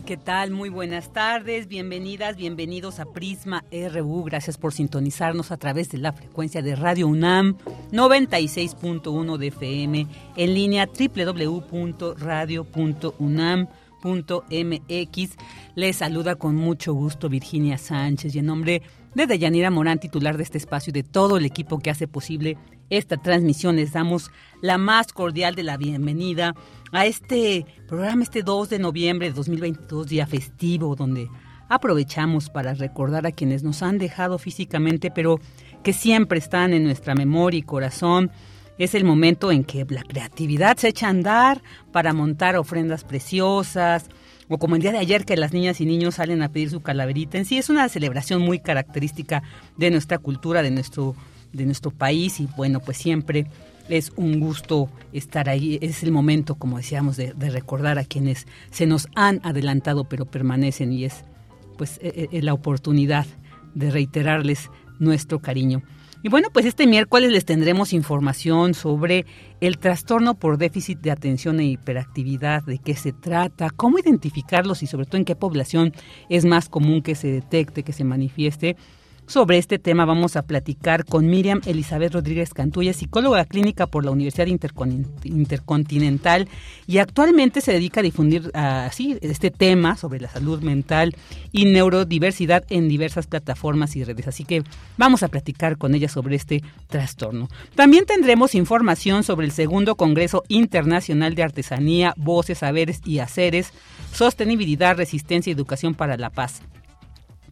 ¿Qué tal? Muy buenas tardes, bienvenidas, bienvenidos a Prisma RU. Gracias por sintonizarnos a través de la frecuencia de Radio UNAM 96.1 de FM, en línea www.radio.unam.mx. Les saluda con mucho gusto Virginia Sánchez y en nombre de Deyanira Morán, titular de este espacio y de todo el equipo que hace posible esta transmisión, les damos la más cordial de la bienvenida a este programa, este 2 de noviembre de 2022, día festivo, donde aprovechamos para recordar a quienes nos han dejado físicamente, pero que siempre están en nuestra memoria y corazón. Es el momento en que la creatividad se echa a andar para montar ofrendas preciosas, o como el día de ayer que las niñas y niños salen a pedir su calaverita. En sí es una celebración muy característica de nuestra cultura, de nuestro, de nuestro país y bueno, pues siempre es un gusto estar ahí. Es el momento, como decíamos, de, recordar a quienes se nos han adelantado pero permanecen y es pues e, e, la oportunidad de reiterarles nuestro cariño. Y bueno, pues este miércoles les tendremos información sobre el trastorno por déficit de atención e hiperactividad, de qué se trata, cómo identificarlos y sobre todo en qué población es más común que se detecte, que se manifieste. Sobre este tema vamos a platicar con Miriam Elizabeth Rodríguez Cantuya, psicóloga clínica por la Universidad Intercontinental y actualmente se dedica a difundir así este tema sobre la salud mental y neurodiversidad en diversas plataformas y redes. Así que vamos a platicar con ella sobre este trastorno. También tendremos información sobre el segundo Congreso Internacional de Artesanía, Voces, Saberes y Haceres, Sostenibilidad, Resistencia y Educación para la Paz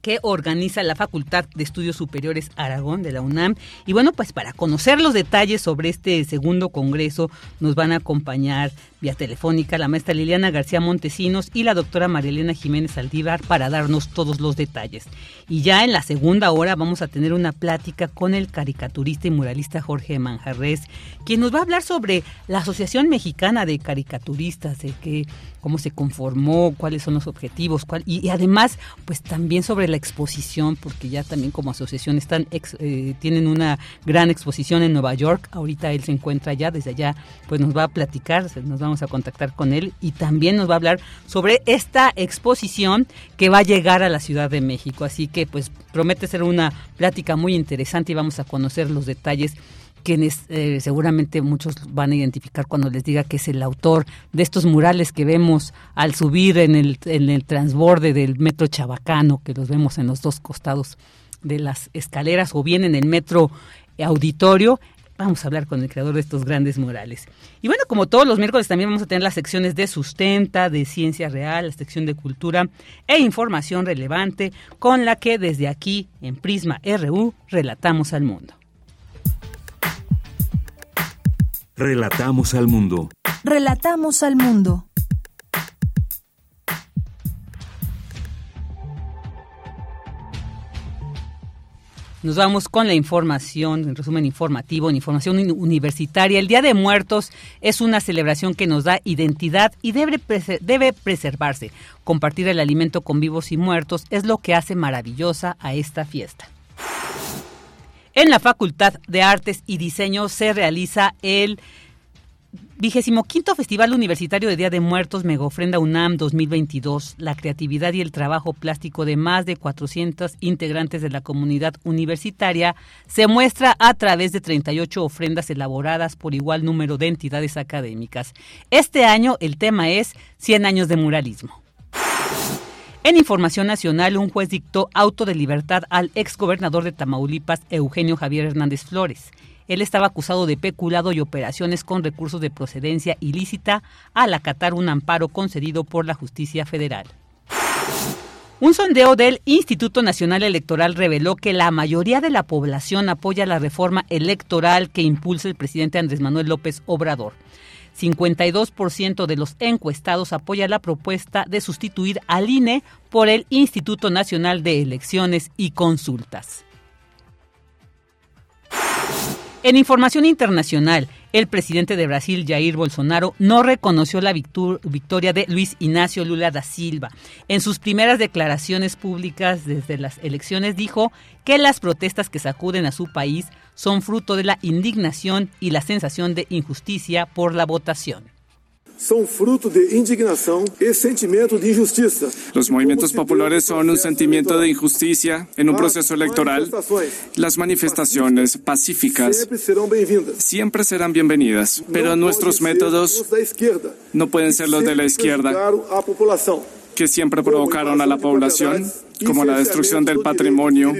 que organiza la Facultad de Estudios Superiores Aragón de la UNAM. Y bueno, pues para conocer los detalles sobre este segundo congreso nos van a acompañar vía telefónica la maestra Liliana García Montesinos y la doctora Marielena Jiménez Aldívar para darnos todos los detalles. Y ya en la segunda hora vamos a tener una plática con el caricaturista y muralista Jorge Manjarres, quien nos va a hablar sobre la Asociación Mexicana de Caricaturistas, de cómo se conformó, cuáles son los objetivos, cuál, y, además, pues también sobre la exposición, porque ya también como asociación están eh, tienen una gran exposición en Nueva York. Ahorita él se encuentra allá, desde allá, pues nos va a platicar, nos va a contactar con él y también nos va a hablar sobre esta exposición que va a llegar a la Ciudad de México. Así que pues promete ser una plática muy interesante y vamos a conocer los detalles quienes eh, seguramente muchos van a identificar cuando les diga que es el autor de estos murales que vemos al subir en el, en el transborde del metro Chabacano, que los vemos en los dos costados de las escaleras o bien en el metro auditorio. Vamos a hablar con el creador de estos grandes murales. Y bueno, como todos los miércoles también vamos a tener las secciones de sustenta, de ciencia real, la sección de cultura e información relevante con la que desde aquí en Prisma RU relatamos al mundo. Relatamos al mundo. Relatamos al mundo. Nos vamos con la información, en resumen informativo, en información universitaria. El Día de Muertos es una celebración que nos da identidad y debe, debe preservarse. Compartir el alimento con vivos y muertos es lo que hace maravillosa a esta fiesta. En la Facultad de Artes y Diseño se realiza el Vigésimo quinto Festival Universitario de Día de Muertos Megofrenda UNAM 2022. La creatividad y el trabajo plástico de más de 400 integrantes de la comunidad universitaria se muestra a través de 38 ofrendas elaboradas por igual número de entidades académicas. Este año el tema es 100 años de muralismo. En Información Nacional, un juez dictó auto de libertad al exgobernador de Tamaulipas, Eugenio Javier Hernández Flores. Él estaba acusado de peculado y operaciones con recursos de procedencia ilícita al acatar un amparo concedido por la justicia federal. Un sondeo del Instituto Nacional Electoral reveló que la mayoría de la población apoya la reforma electoral que impulsa el presidente Andrés Manuel López Obrador. 52% de los encuestados apoya la propuesta de sustituir al INE por el Instituto Nacional de Elecciones y Consultas. En información internacional, el presidente de Brasil, Jair Bolsonaro, no reconoció la victoria de Luis Ignacio Lula da Silva. En sus primeras declaraciones públicas desde las elecciones dijo que las protestas que sacuden a su país son fruto de la indignación y la sensación de injusticia por la votación Los movimientos populares son un sentimiento de injusticia en un proceso electoral. Las manifestaciones pacíficas siempre serán bienvenidas, pero nuestros métodos no pueden ser los de la izquierda que siempre provocaron a la población como la destrucción del patrimonio.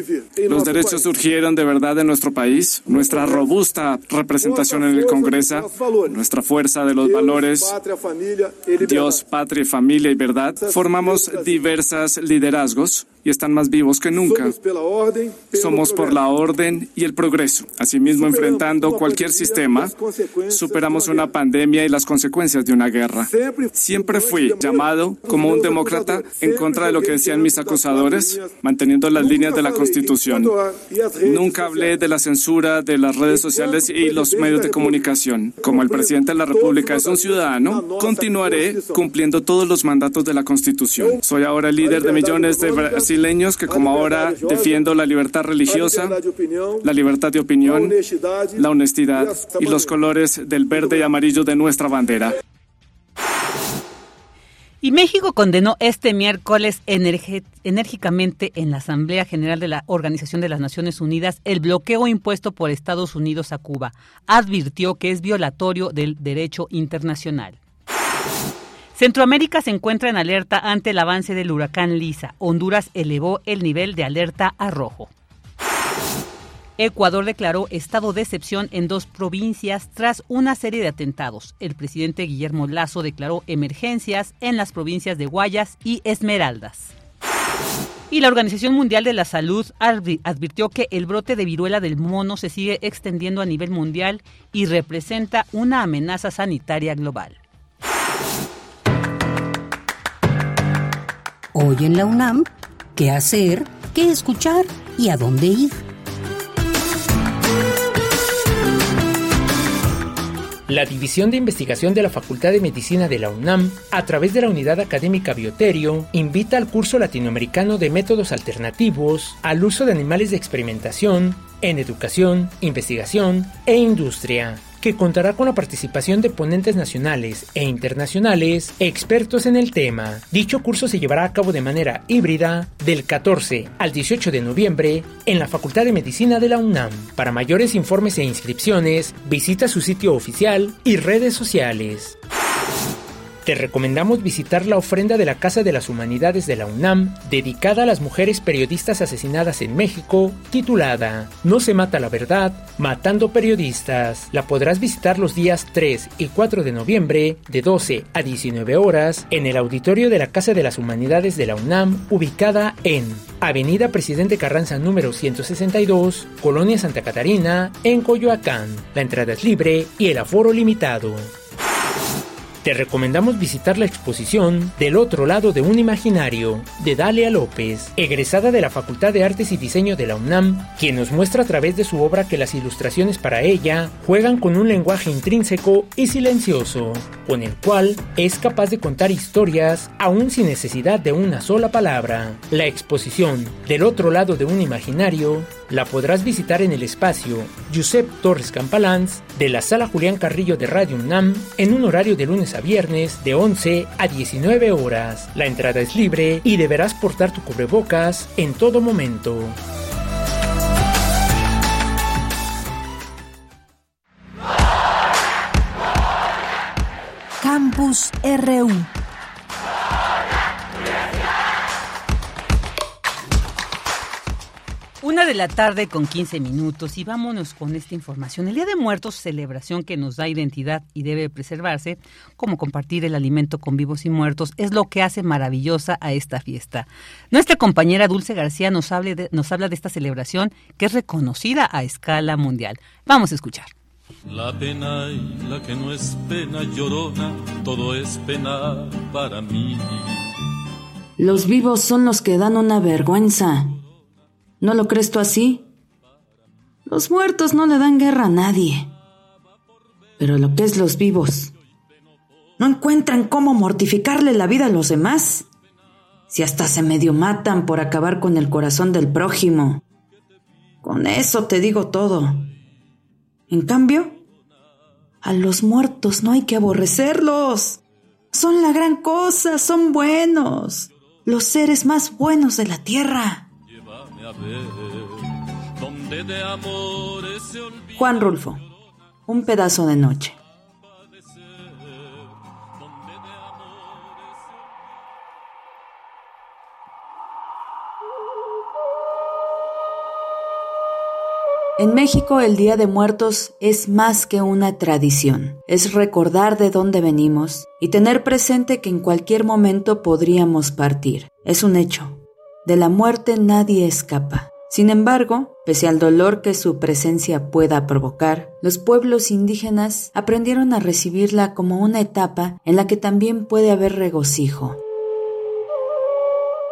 Los derechos surgieron de verdad en nuestro país, nuestra robusta representación en el Congreso, nuestra fuerza de los valores, Dios, patria, familia y verdad. Formamos diversas liderazgos y están más vivos que nunca. Somos por la orden y el progreso. Asimismo, enfrentando cualquier sistema, superamos una pandemia y las consecuencias de una guerra. Siempre fui llamado como un demócrata en contra de lo que decían mis acusadores, manteniendo las líneas de la Constitución. Nunca hablé de la censura de las redes sociales y los medios de comunicación. Como el presidente de la República es un ciudadano, continuaré cumpliendo todos los mandatos de la Constitución. Soy ahora el líder de millones de que como ahora defiendo la libertad religiosa, la libertad de opinión, la honestidad y los colores del verde y amarillo de nuestra bandera. Y México condenó este miércoles enérgicamente en la Asamblea General de la Organización de las Naciones Unidas el bloqueo impuesto por Estados Unidos a Cuba. Advirtió que es violatorio del derecho internacional. Centroamérica se encuentra en alerta ante el avance del huracán Lisa. Honduras elevó el nivel de alerta a rojo. Ecuador declaró estado de excepción en dos provincias tras una serie de atentados. El presidente Guillermo Lazo declaró emergencias en las provincias de Guayas y Esmeraldas. Y la Organización Mundial de la Salud advirtió que el brote de viruela del mono se sigue extendiendo a nivel mundial y representa una amenaza sanitaria global. Hoy en la UNAM, ¿qué hacer? ¿Qué escuchar? ¿Y a dónde ir? La División de Investigación de la Facultad de Medicina de la UNAM, a través de la Unidad Académica Bioterio, invita al curso latinoamericano de métodos alternativos al uso de animales de experimentación en educación, investigación e industria que contará con la participación de ponentes nacionales e internacionales expertos en el tema. Dicho curso se llevará a cabo de manera híbrida del 14 al 18 de noviembre en la Facultad de Medicina de la UNAM. Para mayores informes e inscripciones, visita su sitio oficial y redes sociales. Te recomendamos visitar la ofrenda de la Casa de las Humanidades de la UNAM, dedicada a las mujeres periodistas asesinadas en México, titulada No se mata la verdad, matando periodistas. La podrás visitar los días 3 y 4 de noviembre, de 12 a 19 horas, en el auditorio de la Casa de las Humanidades de la UNAM, ubicada en Avenida Presidente Carranza número 162, Colonia Santa Catarina, en Coyoacán. La entrada es libre y el aforo limitado. Te recomendamos visitar la exposición Del otro lado de un imaginario de Dalia López, egresada de la Facultad de Artes y Diseño de la UNAM, quien nos muestra a través de su obra que las ilustraciones para ella juegan con un lenguaje intrínseco y silencioso, con el cual es capaz de contar historias aún sin necesidad de una sola palabra. La exposición Del otro lado de un imaginario la podrás visitar en el espacio Josep Torres Campalans de la Sala Julián Carrillo de Radio UNAM en un horario de lunes a viernes de 11 a 19 horas. La entrada es libre y deberás portar tu cubrebocas en todo momento. Campus RU Una de la tarde con 15 minutos y vámonos con esta información. El Día de Muertos, celebración que nos da identidad y debe preservarse, como compartir el alimento con vivos y muertos, es lo que hace maravillosa a esta fiesta. Nuestra compañera Dulce García nos, de, nos habla de esta celebración que es reconocida a escala mundial. Vamos a escuchar. La pena y la que no es pena llorona, todo es pena para mí. Los vivos son los que dan una vergüenza ¿No lo crees tú así? Los muertos no le dan guerra a nadie. Pero lo que es los vivos, ¿no encuentran cómo mortificarle la vida a los demás? Si hasta se medio matan por acabar con el corazón del prójimo. Con eso te digo todo. En cambio, a los muertos no hay que aborrecerlos. Son la gran cosa, son buenos, los seres más buenos de la tierra. Juan Rulfo, un pedazo de noche. En México el Día de Muertos es más que una tradición, es recordar de dónde venimos y tener presente que en cualquier momento podríamos partir. Es un hecho, de la muerte nadie escapa. Sin embargo, pese al dolor que su presencia pueda provocar, los pueblos indígenas aprendieron a recibirla como una etapa en la que también puede haber regocijo.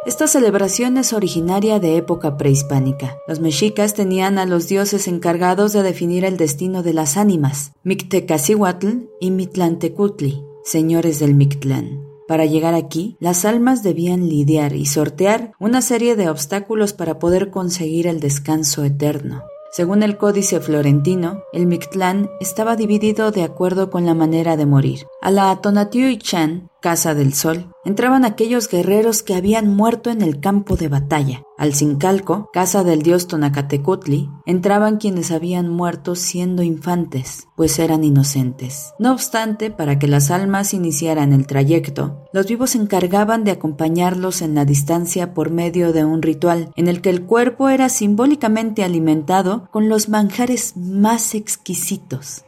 Esta celebración es originaria de época prehispánica. Los mexicas tenían a los dioses encargados de definir el destino de las ánimas, Mictecacihuatl y Mitlantecutli, señores del Mictlán. Para llegar aquí, las almas debían lidiar y sortear una serie de obstáculos para poder conseguir el descanso eterno. Según el códice florentino, el Mictlán estaba dividido de acuerdo con la manera de morir. A la Chan, Casa del Sol, entraban aquellos guerreros que habían muerto en el campo de batalla. Al Sincalco, casa del dios Tonacatecutli, entraban quienes habían muerto siendo infantes, pues eran inocentes. No obstante, para que las almas iniciaran el trayecto, los vivos se encargaban de acompañarlos en la distancia por medio de un ritual en el que el cuerpo era simbólicamente alimentado con los manjares más exquisitos.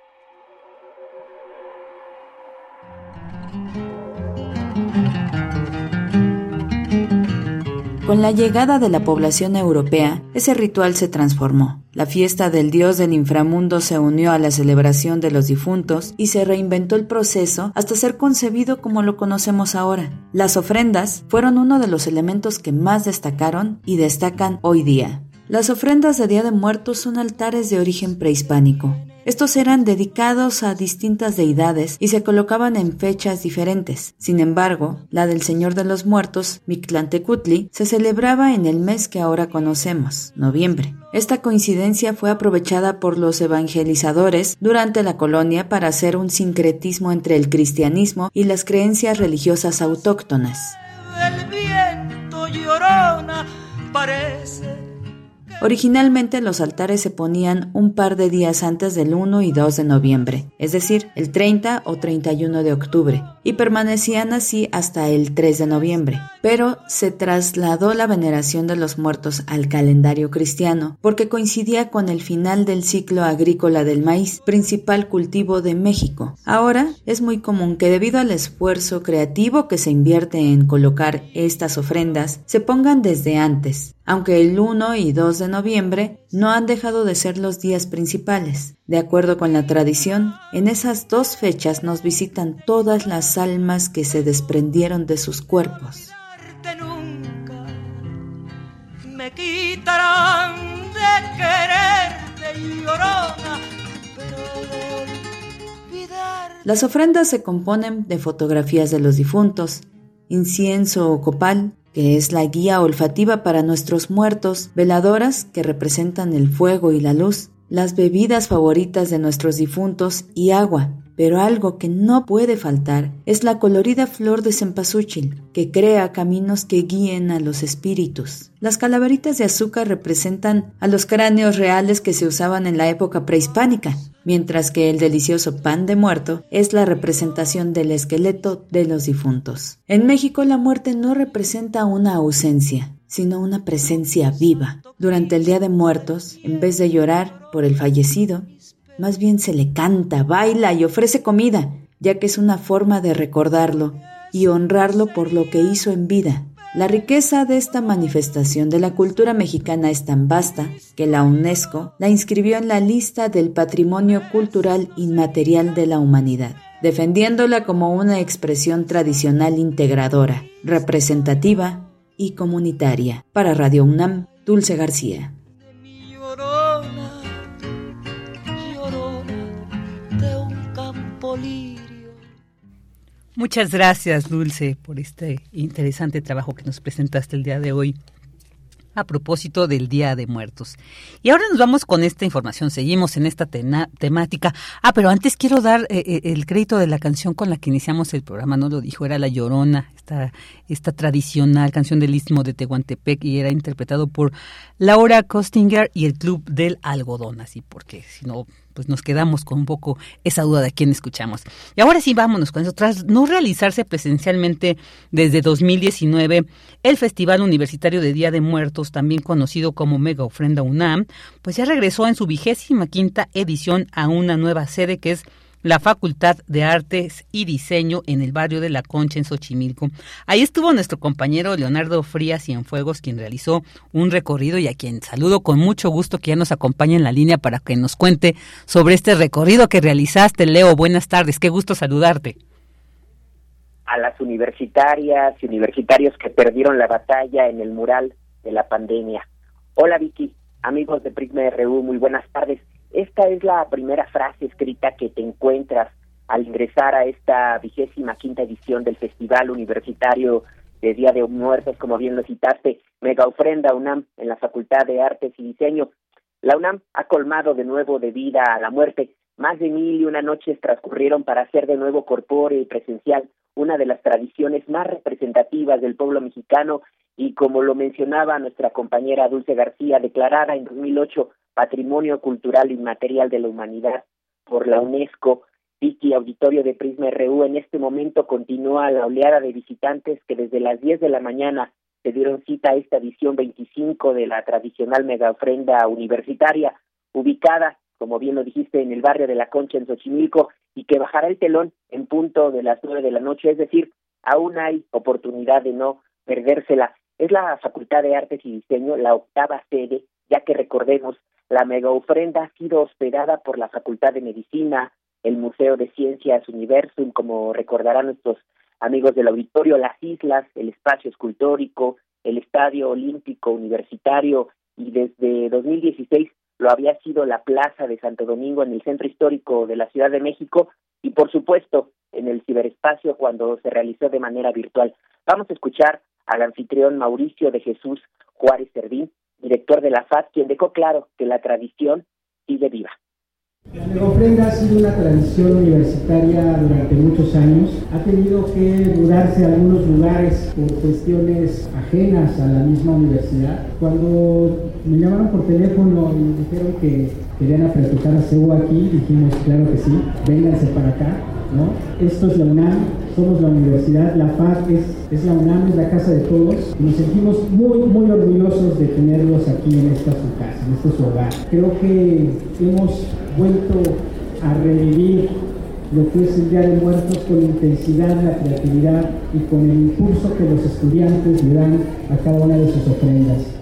Con la llegada de la población europea, ese ritual se transformó. La fiesta del dios del inframundo se unió a la celebración de los difuntos y se reinventó el proceso hasta ser concebido como lo conocemos ahora. Las ofrendas fueron uno de los elementos que más destacaron y destacan hoy día. Las ofrendas de Día de Muertos son altares de origen prehispánico. Estos eran dedicados a distintas deidades y se colocaban en fechas diferentes. Sin embargo, la del Señor de los Muertos, Mictlantecutli, se celebraba en el mes que ahora conocemos, noviembre. Esta coincidencia fue aprovechada por los evangelizadores durante la colonia para hacer un sincretismo entre el cristianismo y las creencias religiosas autóctonas. El viento Originalmente los altares se ponían un par de días antes del 1 y 2 de noviembre, es decir, el 30 o 31 de octubre, y permanecían así hasta el 3 de noviembre. Pero se trasladó la veneración de los muertos al calendario cristiano porque coincidía con el final del ciclo agrícola del maíz, principal cultivo de México. Ahora es muy común que debido al esfuerzo creativo que se invierte en colocar estas ofrendas, se pongan desde antes, aunque el 1 y 2 de noviembre no han dejado de ser los días principales. De acuerdo con la tradición, en esas dos fechas nos visitan todas las almas que se desprendieron de sus cuerpos. Las ofrendas se componen de fotografías de los difuntos, incienso o copal, que es la guía olfativa para nuestros muertos, veladoras que representan el fuego y la luz, las bebidas favoritas de nuestros difuntos y agua, pero algo que no puede faltar es la colorida flor de cempasúchil, que crea caminos que guíen a los espíritus. Las calaveritas de azúcar representan a los cráneos reales que se usaban en la época prehispánica, mientras que el delicioso pan de muerto es la representación del esqueleto de los difuntos. En México la muerte no representa una ausencia, sino una presencia viva. Durante el Día de Muertos, en vez de llorar por el fallecido, más bien se le canta, baila y ofrece comida, ya que es una forma de recordarlo y honrarlo por lo que hizo en vida. La riqueza de esta manifestación de la cultura mexicana es tan vasta que la UNESCO la inscribió en la lista del Patrimonio Cultural Inmaterial de la Humanidad, defendiéndola como una expresión tradicional integradora, representativa y comunitaria. Para Radio UNAM, Dulce García. Muchas gracias, Dulce, por este interesante trabajo que nos presentaste el día de hoy a propósito del Día de Muertos. Y ahora nos vamos con esta información, seguimos en esta temática. Ah, pero antes quiero dar eh, eh, el crédito de la canción con la que iniciamos el programa, no lo dijo, era La Llorona, esta, tradicional canción del Istmo de Tehuantepec y era interpretado por Laura Kostinger y el Club del Algodón, así porque si no pues nos quedamos con un poco esa duda de quién escuchamos. Y ahora sí, vámonos con eso. Tras no realizarse presencialmente desde 2019, el Festival Universitario de Día de Muertos, también conocido como Mega Ofrenda UNAM, pues ya regresó en su vigésima quinta edición a una nueva sede que es la Facultad de Artes y Diseño en el barrio de La Concha en Xochimilco. Ahí estuvo nuestro compañero Leonardo Frías Cienfuegos, quien realizó un recorrido y a quien saludo con mucho gusto que ya nos acompaña en la línea para que nos cuente sobre este recorrido que realizaste. Leo, buenas tardes, qué gusto saludarte. A las universitarias y universitarios que perdieron la batalla en el mural de la pandemia. Hola Vicky, amigos de Prisma RU, muy buenas tardes. Esta es la primera frase escrita que te encuentras al ingresar a esta vigésima quinta edición del Festival Universitario de Día de Muertos, como bien lo citaste, mega ofrenda UNAM en la Facultad de Artes y Diseño. La UNAM ha colmado de nuevo de vida a la muerte. Más de mil y una noches transcurrieron para hacer de nuevo corpóreo y presencial una de las tradiciones más representativas del pueblo mexicano y como lo mencionaba nuestra compañera Dulce García, declarada en 2008 Patrimonio Cultural Inmaterial de la Humanidad por la UNESCO, Vicky Auditorio de Prisma RU, en este momento continúa la oleada de visitantes que desde las 10 de la mañana se dieron cita a esta edición 25 de la tradicional mega ofrenda universitaria, ubicada, como bien lo dijiste, en el barrio de La Concha, en Xochimilco, y que bajará el telón en punto de las 9 de la noche, es decir, aún hay oportunidad de no perdérsela. Es la Facultad de Artes y Diseño la octava sede, ya que recordemos, la mega ofrenda ha sido hospedada por la Facultad de Medicina, el Museo de Ciencias Universum, como recordarán nuestros amigos del auditorio, las islas, el espacio escultórico, el Estadio Olímpico Universitario y desde 2016 lo había sido la Plaza de Santo Domingo en el centro histórico de la Ciudad de México y por supuesto en el ciberespacio cuando se realizó de manera virtual. Vamos a escuchar al anfitrión Mauricio de Jesús Juárez Servín, director de la FAD, quien dejó claro que la tradición sigue viva. La ofrenda ha sido una tradición universitaria durante muchos años. Ha tenido que mudarse a algunos lugares por cuestiones ajenas a la misma universidad. Cuando me llamaron por teléfono y me dijeron que querían apretar a CEU aquí, dijimos, claro que sí, vénganse para acá. ¿no? Esto es la UNAM, somos la universidad, la FAC es, la UNAM, es la casa de todos y nos sentimos muy, muy orgullosos de tenerlos aquí en esta su casa, en este su hogar. Creo que hemos vuelto a revivir lo que es el Día de Muertos con intensidad, la creatividad y con el impulso que los estudiantes le dan a cada una de sus ofrendas.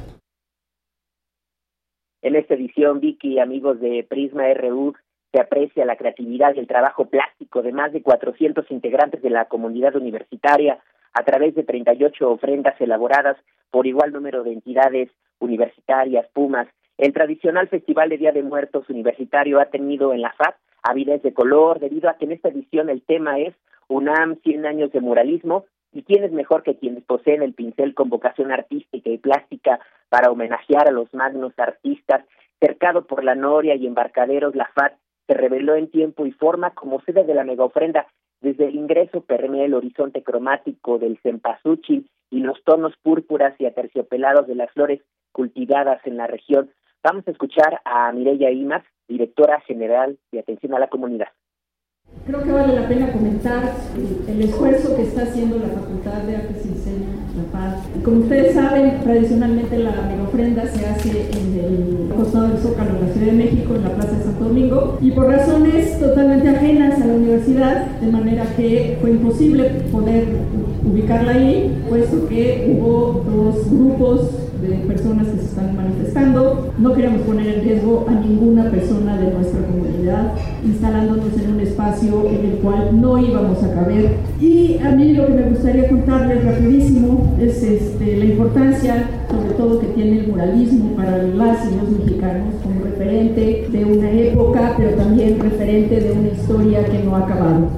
En esta edición, Vicky, amigos de Prisma RU, se aprecia la creatividad y el trabajo plástico de más de 400 integrantes de la comunidad universitaria a través de 38 ofrendas elaboradas por igual número de entidades universitarias, Pumas. El tradicional Festival de Día de Muertos Universitario ha tenido en la FAP avidez de color debido a que en esta edición el tema es UNAM 100 años de muralismo y quién es mejor que quienes poseen el pincel con vocación artística y plástica para homenajear a los magnos artistas cercado por la Noria y embarcaderos la FAT se reveló en tiempo y forma como sede de la mega ofrenda. Desde el ingreso permea el horizonte cromático del cempasúchil y los tonos púrpuras y aterciopelados de las flores cultivadas en la región. Vamos a escuchar a Mireya Imas, directora general de Atención a la Comunidad. Creo que vale la pena comentar el esfuerzo que está haciendo la Facultad de Artes y Diseño La Paz. Como ustedes saben, tradicionalmente la ofrenda se hace en el costado del Zócalo de la Ciudad de México, en la Plaza de Santo Domingo, y por razones totalmente ajenas a la universidad, de manera que fue imposible poder ubicarla ahí, puesto que hubo dos grupos de personas que se están manifestando. No queremos poner en riesgo a ninguna persona de nuestra comunidad instalándonos en un espacio en el cual no íbamos a caber. Y a mí lo que me gustaría contarles rapidísimo es este, la importancia, sobre todo que tiene el muralismo para las y los mexicanos como referente de una época, pero también referente de una historia que no ha acabado.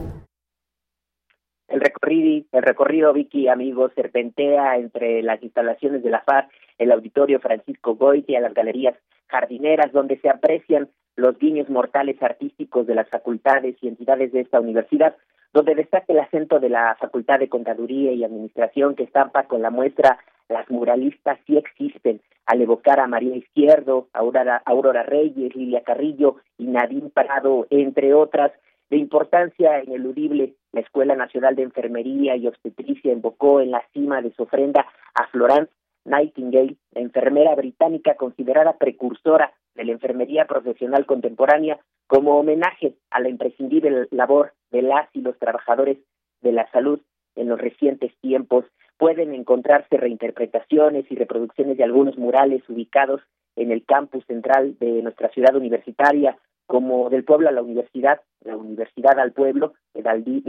El recorrido, el recorrido Vicky, amigos, serpentea entre las instalaciones de la FAR, el auditorio Francisco Goiti, a las galerías jardineras, donde se aprecian los guiños mortales artísticos de las facultades y entidades de esta universidad, donde destaca el acento de la Facultad de Contaduría y Administración que estampa con la muestra Las muralistas sí existen, al evocar a María Izquierdo, Aurora, Aurora Reyes, Lilia Carrillo y Nadine Prado, entre otras, de importancia ineludible, la Escuela Nacional de Enfermería y Obstetricia invocó en la cima de su ofrenda a Florence Nightingale, enfermera británica considerada precursora de la enfermería profesional contemporánea, como homenaje a la imprescindible labor de las y los trabajadores de la salud en los recientes tiempos. Pueden encontrarse reinterpretaciones y reproducciones de algunos murales ubicados en el campus central de nuestra ciudad universitaria, como del pueblo a la universidad, la universidad al pueblo, de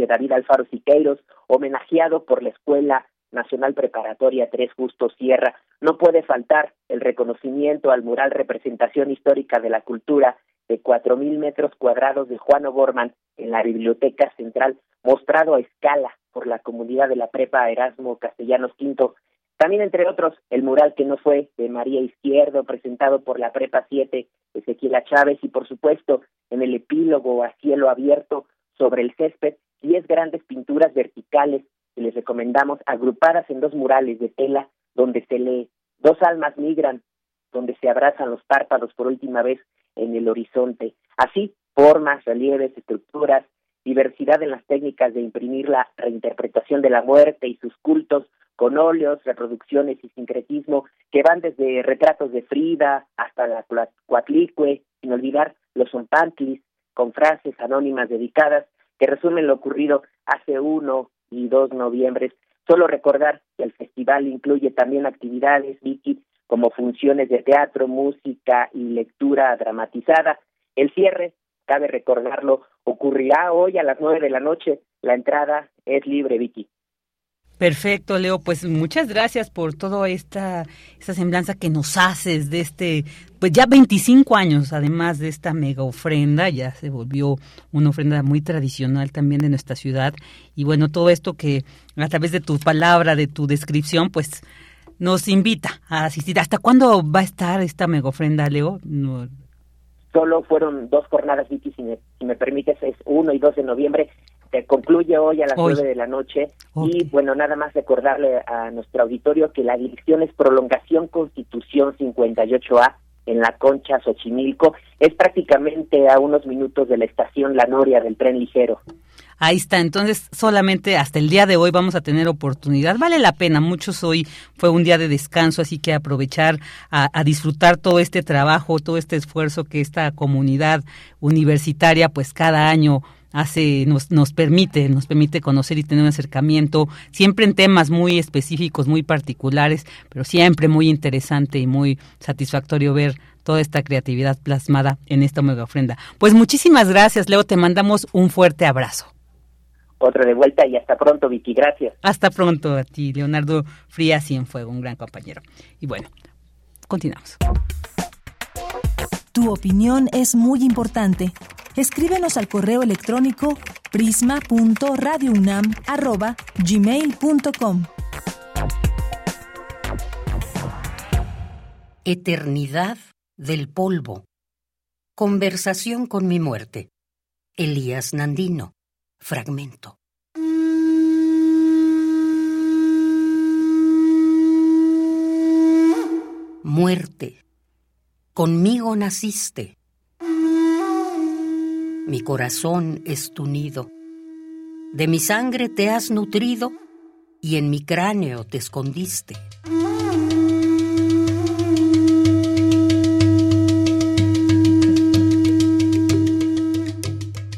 David Alfaro Siqueiros, homenajeado por la Escuela Nacional Preparatoria Tres Justos Sierra. No puede faltar el reconocimiento al mural Representación Histórica de la Cultura de cuatro mil metros cuadrados de Juan O'Gorman en la Biblioteca Central, mostrado a escala por la comunidad de la Prepa Erasmo Castellanos V también, entre otros, el mural que no fue de María Izquierdo, presentado por la Prepa 7, Ezequiela Chávez, y por supuesto, en el epílogo a cielo abierto sobre el césped, diez grandes pinturas verticales que les recomendamos, agrupadas en dos murales de tela, donde se lee Dos almas migran, donde se abrazan los párpados por última vez en el horizonte. Así, formas, relieves, estructuras, diversidad en las técnicas de imprimir la reinterpretación de la muerte y sus cultos, con óleos, reproducciones y sincretismo que van desde retratos de Frida hasta la Cuatlicue, sin olvidar los zompantlis, con frases anónimas dedicadas que resumen lo ocurrido hace uno y dos noviembres. Solo recordar que el festival incluye también actividades, Vicky, como funciones de teatro, música y lectura dramatizada. El cierre, cabe recordarlo, ocurrirá hoy a las nueve de la noche. La entrada es libre, Vicky. Perfecto, Leo. Pues muchas gracias por toda esta, esta semblanza que nos haces de este, pues ya 25 años, además de esta mega ofrenda, ya se volvió una ofrenda muy tradicional también de nuestra ciudad. Y bueno, todo esto que a través de tu palabra, de tu descripción, pues nos invita a asistir. ¿Hasta cuándo va a estar esta mega ofrenda, Leo? Solo fueron dos jornadas, Vicky, si me, si me permites, es 1 y 2 de noviembre concluye hoy a las nueve de la noche. Y bueno, nada más recordarle a nuestro auditorio que la dirección es Prolongación Constitución 58A en la Concha Xochimilco, es prácticamente a unos minutos de la estación La Noria del tren ligero. Ahí está, entonces solamente hasta el día de hoy vamos a tener oportunidad. Vale la pena, muchos hoy fue un día de descanso, así que aprovechar a, a, disfrutar todo este trabajo, todo este esfuerzo que esta comunidad universitaria pues cada año hace, nos, nos permite, nos permite conocer y tener un acercamiento, siempre en temas muy específicos, muy particulares, pero siempre muy interesante y muy satisfactorio ver toda esta creatividad plasmada en esta mega ofrenda. Pues muchísimas gracias, Leo, te mandamos un fuerte abrazo. Otra de vuelta y hasta pronto, Vicky, gracias. Hasta pronto a ti, Leonardo Frías Cienfuego, un gran compañero. Y bueno, continuamos. Tu opinión es muy importante escríbenos al correo electrónico prisma.radiounam@gmail.com. Eternidad del polvo. Conversación con mi muerte. Elías Nandino. Fragmento. Muerte. Conmigo naciste mi corazón es tu nido. De mi sangre te has nutrido y en mi cráneo te escondiste.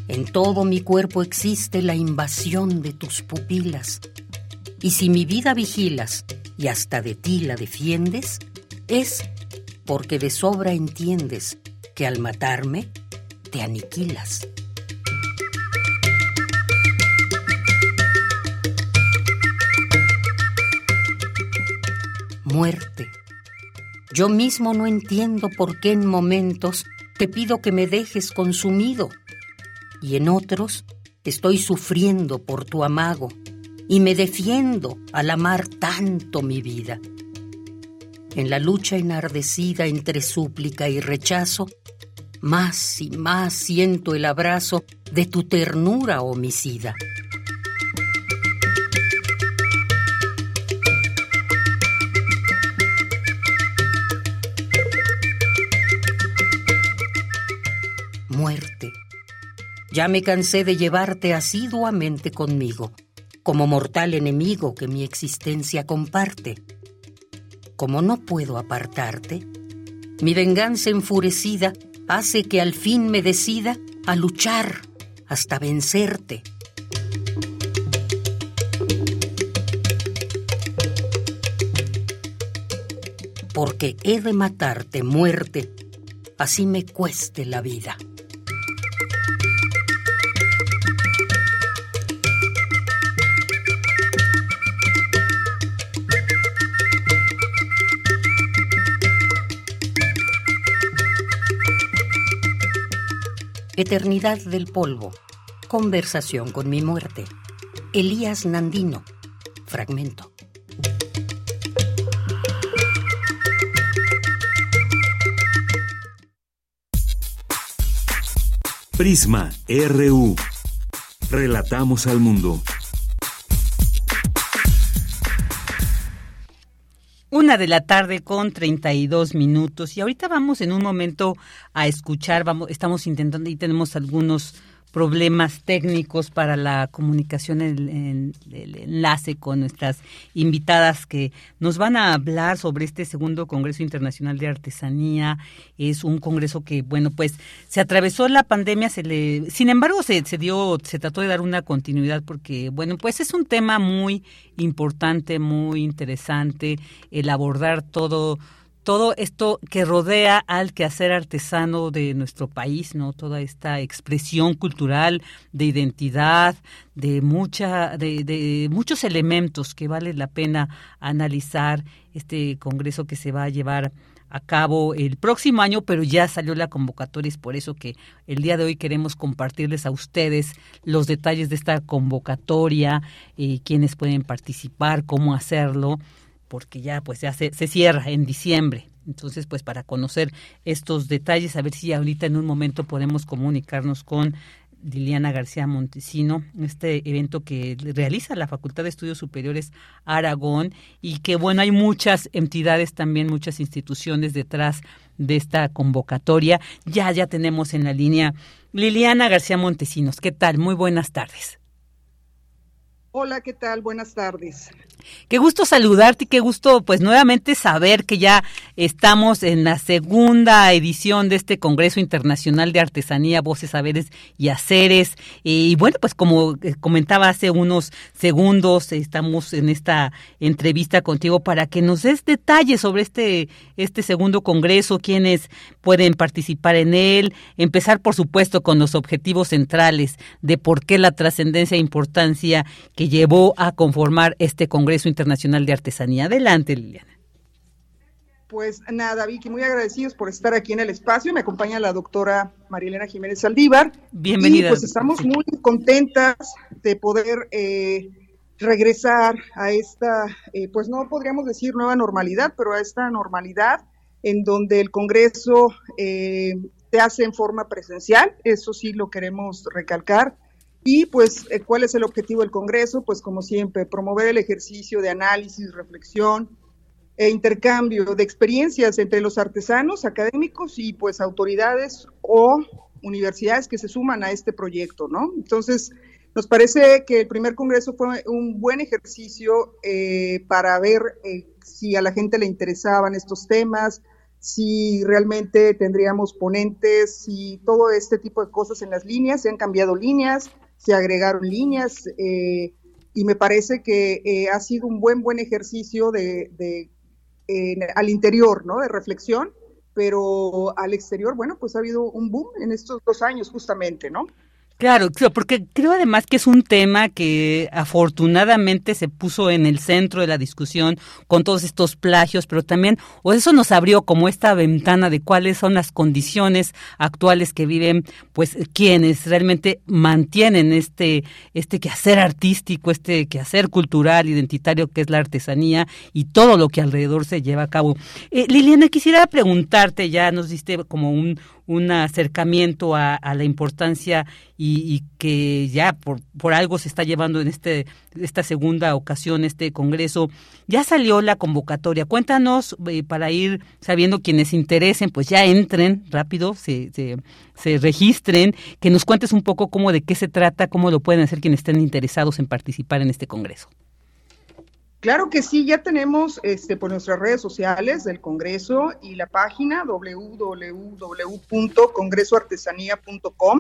En todo mi cuerpo existe la invasión de tus pupilas. Y si mi vida vigilas y hasta de ti la defiendes, es porque de sobra entiendes que al matarme, te aniquilas. Muerte. Yo mismo no entiendo por qué en momentos te pido que me dejes consumido y en otros estoy sufriendo por tu amago y me defiendo al amar tanto mi vida. En la lucha enardecida entre súplica y rechazo, más y más siento el abrazo de tu ternura homicida. Muerte. Ya me cansé de llevarte asiduamente conmigo, como mortal enemigo que mi existencia comparte. Como no puedo apartarte, mi venganza enfurecida hace que al fin me decida a luchar hasta vencerte. Porque he de matarte, muerte, así me cueste la vida. Eternidad del polvo. Conversación con mi muerte. Elías Nandino. Fragmento. Prisma RU. Relatamos al mundo. Una de la tarde con 32 minutos. Y ahorita vamos en un momento a escuchar, vamos, estamos intentando y tenemos algunos problemas técnicos para la comunicación, el, enlace con nuestras invitadas que nos van a hablar sobre este segundo Congreso Internacional de Artesanía. Es un congreso que, bueno, pues se atravesó la pandemia, se le, sin embargo, se, se dio, se trató de dar una continuidad porque, bueno, pues es un tema muy importante, muy interesante, el abordar todo todo esto que rodea al quehacer artesano de nuestro país, ¿no? Toda esta expresión cultural de identidad, de mucha, de, de muchos elementos que vale la pena analizar este congreso que se va a llevar a cabo el próximo año, pero ya salió la convocatoria, es por eso que el día de hoy queremos compartirles a ustedes los detalles de esta convocatoria, eh, quiénes pueden participar, cómo hacerlo, porque ya pues ya se, se cierra en diciembre. Entonces, pues para conocer estos detalles, a ver si ahorita en un momento podemos comunicarnos con Liliana García Montesino, este evento que realiza la Facultad de Estudios Superiores Aragón y que bueno, hay muchas entidades también, muchas instituciones detrás de esta convocatoria. Ya, ya tenemos en la línea Liliana García Montesinos. ¿Qué tal? Muy buenas tardes. Hola, ¿qué tal? Buenas tardes. Qué gusto saludarte y qué gusto pues nuevamente saber que ya estamos en la segunda edición de este Congreso Internacional de Artesanía, Voces, Saberes y Haceres. Y bueno, pues como eh, comentaba hace unos segundos, estamos en esta entrevista contigo para que nos des detalles sobre este, este segundo Congreso, quiénes pueden participar en él, empezar por supuesto con los objetivos centrales de por qué la trascendencia e importancia que llevó a conformar este Congreso Congreso Internacional de Artesanía. Adelante, Liliana. Pues nada, Vicky, muy agradecidos por estar aquí en el espacio. Me acompaña la doctora Marielena Jiménez Saldívar. Bienvenida. Y pues estamos muy contentas de poder eh, regresar a esta, eh, pues no podríamos decir nueva normalidad, pero a esta normalidad en donde el Congreso eh, se hace en forma presencial. Eso sí lo queremos recalcar. Y pues, eh, ¿cuál es el objetivo del Congreso? Pues como siempre, promover el ejercicio de análisis, reflexión e intercambio de experiencias entre los artesanos, académicos y pues autoridades o universidades que se suman a este proyecto, ¿no? Entonces, nos parece que el primer Congreso fue un buen ejercicio eh, para ver eh, si a la gente le interesaban estos temas, si realmente tendríamos ponentes, si todo este tipo de cosas en las líneas, se han cambiado líneas, se agregaron líneas eh, y me parece que eh, ha sido un buen, buen ejercicio de, de al interior, ¿no? De reflexión, pero al exterior, bueno, pues ha habido un boom en estos dos años justamente, ¿no? Claro, porque creo además que es un tema que afortunadamente se puso en el centro de la discusión con todos estos plagios, pero también, o eso nos abrió como esta ventana de cuáles son las condiciones actuales que viven, pues quienes realmente mantienen este, este quehacer artístico, este quehacer cultural, identitario que es la artesanía y todo lo que alrededor se lleva a cabo. Eh, Liliana, quisiera preguntarte, ya nos diste como un, un acercamiento a, la importancia y, que ya por, por, algo se está llevando en este esta segunda ocasión este congreso. Ya salió la convocatoria. Cuéntanos eh, para ir sabiendo quienes interesen, pues ya entren rápido, se, se, se registren, que nos cuentes un poco cómo de qué se trata, cómo lo pueden hacer quienes estén interesados en participar en este congreso. Claro que sí, ya tenemos este, por nuestras redes sociales del Congreso y la página www.congresoartesanía.com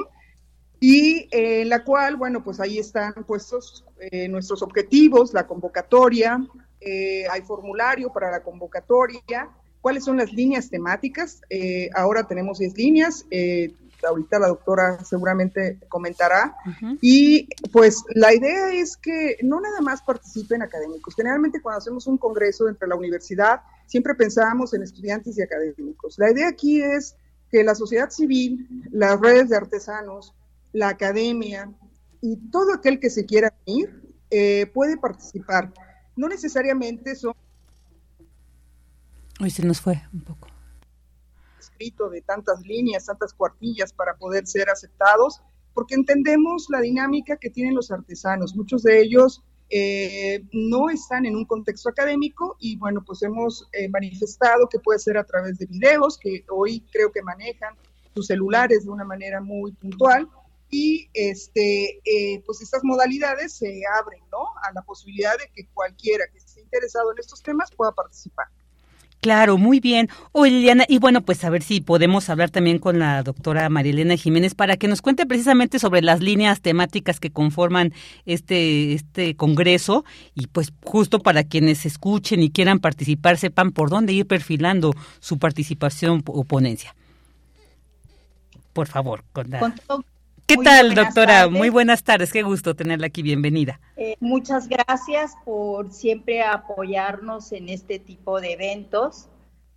y eh, en la cual, bueno, pues ahí están puestos eh, nuestros objetivos, la convocatoria, eh, hay formulario para la convocatoria, cuáles son las líneas temáticas. ahora tenemos 10 líneas, ahorita la doctora seguramente comentará. Y pues la idea es que no nada más participen académicos. Generalmente cuando hacemos un congreso entre la universidad, siempre pensamos en estudiantes y académicos. La idea aquí es que la sociedad civil, las redes de artesanos, la academia y todo aquel que se quiera ir eh, puede participar. No necesariamente son... Hoy se nos fue un poco escrito de tantas líneas, tantas cuartillas para poder ser aceptados, porque entendemos la dinámica que tienen los artesanos. Muchos de ellos eh, no están en un contexto académico y bueno, pues hemos eh, manifestado que puede ser a través de videos que hoy creo que manejan sus celulares de una manera muy puntual y este, eh, pues estas modalidades se abren ¿no? a la posibilidad de que cualquiera que esté interesado en estos temas pueda participar. Claro, muy bien. Oye, Liliana, y bueno, pues a ver si podemos hablar también con la doctora Marielena Jiménez para que nos cuente precisamente sobre las líneas temáticas que conforman este, este congreso y pues justo para quienes escuchen y quieran participar sepan por dónde ir perfilando su participación o ponencia. Por favor, con ¿Qué tal, doctora? Muy buenas tardes, qué gusto tenerla aquí, bienvenida. Eh, muchas gracias por siempre apoyarnos en este tipo de eventos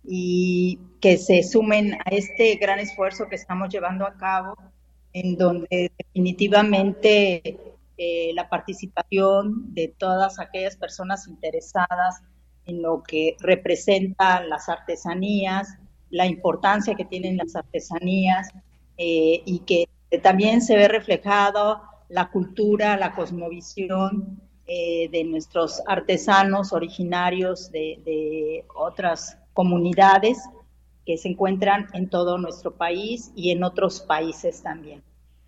y que se sumen a este gran esfuerzo que estamos llevando a cabo, en donde definitivamente eh, la participación de todas aquellas personas interesadas en lo que representan las artesanías, la importancia que tienen las artesanías eh, y que también se ve reflejado la cultura, la cosmovisión eh, de nuestros artesanos originarios de, otras comunidades que se encuentran en todo nuestro país y en otros países también.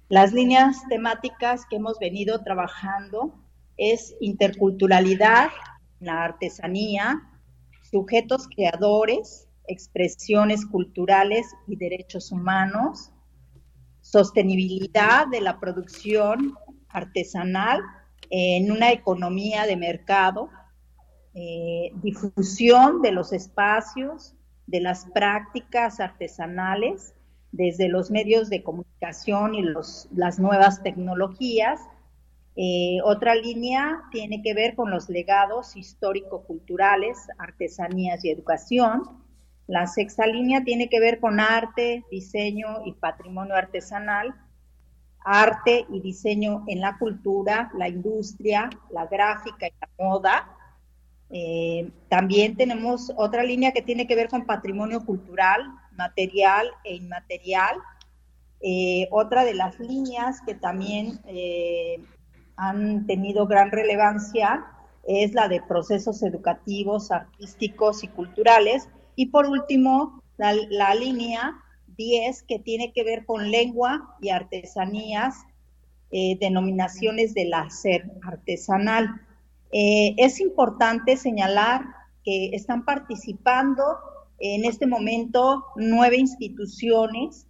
Las líneas temáticas que hemos venido trabajando es interculturalidad, la artesanía, sujetos creadores, expresiones culturales y derechos humanos, sostenibilidad de la producción artesanal en una economía de mercado, eh, difusión de los espacios, de las prácticas artesanales, desde los medios de comunicación y los, las nuevas tecnologías. Eh, otra línea tiene que ver con los legados histórico-culturales, artesanías y educación. La sexta línea tiene que ver con arte, diseño y patrimonio artesanal, arte y diseño en la cultura, la industria, la gráfica y la moda. Eh, también tenemos otra línea que tiene que ver con patrimonio cultural, material e inmaterial. Eh, otra de las líneas que también eh, han tenido gran relevancia es la de procesos educativos, artísticos y culturales, y por último, la, línea 10 que tiene que ver con lengua y artesanías, eh, denominaciones del hacer artesanal. Eh, es importante señalar que están participando en este momento nueve instituciones,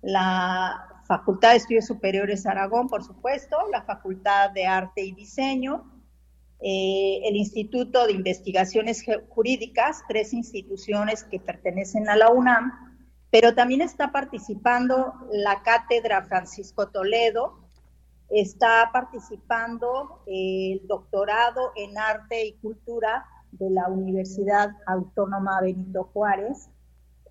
la Facultad de Estudios Superiores Aragón, por supuesto, la Facultad de Arte y Diseño, eh, el Instituto de Investigaciones Jurídicas, tres instituciones que pertenecen a la UNAM, pero también está participando la Cátedra Francisco Toledo, está participando el doctorado en Arte y Cultura de la Universidad Autónoma Benito Juárez,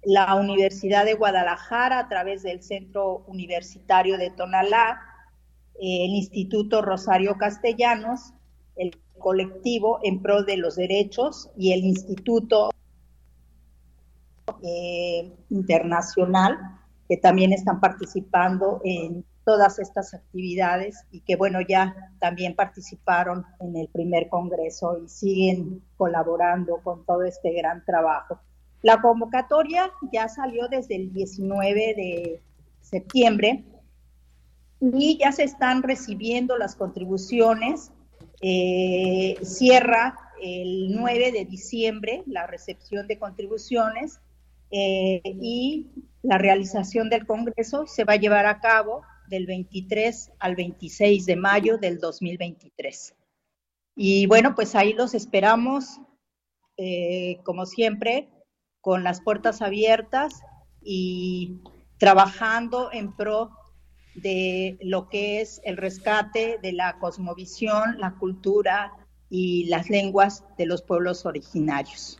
la Universidad de Guadalajara a través del Centro Universitario de Tonalá, el Instituto Rosario Castellanos, el colectivo en pro de los derechos y el Instituto eh, Internacional, que también están participando en todas estas actividades y que, bueno, ya también participaron en el primer congreso y siguen colaborando con todo este gran trabajo. La convocatoria ya salió desde el 19 de septiembre y ya se están recibiendo las contribuciones eh, cierra el 9 de diciembre la recepción de contribuciones eh, y la realización del Congreso se va a llevar a cabo del 23 al 26 de mayo del 2023. Y bueno, pues ahí los esperamos, eh, como siempre, con las puertas abiertas y trabajando en pro de lo que es el rescate de la cosmovisión, la cultura y las lenguas de los pueblos originarios.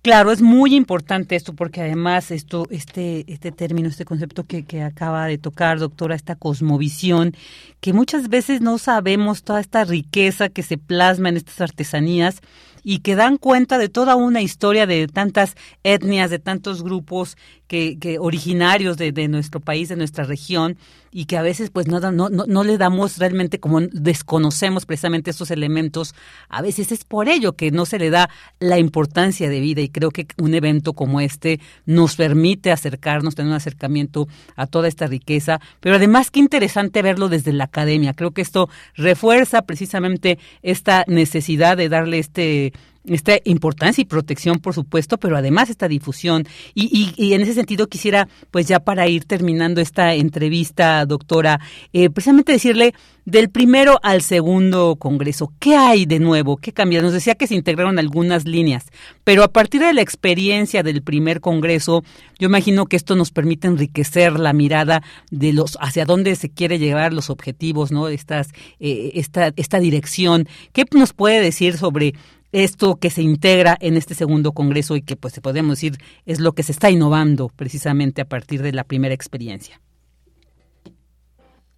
Claro, es muy importante esto porque además esto, este, este término, este concepto que, que acaba de tocar, doctora, esta cosmovisión, que muchas veces no sabemos toda esta riqueza que se plasma en estas artesanías y que dan cuenta de toda una historia de tantas etnias, de tantos grupos que, que originarios de, de, nuestro país, de nuestra región, y que a veces pues no, no, no, le damos realmente como desconocemos precisamente estos elementos, a veces es por ello que no se le da la importancia de vida y creo que un evento como este nos permite acercarnos, tener un acercamiento a toda esta riqueza, pero además qué interesante verlo desde la academia, creo que esto refuerza precisamente esta necesidad de darle este esta importancia y protección, por supuesto, pero además esta difusión. Y, y, en ese sentido quisiera, pues ya para ir terminando esta entrevista, doctora, eh, precisamente decirle del primero al segundo Congreso, ¿qué hay de nuevo? ¿Qué cambia? Nos decía que se integraron algunas líneas, pero a partir de la experiencia del primer Congreso, yo imagino que esto nos permite enriquecer la mirada de los hacia dónde se quiere llevar los objetivos, ¿no? Estas, eh, esta, esta dirección. ¿Qué nos puede decir sobre esto que se integra en este segundo congreso y que pues se podemos decir es lo que se está innovando precisamente a partir de la primera experiencia?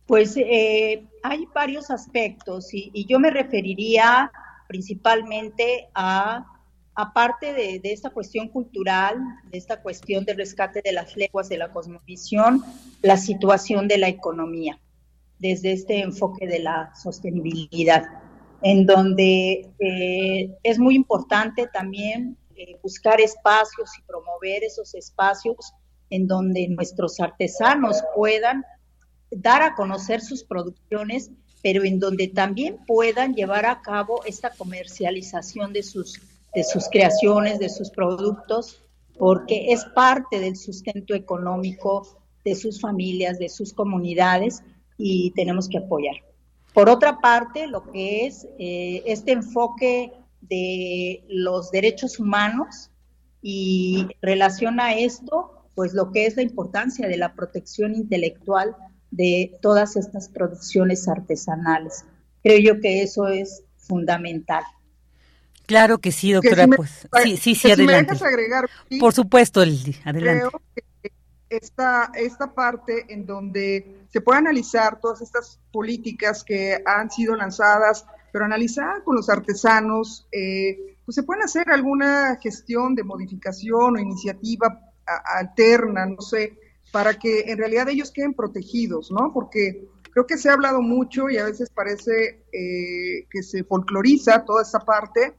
Pues eh, hay varios aspectos y, yo me referiría principalmente a, aparte de, de, esta cuestión cultural, de esta cuestión del rescate de las lenguas, de la cosmovisión, la situación de la economía, desde este enfoque de la sostenibilidad en donde eh, es muy importante también eh, buscar espacios y promover esos espacios en donde nuestros artesanos puedan dar a conocer sus producciones, pero en donde también puedan llevar a cabo esta comercialización de sus, de sus creaciones, de sus productos, porque es parte del sustento económico de sus familias, de sus comunidades y tenemos que apoyar. Por otra parte, lo que es eh, este enfoque de los derechos humanos y relaciona esto, pues lo que es la importancia de la protección intelectual de todas estas producciones artesanales. Creo yo que eso es fundamental. Claro que sí, doctora. pues, sí, sí, sí, adelante. agregar, Por supuesto, adelante. Creo que esta, esta parte en donde se puede analizar todas estas políticas que han sido lanzadas, pero analizar con los artesanos, eh, pues se puede hacer alguna gestión de modificación o iniciativa alterna, no sé, para que en realidad ellos queden protegidos, ¿no? Porque creo que se ha hablado mucho y a veces parece eh, que se folcloriza toda esta parte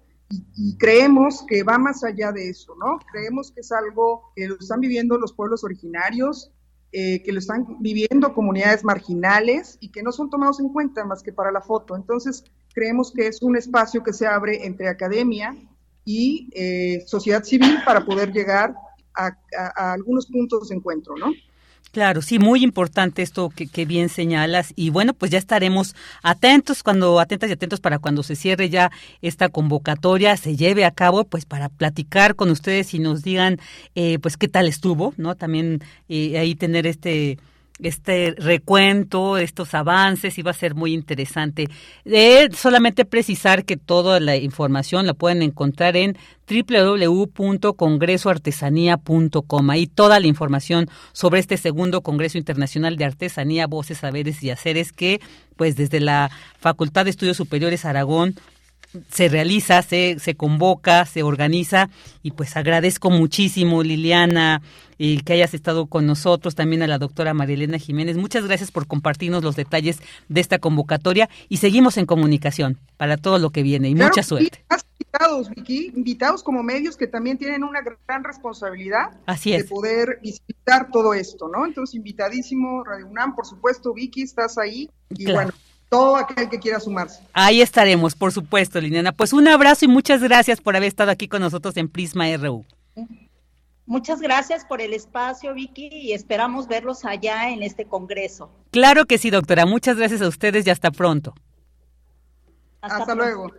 y, creemos que va más allá de eso, ¿no? Creemos que es algo que lo están viviendo los pueblos originarios, eh, que lo están viviendo comunidades marginales y que no son tomados en cuenta más que para la foto. Entonces, creemos que es un espacio que se abre entre academia y eh, sociedad civil para poder llegar a, a algunos puntos de encuentro, ¿no? Claro, sí, muy importante esto que, bien señalas. Y bueno, pues ya estaremos atentos cuando, atentas y atentos para cuando se cierre ya esta convocatoria, se lleve a cabo, pues para platicar con ustedes y nos digan, eh, pues qué tal estuvo, ¿no? También eh, ahí tener este este recuento, estos avances, y va a ser muy interesante. Solamente precisar que toda la información la pueden encontrar en www.congresoartesanía.com. Ahí toda la información sobre este segundo Congreso Internacional de Artesanía, Voces, Saberes y Haceres que, pues desde la Facultad de Estudios Superiores Aragón, se realiza, se, se convoca, se organiza y pues agradezco muchísimo Liliana y que hayas estado con nosotros, también a la doctora Marielena Jiménez. Muchas gracias por compartirnos los detalles de esta convocatoria y seguimos en comunicación para todo lo que viene y mucha suerte. Invitados, Vicky, invitados como medios que también tienen una gran responsabilidad de poder visitar todo esto, ¿no? Entonces, invitadísimo, Radio UNAM, por supuesto, Vicky, estás ahí y bueno todo aquel que quiera sumarse. Ahí estaremos, por supuesto, Liliana. Pues un abrazo y muchas gracias por haber estado aquí con nosotros en Prisma RU. Muchas gracias por el espacio, Vicky, y esperamos verlos allá en este congreso. Claro que sí, doctora. Muchas gracias a ustedes y hasta pronto. Hasta, luego.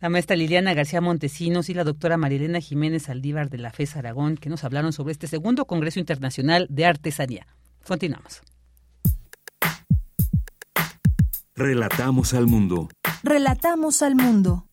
La maestra Liliana García Montesinos y la doctora Marilena Jiménez Aldívar de la FES Aragón, que nos hablaron sobre este segundo Congreso Internacional de Artesanía. Continuamos. Relatamos al mundo. Relatamos al mundo.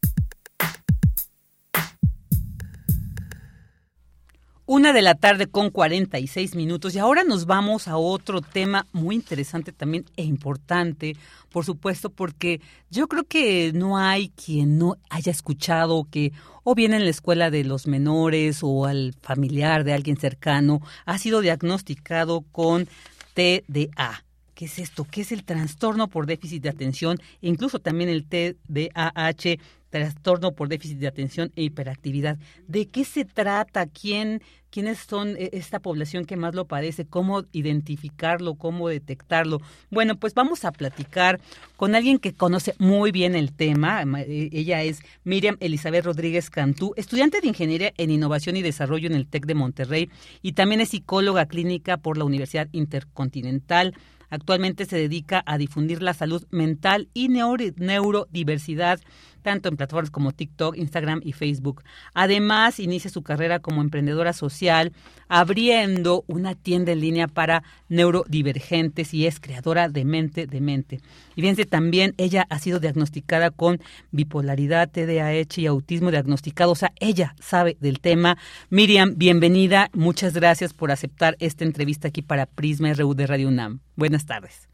Una de la tarde con 46 minutos y ahora nos vamos a otro tema muy interesante también e importante, por supuesto, porque yo creo que no hay quien no haya escuchado que o bien en la escuela de los menores o al familiar de alguien cercano ha sido diagnosticado con TDA. ¿Qué es esto? ¿Qué es el trastorno por déficit de atención? E incluso también el TDAH, trastorno por déficit de atención e hiperactividad. ¿De qué se trata? ¿Quién, ¿Quiénes son eh, esta población que más lo padece? ¿Cómo identificarlo? ¿Cómo detectarlo? Bueno, pues vamos a platicar con alguien que conoce muy bien el tema. Eh, ella es Miriam Elizabeth Rodríguez Cantú, estudiante de Ingeniería en Innovación y Desarrollo en el TEC de Monterrey y también es psicóloga clínica por la Universidad Intercontinental. Actualmente se dedica a difundir la salud mental y neurodiversidad tanto en plataformas como TikTok, Instagram y Facebook. Además, inicia su carrera como emprendedora social, abriendo una tienda en línea para neurodivergentes y es creadora de Mente de Mente. Y fíjense, también ella ha sido diagnosticada con bipolaridad, TDAH y autismo diagnosticado, o sea, ella sabe del tema. Miriam, bienvenida, muchas gracias por aceptar esta entrevista aquí para Prisma RU de Radio UNAM. Buenas tardes.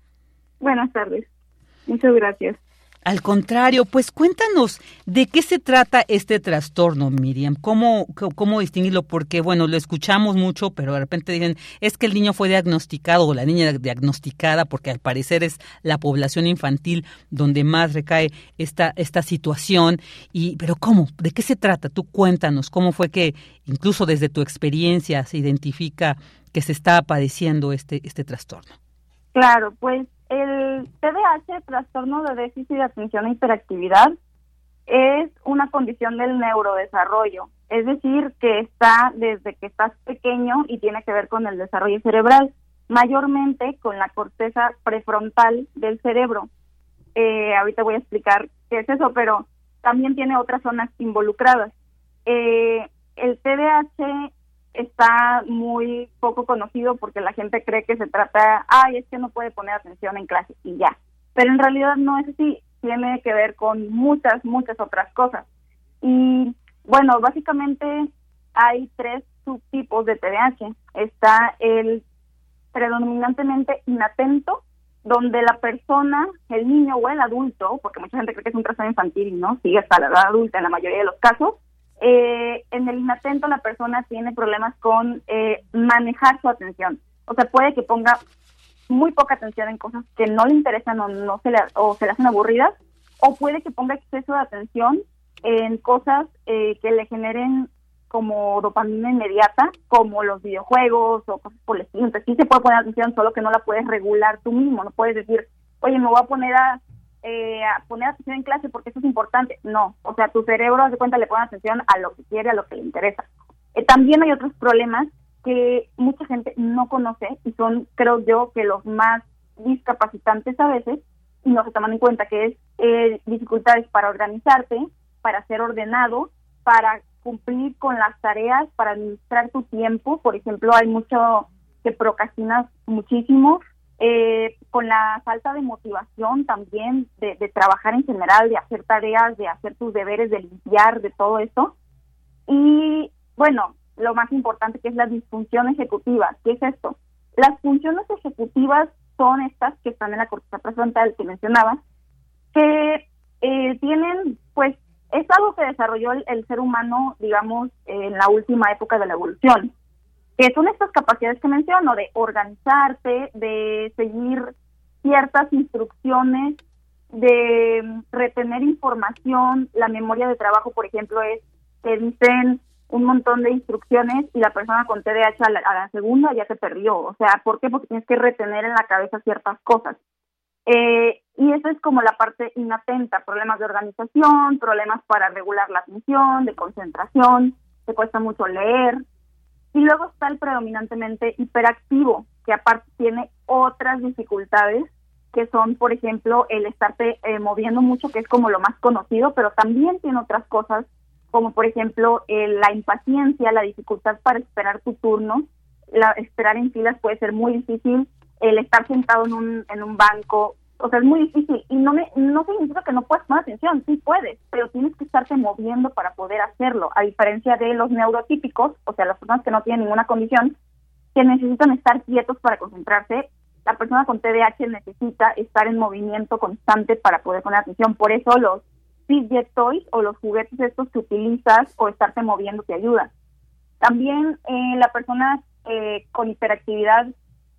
Buenas tardes. Muchas gracias. Al contrario, pues cuéntanos de qué se trata este trastorno, Miriam. ¿Cómo, cómo distinguirlo? Porque, bueno, lo escuchamos mucho, pero de repente dicen, es que el niño fue diagnosticado o la niña diagnosticada, porque al parecer es la población infantil donde más recae esta, esta situación. Y, pero ¿cómo? ¿De qué se trata? Tú cuéntanos, ¿cómo fue que incluso desde tu experiencia se identifica que se está padeciendo este, este trastorno? Claro, pues el TDAH, trastorno de déficit de atención e hiperactividad, es una condición del neurodesarrollo, es decir, que está desde que estás pequeño y tiene que ver con el desarrollo cerebral, mayormente con la corteza prefrontal del cerebro. Eh, ahorita voy a explicar qué es eso, pero también tiene otras zonas involucradas. Eh, el TDAH está muy poco conocido porque la gente cree que se trata, ay, es que no puede poner atención en clase y ya. Pero en realidad no es así, tiene que ver con muchas, muchas otras cosas. Y bueno, básicamente hay tres subtipos de TDAH. Está el predominantemente inatento, donde la persona, el niño o el adulto, porque mucha gente cree que es un trastorno infantil, ¿no? Sigue hasta la edad adulta en la mayoría de los casos, eh, en el inatento la persona tiene problemas con eh, manejar su atención. O sea, puede que ponga muy poca atención en cosas que no le interesan o, no se le, o se le hacen aburridas, o puede que ponga exceso de atención en cosas eh, que le generen como dopamina inmediata, como los videojuegos o cosas por el estilo. Entonces sí se puede poner atención, solo que no la puedes regular tú mismo. No puedes decir, oye, me voy a poner a eh, poner atención en clase porque eso es importante. No, o sea, tu cerebro, de cuenta, le pone atención a lo que quiere, a lo que le interesa. Eh, también hay otros problemas que mucha gente no conoce y son, creo yo, que los más discapacitantes a veces y no se toman en cuenta, que es eh, dificultades para organizarte, para ser ordenado, para cumplir con las tareas, para administrar tu tiempo. Por ejemplo, hay mucho que procrastinas muchísimo, eh, con la falta de motivación también de, trabajar en general, de hacer tareas, de hacer tus deberes, de limpiar, de todo eso. Y bueno, lo más importante que es la disfunción ejecutiva. ¿Qué es esto? Las funciones ejecutivas son estas que están en la corteza prefrontal que mencionaba, que eh, tienen, pues, es algo que desarrolló el ser humano, digamos, en la última época de la evolución que son estas capacidades que menciono, de organizarte, de seguir ciertas instrucciones, de retener información, la memoria de trabajo, por ejemplo, es que dicen un montón de instrucciones y la persona con TDAH a la, segunda ya se perdió. O sea, ¿por qué? Porque tienes que retener en la cabeza ciertas cosas. Eh, y eso es como la parte inatenta, problemas de organización, problemas para regular la atención, de concentración, te cuesta mucho leer, y luego está el predominantemente hiperactivo, que aparte tiene otras dificultades, que son, por ejemplo, el estarte eh, moviendo mucho, que es como lo más conocido, pero también tiene otras cosas, como por ejemplo la impaciencia, la dificultad para esperar tu turno. La, esperar en filas puede ser muy difícil, el estar sentado en un, en un banco o sea, es muy difícil. Y no me no significa que no puedas poner atención, sí puedes, pero tienes que estarte moviendo para poder hacerlo, a diferencia de los neurotípicos, o sea, las personas que no tienen ninguna condición, que necesitan estar quietos para concentrarse, la persona con TDAH necesita estar en movimiento constante para poder poner atención, por eso los fidget toys o los juguetes estos que utilizas o estarte moviendo te ayudan. También eh, la persona eh, con hiperactividad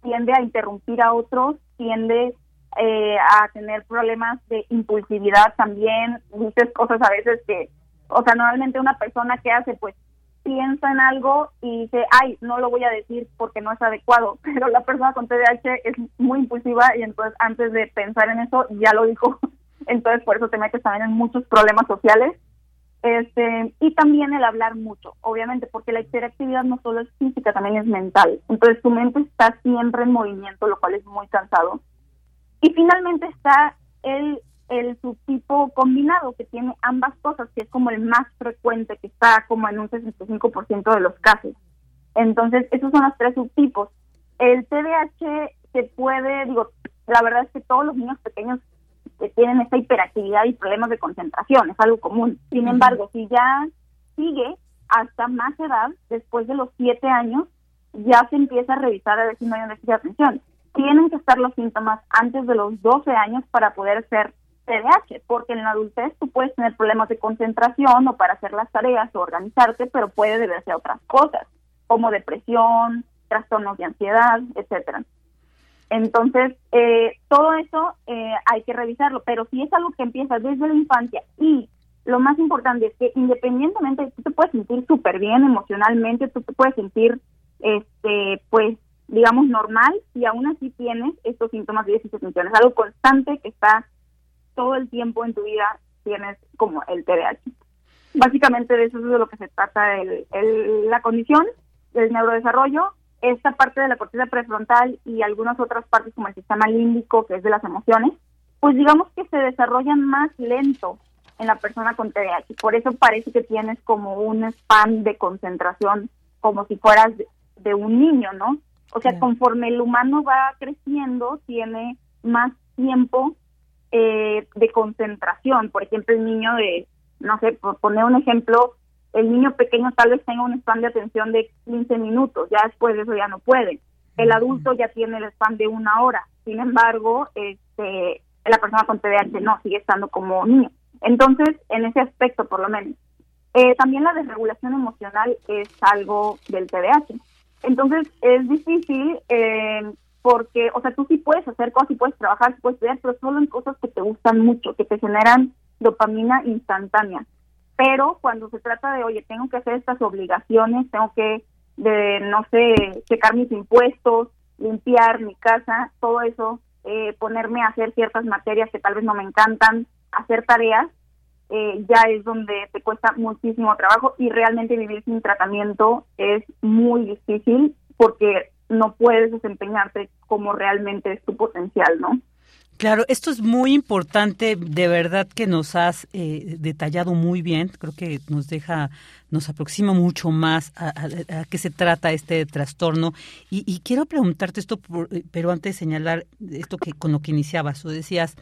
tiende a interrumpir a otros, tiende eh, a tener problemas de impulsividad también, dices cosas a veces que, o sea, normalmente una persona que hace, pues piensa en algo y dice, ay, no lo voy a decir porque no es adecuado, pero la persona con TDAH es muy impulsiva y entonces antes de pensar en eso ya lo dijo, entonces por eso te metes también en muchos problemas sociales. Este, y también el hablar mucho, obviamente, porque la hiperactividad no solo es física, también es mental. Entonces tu mente está siempre en movimiento, lo cual es muy cansado. Y finalmente está el el subtipo combinado que tiene ambas cosas, que es como el más frecuente, que está como en un 65% de los casos. Entonces, esos son los tres subtipos. El TDAH se puede, digo, la verdad es que todos los niños pequeños que tienen esta hiperactividad y problemas de concentración, es algo común. Sin embargo, si ya sigue hasta más edad, después de los siete años, ya se empieza a revisar a ver si no hay un déficit de atención. Tienen que estar los síntomas antes de los 12 años para poder ser TDAH, porque en la adultez tú puedes tener problemas de concentración o para hacer las tareas o organizarte, pero puede deberse a otras cosas, como depresión, trastornos de ansiedad, etcétera. Entonces, eh, todo eso eh, hay que revisarlo, pero si es algo que empieza desde la infancia y lo más importante es que independientemente, tú te puedes sentir súper bien emocionalmente, tú te puedes sentir, este, pues, digamos, normal y aún así tienes estos síntomas de de Es algo constante que está todo el tiempo en tu vida tienes como el TDAH. Básicamente de eso es de lo que se trata el, la condición del neurodesarrollo. Esta parte de la corteza prefrontal y algunas otras partes como el sistema límbico, que es de las emociones, pues digamos que se desarrollan más lento en la persona con TDAH. Por eso parece que tienes como un span de concentración como si fueras de, un niño, ¿no? O sea, conforme el humano va creciendo, tiene más tiempo eh, de concentración. Por ejemplo, el niño de, no sé, por poner un ejemplo, el niño pequeño tal vez tenga un span de atención de 15 minutos, ya después de eso ya no puede. El adulto ya tiene el span de una hora. Sin embargo, este, la persona con TDAH no, sigue estando como niño. Entonces, en ese aspecto, por lo menos. Eh, también la desregulación emocional es algo del TDAH. Entonces, es difícil eh, porque, o sea, tú sí puedes hacer cosas, y puedes trabajar, sí puedes estudiar, pero solo en cosas que te gustan mucho, que te generan dopamina instantánea. Pero cuando se trata de, oye, tengo que hacer estas obligaciones, tengo que, de, no sé, checar mis impuestos, limpiar mi casa, todo eso, eh, ponerme a hacer ciertas materias que tal vez no me encantan, hacer tareas, eh, ya es donde te cuesta muchísimo trabajo y realmente vivir sin tratamiento es muy difícil porque no puedes desempeñarte como realmente es tu potencial, ¿no? Claro, esto es muy importante, de verdad que nos has eh, detallado muy bien, creo que nos deja, nos aproxima mucho más a, qué se trata este trastorno. Y, quiero preguntarte esto, eh, pero antes de señalar esto que con lo que iniciabas, o decías,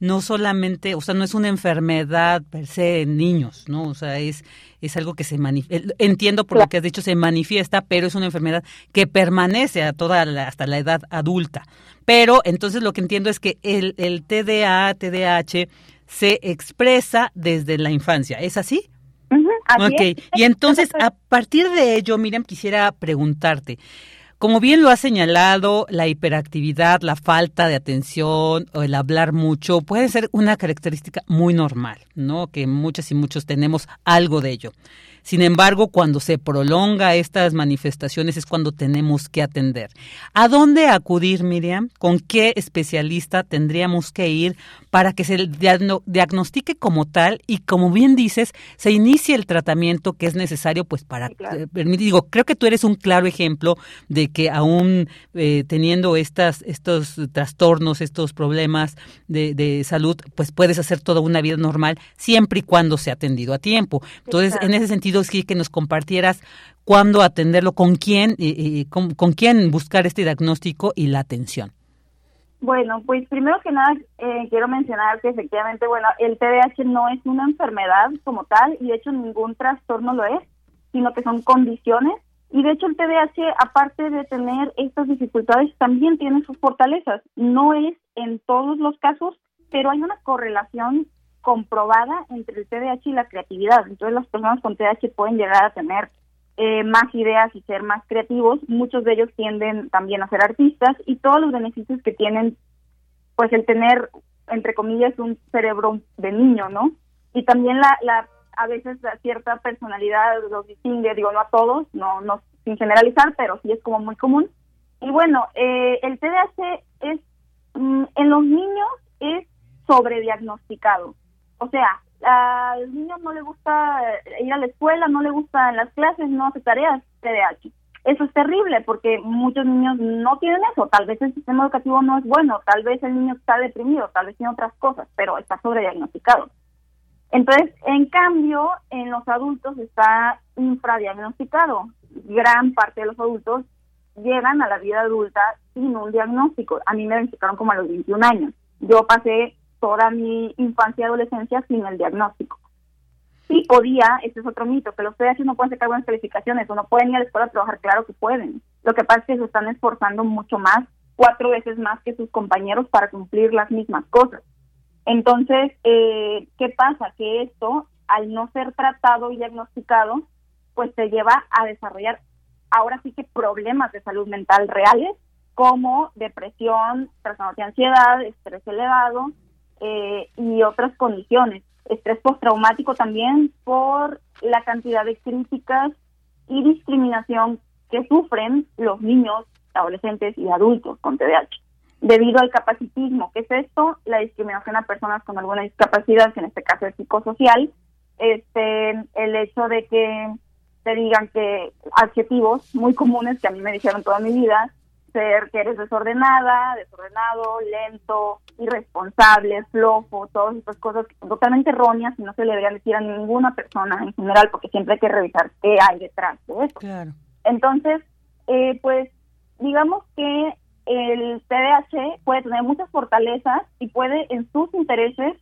no solamente, o sea, no es una enfermedad per se en niños, ¿no? O sea, es, es algo que se manifiesta, entiendo por lo que has dicho, se manifiesta, pero es una enfermedad que permanece a toda hasta la edad adulta. Pero entonces lo que entiendo es que el, el TDA, TDAH se expresa desde la infancia, ¿es así? ok, y entonces a partir de ello, Miriam, quisiera preguntarte, como bien lo ha señalado, la hiperactividad, la falta de atención o el hablar mucho puede ser una característica muy normal, ¿no? Que muchas y muchos tenemos algo de ello. Sin embargo, cuando se prolonga estas manifestaciones es cuando tenemos que atender. ¿A dónde acudir, Miriam? ¿Con qué especialista tendríamos que ir para que se diagnostique como tal y, como bien dices, se inicie el tratamiento que es necesario pues para eh, permitir? Digo, creo que tú eres un claro ejemplo de que aún eh, teniendo estas, estos trastornos, estos problemas de, de, salud, pues puedes hacer toda una vida normal siempre y cuando sea atendido a tiempo. Entonces, en ese sentido, que nos compartieras cuándo atenderlo, con quién, y, con, quién buscar este diagnóstico y la atención. Bueno, pues primero que nada eh, quiero mencionar que efectivamente, bueno, el TDAH no es una enfermedad como tal y de hecho ningún trastorno lo es, sino que son condiciones y de hecho el TDAH, aparte de tener estas dificultades, también tiene sus fortalezas. No es en todos los casos, pero hay una correlación comprobada entre el TDAH y la creatividad. Entonces las personas con TDAH pueden llegar a tener eh, más ideas y ser más creativos. Muchos de ellos tienden también a ser artistas y todos los beneficios que tienen pues el tener, entre comillas, un cerebro de niño, ¿no? Y también la, la a veces cierta personalidad los distingue, digo, no a todos, no, no sin generalizar, pero sí es como muy común. Y bueno, eh, el TDAH es, mm, en los niños es sobrediagnosticado. O sea, al niño no le gusta ir a la escuela, no le gustan las clases, no hace tareas, TDAH. Eso es terrible porque muchos niños no tienen eso. Tal vez el sistema educativo no es bueno, tal vez el niño está deprimido, tal vez tiene otras cosas, pero está sobrediagnosticado. Entonces, en cambio, en los adultos está infradiagnosticado. Gran parte de los adultos llegan a la vida adulta sin un diagnóstico. A mí me diagnosticaron como a los 21 años. Yo pasé toda mi infancia y adolescencia sin el diagnóstico. Sí podía, ese es otro mito, que los PDH no pueden sacar buenas calificaciones o no pueden ir a la escuela a trabajar, claro que pueden. Lo que pasa es que se están esforzando mucho más, cuatro veces más que sus compañeros para cumplir las mismas cosas. Entonces, eh, ¿qué pasa? Que esto, al no ser tratado y diagnosticado, pues te lleva a desarrollar ahora sí que problemas de salud mental reales, como depresión, trastorno de ansiedad, estrés elevado eh, y otras condiciones. Estrés postraumático también por la cantidad de críticas y discriminación que sufren los niños, adolescentes y adultos con TDAH debido al capacitismo. ¿Qué es esto? La discriminación a personas con alguna discapacidad, que en este caso es psicosocial, este, el hecho de que te digan que adjetivos muy comunes que a mí me dijeron toda mi vida, ser que eres desordenada, desordenado, lento, irresponsable, flojo, todas estas cosas totalmente erróneas y no se le deberían decir a ninguna persona en general porque siempre hay que revisar qué hay detrás de eso. Entonces, eh, pues digamos que el TDAH puede tener muchas fortalezas y puede en sus intereses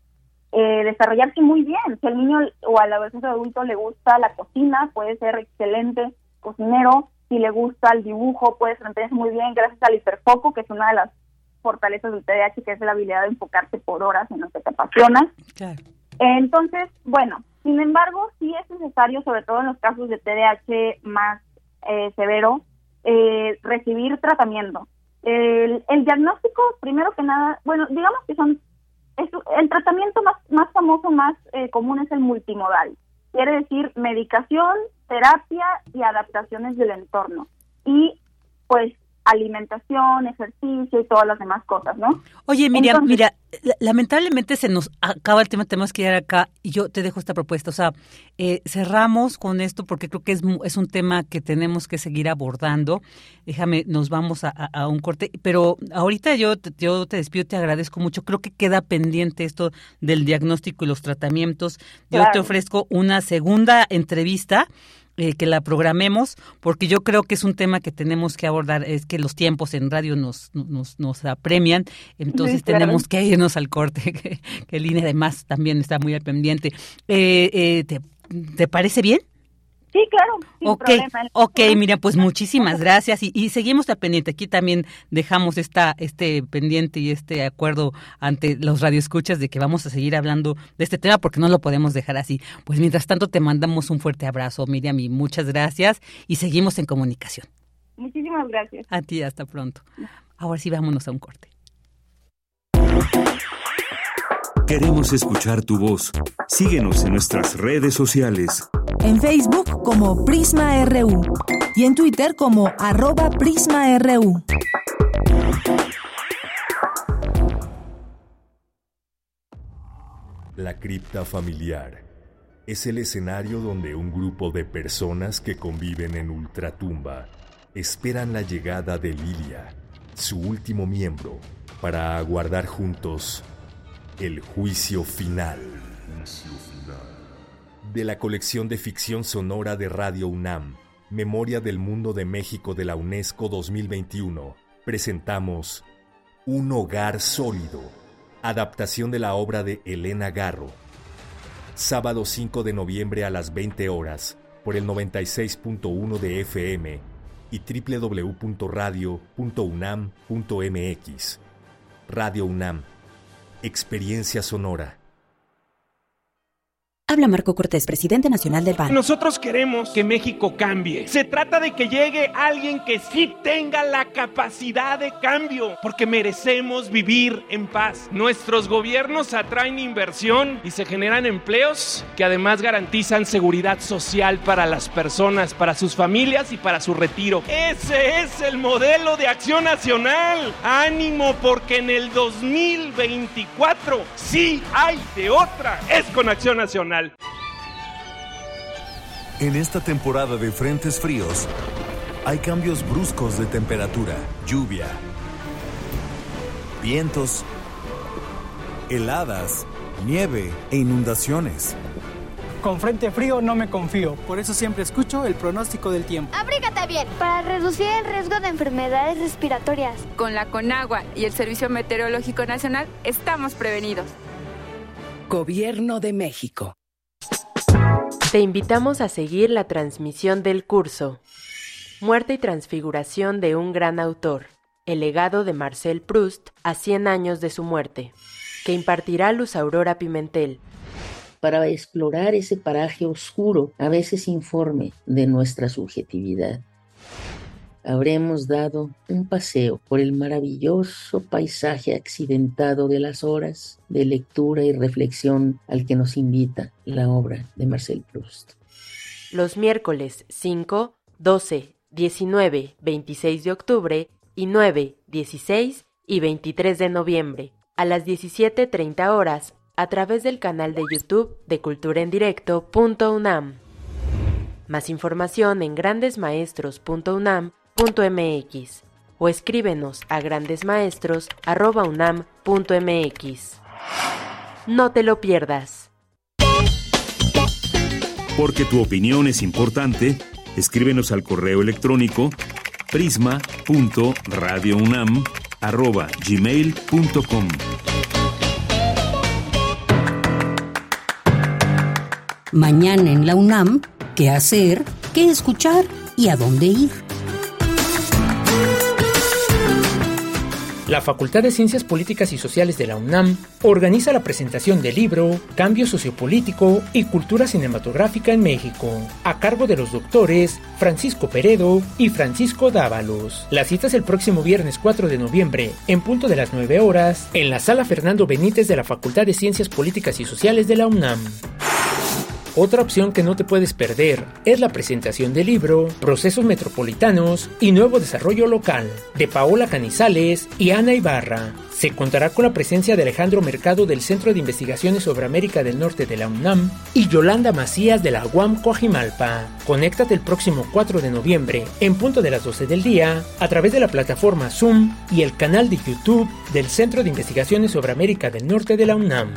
eh, desarrollarse muy bien. Si al niño o al adolescente adulto le gusta la cocina, puede ser excelente cocinero. Si le gusta el dibujo, puede desempeñarse muy bien gracias al hiperfoco, que es una de las fortalezas del TDAH, que es la habilidad de enfocarte por horas en lo que te apasiona. Entonces, bueno, sin embargo, sí es necesario, sobre todo en los casos de TDAH más eh, severo, eh, recibir tratamiento. El, diagnóstico, primero que nada, bueno, digamos que son, el tratamiento más, más famoso, más eh, común es el multimodal. Quiere decir medicación, terapia y adaptaciones del entorno. Y pues alimentación, ejercicio y todas las demás cosas, ¿no? Oye, Miriam, mira, lamentablemente se nos acaba el tema, tenemos que ir acá y yo te dejo esta propuesta. O sea, eh, cerramos con esto porque creo que es, es un tema que tenemos que seguir abordando. Déjame, nos vamos a, un corte, pero ahorita yo, yo te despido, te agradezco mucho. Creo que queda pendiente esto del diagnóstico y los tratamientos. Yo te ofrezco una segunda entrevista eh, que la programemos, porque yo creo que es un tema que tenemos que abordar, es que los tiempos en radio nos, nos, nos apremian, entonces tenemos que irnos al corte, que, que línea además también está muy al pendiente. Eh, eh, ¿te, ¿Te parece bien? Sí, claro. Sin ok, ok, mira, pues muchísimas gracias y, seguimos a pendiente. Aquí también dejamos esta, este pendiente y este acuerdo ante los radioescuchas de que vamos a seguir hablando de este tema porque no lo podemos dejar así. Pues mientras tanto te mandamos un fuerte abrazo, Miriam, y muchas gracias y seguimos en comunicación. Muchísimas gracias. A ti, hasta pronto. Ahora sí, vámonos a un corte. Queremos escuchar tu voz. Síguenos en nuestras redes sociales. En Facebook como Prisma RU y en Twitter como arroba PrismaRU. La cripta familiar es el escenario donde un grupo de personas que conviven en ultratumba esperan la llegada de Lilia, su último miembro, para aguardar juntos el juicio final. De la colección de ficción sonora de Radio UNAM, Memoria del Mundo de México de la UNESCO 2021, presentamos Un hogar sólido, adaptación de la obra de Elena Garro. Sábado 5 de noviembre a las 20 horas, por el 96.1 de FM y www.radio.unam.mx. Radio UNAM Experiencia sonora. Habla Marco Cortés, presidente nacional del PAN. Nosotros queremos que México cambie. Se trata de que llegue alguien que sí tenga la capacidad de cambio, porque merecemos vivir en paz. Nuestros gobiernos atraen inversión y se generan empleos que además garantizan seguridad social para las personas, para sus familias y para su retiro. Ese es el modelo de acción nacional. Ánimo porque en el 2024 sí hay de otra. Es con acción nacional. En esta temporada de frentes fríos, hay cambios bruscos de temperatura, lluvia, vientos, heladas, nieve e inundaciones. Con frente frío no me confío, por eso siempre escucho el pronóstico del tiempo. Abrígate bien para reducir el riesgo de enfermedades respiratorias. Con la Conagua y el Servicio Meteorológico Nacional estamos prevenidos. Gobierno de México. Te invitamos a seguir la transmisión del curso Muerte y Transfiguración de un gran autor, el legado de Marcel Proust a 100 años de su muerte, que impartirá Luz Aurora Pimentel. Para explorar ese paraje oscuro, a veces informe de nuestra subjetividad habremos dado un paseo por el maravilloso paisaje accidentado de las horas de lectura y reflexión al que nos invita la obra de Marcel Proust. Los miércoles 5, 12, 19, 26 de octubre y 9, 16 y 23 de noviembre, a las 17.30 horas, a través del canal de YouTube de Cultura en Directo.unam. Más información en grandesmaestros.unam mx o escríbenos a grandesmaestros.unam.mx. No te lo pierdas. Porque tu opinión es importante, escríbenos al correo electrónico prisma.radiounam@gmail.com. Mañana en la UNAM, ¿qué hacer? ¿Qué escuchar? ¿Y a dónde ir? La Facultad de Ciencias Políticas y Sociales de la UNAM organiza la presentación del libro Cambio Sociopolítico y Cultura Cinematográfica en México, a cargo de los doctores Francisco Peredo y Francisco Dávalos. La cita es el próximo viernes 4 de noviembre, en punto de las 9 horas, en la sala Fernando Benítez de la Facultad de Ciencias Políticas y Sociales de la UNAM. Otra opción que no te puedes perder es la presentación del libro Procesos Metropolitanos y Nuevo Desarrollo Local de Paola Canizales y Ana Ibarra. Se contará con la presencia de Alejandro Mercado del Centro de Investigaciones sobre América del Norte de la UNAM y Yolanda Macías de la UAM Coajimalpa. Conéctate el próximo 4 de noviembre en punto de las 12 del día a través de la plataforma Zoom y el canal de YouTube del Centro de Investigaciones sobre América del Norte de la UNAM.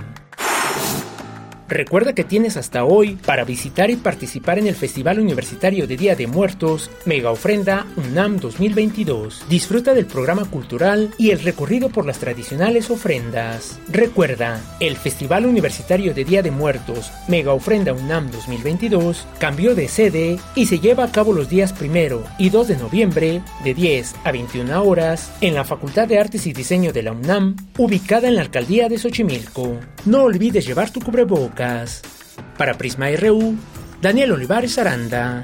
Recuerda que tienes hasta hoy para visitar y participar en el Festival Universitario de Día de Muertos Mega Ofrenda UNAM 2022. Disfruta del programa cultural y el recorrido por las tradicionales ofrendas. Recuerda, el Festival Universitario de Día de Muertos Mega Ofrenda UNAM 2022 cambió de sede y se lleva a cabo los días primero y 2 de noviembre de 10 a 21 horas en la Facultad de Artes y Diseño de la UNAM, ubicada en la alcaldía de Xochimilco. No olvides llevar tu cubrebocas para Prisma RU, Daniel Olivares Aranda.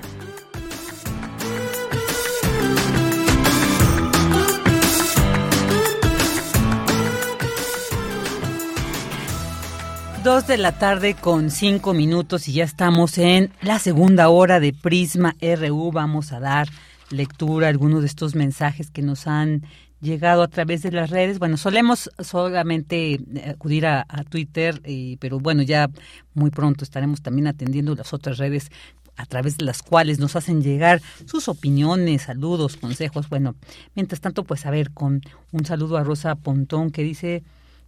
Dos de la tarde con cinco minutos y ya estamos en la segunda hora de Prisma RU. Vamos a dar lectura a algunos de estos mensajes que nos han llegado a través de las redes. Bueno, solemos solamente eh, acudir a, Twitter, eh, pero bueno, ya muy pronto estaremos también atendiendo las otras redes a través de las cuales nos hacen llegar sus opiniones, saludos, consejos. Bueno, mientras tanto, pues a ver, con un saludo a Rosa Pontón que dice,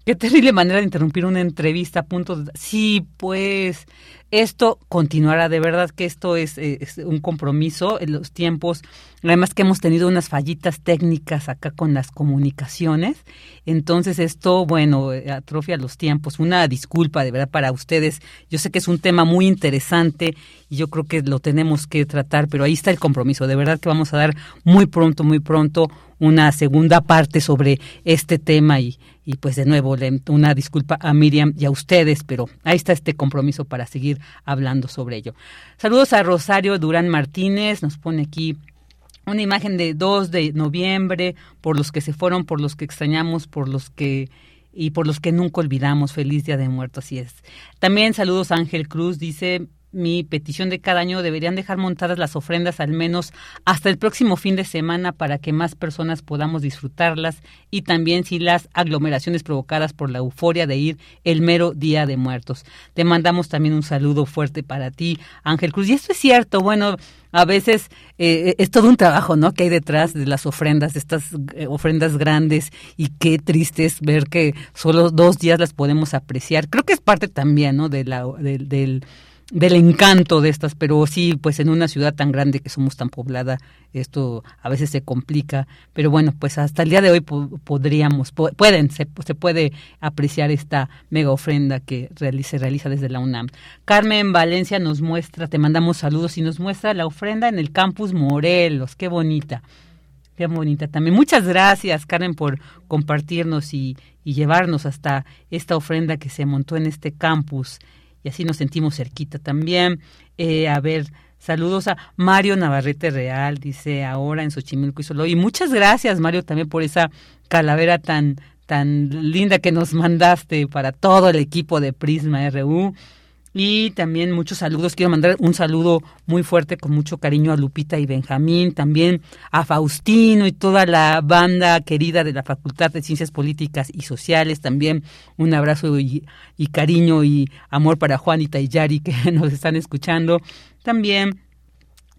qué terrible manera de interrumpir una entrevista a punto de... Sí, pues esto continuará, de verdad que esto es, es, un compromiso en los tiempos, además que hemos tenido unas fallitas técnicas acá con las comunicaciones, entonces esto, bueno, atrofia los tiempos, una disculpa de verdad para ustedes, yo sé que es un tema muy interesante y yo creo que lo tenemos que tratar, pero ahí está el compromiso, de verdad que vamos a dar muy pronto, muy pronto una segunda parte sobre este tema y, y pues de nuevo una disculpa a Miriam y a ustedes, pero ahí está este compromiso para seguir hablando sobre ello. Saludos a Rosario Durán Martínez, nos pone aquí una imagen de 2 de noviembre, por los que se fueron, por los que extrañamos, por los que y por los que nunca olvidamos. Feliz Día de Muertos, así es. También saludos a Ángel Cruz, dice mi petición de cada año deberían dejar montadas las ofrendas al menos hasta el próximo fin de semana para que más personas podamos disfrutarlas y también si las aglomeraciones provocadas por la euforia de ir el mero día de muertos. Te mandamos también un saludo fuerte para ti, Ángel Cruz. Y esto es cierto, bueno, a veces eh, es todo un trabajo, ¿no? Que hay detrás de las ofrendas, estas eh, ofrendas grandes y qué triste es ver que solo dos días las podemos apreciar. Creo que es parte también, ¿no? De la, del del encanto de estas, pero sí, pues en una ciudad tan grande que somos tan poblada, esto a veces se complica, pero bueno, pues hasta el día de hoy podríamos, pueden, se, se, puede apreciar esta mega ofrenda que se realiza desde la UNAM. Carmen Valencia nos muestra, te mandamos saludos y nos muestra la ofrenda en el campus Morelos, qué bonita. Qué bonita también. Muchas gracias, Carmen, por compartirnos y, y llevarnos hasta esta ofrenda que se montó en este campus y así nos sentimos cerquita también. Eh, a ver, saludos a Mario Navarrete Real, dice ahora en Xochimilco y Solo. Y muchas gracias, Mario, también por esa calavera tan, tan linda que nos mandaste para todo el equipo de Prisma RU. Y también muchos saludos. Quiero mandar un saludo muy fuerte con mucho cariño a Lupita y Benjamín, también a Faustino y toda la banda querida de la Facultad de Ciencias Políticas y Sociales. También un abrazo y, cariño y amor para Juan y Tayari que nos están escuchando. También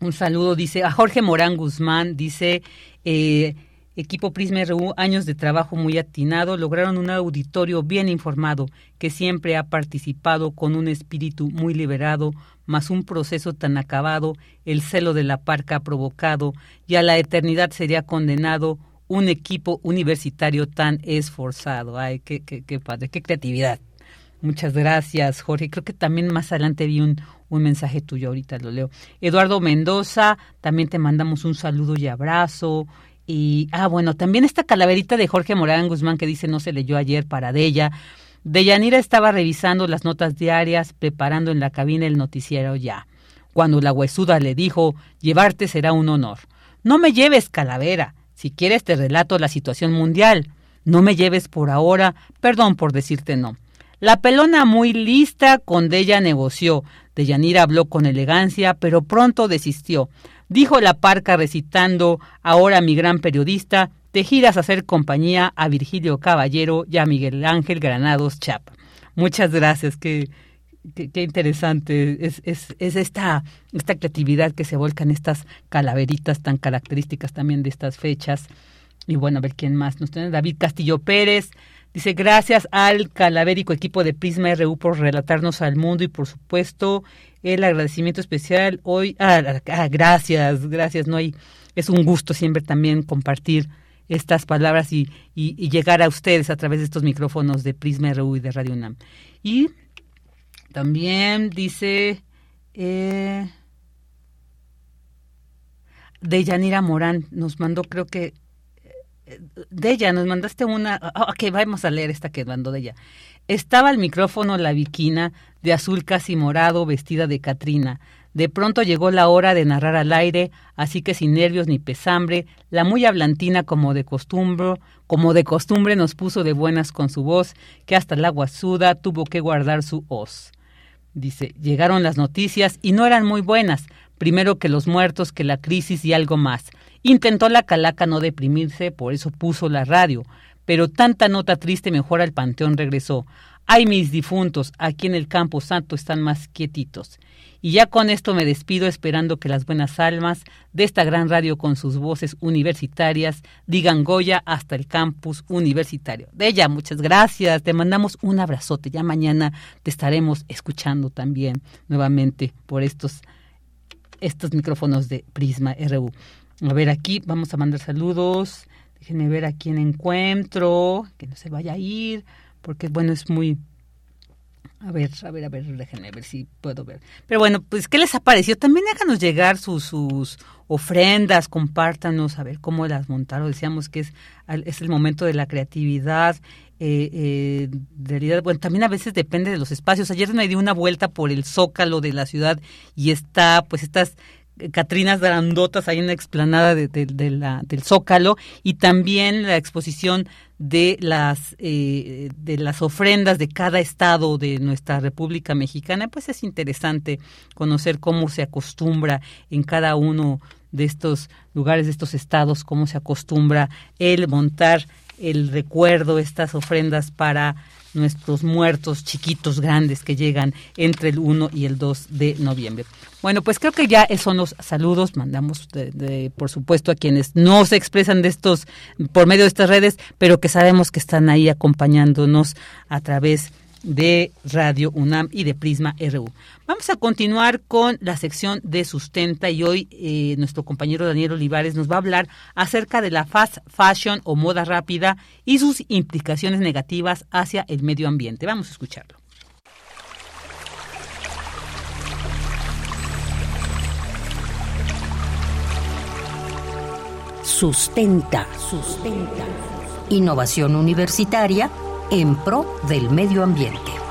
un saludo, dice a Jorge Morán Guzmán, dice... Eh, Equipo Prisma RU, años de trabajo muy atinado, lograron un auditorio bien informado, que siempre ha participado con un espíritu muy liberado, más un proceso tan acabado, el celo de la parca ha provocado, y a la eternidad sería condenado un equipo universitario tan esforzado. Ay, qué, qué, qué padre, qué creatividad. Muchas gracias, Jorge. Creo que también más adelante vi un, un mensaje tuyo, ahorita lo leo. Eduardo Mendoza, también te mandamos un saludo y abrazo. Y, ah, bueno, también esta calaverita de Jorge Morán Guzmán que dice no se leyó ayer para Della. Deyanira estaba revisando las notas diarias, preparando en la cabina el noticiero ya. Cuando la huesuda le dijo, llevarte será un honor. No me lleves, calavera. Si quieres te relato la situación mundial. No me lleves por ahora, perdón por decirte no. La pelona muy lista con Della negoció. Deyanira habló con elegancia, pero pronto desistió. Dijo la parca recitando, ahora mi gran periodista, te giras a hacer compañía a Virgilio Caballero y a Miguel Ángel Granados Chapa. Muchas gracias, qué, qué, interesante es, es, es, esta, esta creatividad que se volca en estas calaveritas tan características también de estas fechas. Y bueno, a ver quién más nos tiene. David Castillo Pérez, Dice, gracias al calavérico equipo de Prisma RU por relatarnos al mundo y por supuesto el agradecimiento especial hoy. Ah, ah, gracias, gracias. No hay, es un gusto siempre también compartir estas palabras y, y, llegar a ustedes a través de estos micrófonos de Prisma RU y de Radio UNAM. Y también dice eh, de Yanira Morán, nos mandó creo que de ella, nos mandaste una. Ah, ok, vamos a leer esta que mandó de ella. Estaba al micrófono la viquina, de azul casi morado, vestida de Catrina. De pronto llegó la hora de narrar al aire, así que sin nervios ni pesambre, la muy hablantina como de costumbre, como de costumbre nos puso de buenas con su voz, que hasta la guasuda tuvo que guardar su hoz. Dice, llegaron las noticias y no eran muy buenas, primero que los muertos, que la crisis y algo más. Intentó la calaca no deprimirse, por eso puso la radio, pero tanta nota triste mejor al panteón regresó. Ay, mis difuntos, aquí en el campo santo están más quietitos. Y ya con esto me despido esperando que las buenas almas de esta gran radio con sus voces universitarias digan Goya hasta el campus universitario. De ella, muchas gracias. Te mandamos un abrazote. Ya mañana te estaremos escuchando también nuevamente por estos, estos micrófonos de Prisma RU. A ver, aquí vamos a mandar saludos. Déjenme ver a quién encuentro, que no se vaya a ir, porque bueno, es muy A ver, a ver, a ver, déjenme ver si puedo ver. Pero bueno, pues, ¿qué les ha parecido? También háganos llegar sus, ofrendas, compártanos, a ver cómo las montaron. Decíamos que es, es el momento de la creatividad. Eh, eh, realidad, bueno, también a veces depende de los espacios. Ayer me di una vuelta por el zócalo de la ciudad y está, pues, estas Catrinas grandotas ahí en la explanada de, del Zócalo y también la exposición de las eh, de las ofrendas de cada estado de nuestra República Mexicana pues es interesante conocer cómo se acostumbra en cada uno de estos lugares de estos estados cómo se acostumbra el montar el recuerdo estas ofrendas para nuestros muertos chiquitos, grandes que llegan entre el 1 y el 2 de noviembre. Bueno, pues creo que ya son los saludos. Mandamos, de, por supuesto, a quienes no se expresan de estos por medio de estas redes, pero que sabemos que están ahí acompañándonos a través de de Radio UNAM y de Prisma RU. Vamos a continuar con la sección de sustenta y hoy eh, nuestro compañero Daniel Olivares nos va a hablar acerca de la fast fashion o moda rápida y sus implicaciones negativas hacia el medio ambiente. Vamos a escucharlo. Sustenta, sustenta. Innovación universitaria en pro del medio ambiente.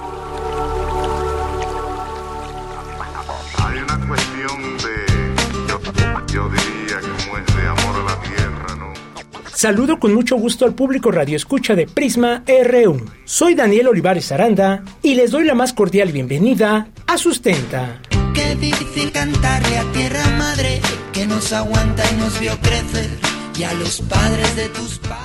Saludo con mucho gusto al público Radio Escucha de Prisma RU. Soy Daniel Olivares Aranda y les doy la más cordial bienvenida a Sustenta. Qué difícil cantarle a tierra madre que nos aguanta y nos vio crecer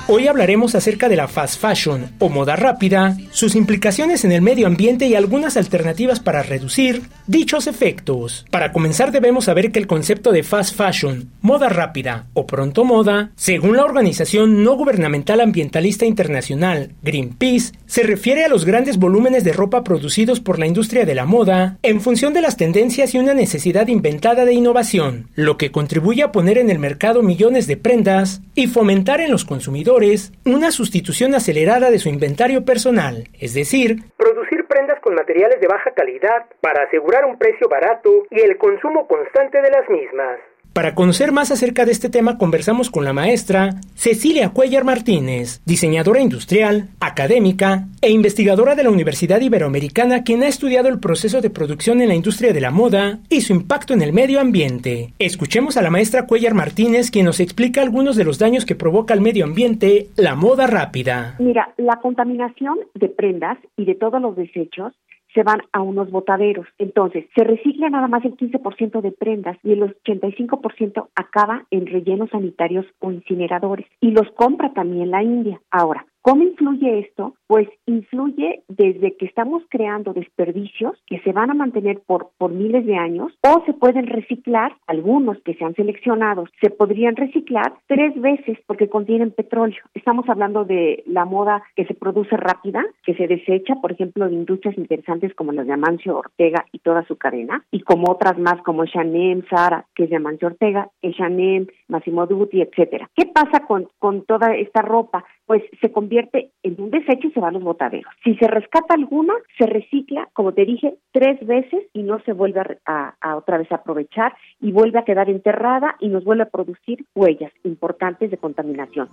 Hoy hablaremos acerca de la fast fashion o moda rápida, sus implicaciones en el medio ambiente y algunas alternativas para reducir dichos efectos. Para comenzar debemos saber que el concepto de fast fashion, moda rápida o pronto moda, según la organización no gubernamental ambientalista internacional Greenpeace, se refiere a los grandes volúmenes de ropa producidos por la industria de la moda en función de las tendencias y una necesidad inventada de innovación, lo que contribuye a poner en el mercado millones de prendas y fomentar en los consumidores una sustitución acelerada de su inventario personal, es decir, producir prendas con materiales de baja calidad para asegurar un precio barato y el consumo constante de las mismas. Para conocer más acerca de este tema conversamos con la maestra Cecilia Cuellar Martínez, diseñadora industrial, académica e investigadora de la Universidad Iberoamericana quien ha estudiado el proceso de producción en la industria de la moda y su impacto en el medio ambiente. Escuchemos a la maestra Cuellar Martínez quien nos explica algunos de los daños que provoca al medio ambiente la moda rápida. Mira, la contaminación de prendas y de todos los desechos se van a unos botaderos. Entonces, se recicla nada más el 15% de prendas y el 85% acaba en rellenos sanitarios o incineradores. Y los compra también la India. Ahora, ¿Cómo influye esto? Pues influye desde que estamos creando desperdicios que se van a mantener por, por miles de años o se pueden reciclar, algunos que se han seleccionado, se podrían reciclar tres veces porque contienen petróleo. Estamos hablando de la moda que se produce rápida, que se desecha, por ejemplo, de industrias interesantes como las de Amancio Ortega y toda su cadena, y como otras más como Chanel, Sara, que es de Amancio Ortega, Chanel, Massimo Dutti, etcétera. ¿Qué pasa con, con toda esta ropa? Pues se convierte en un desecho y se va a los botaderos. Si se rescata alguna, se recicla, como te dije, tres veces y no se vuelve a, a otra vez a aprovechar y vuelve a quedar enterrada y nos vuelve a producir huellas importantes de contaminación.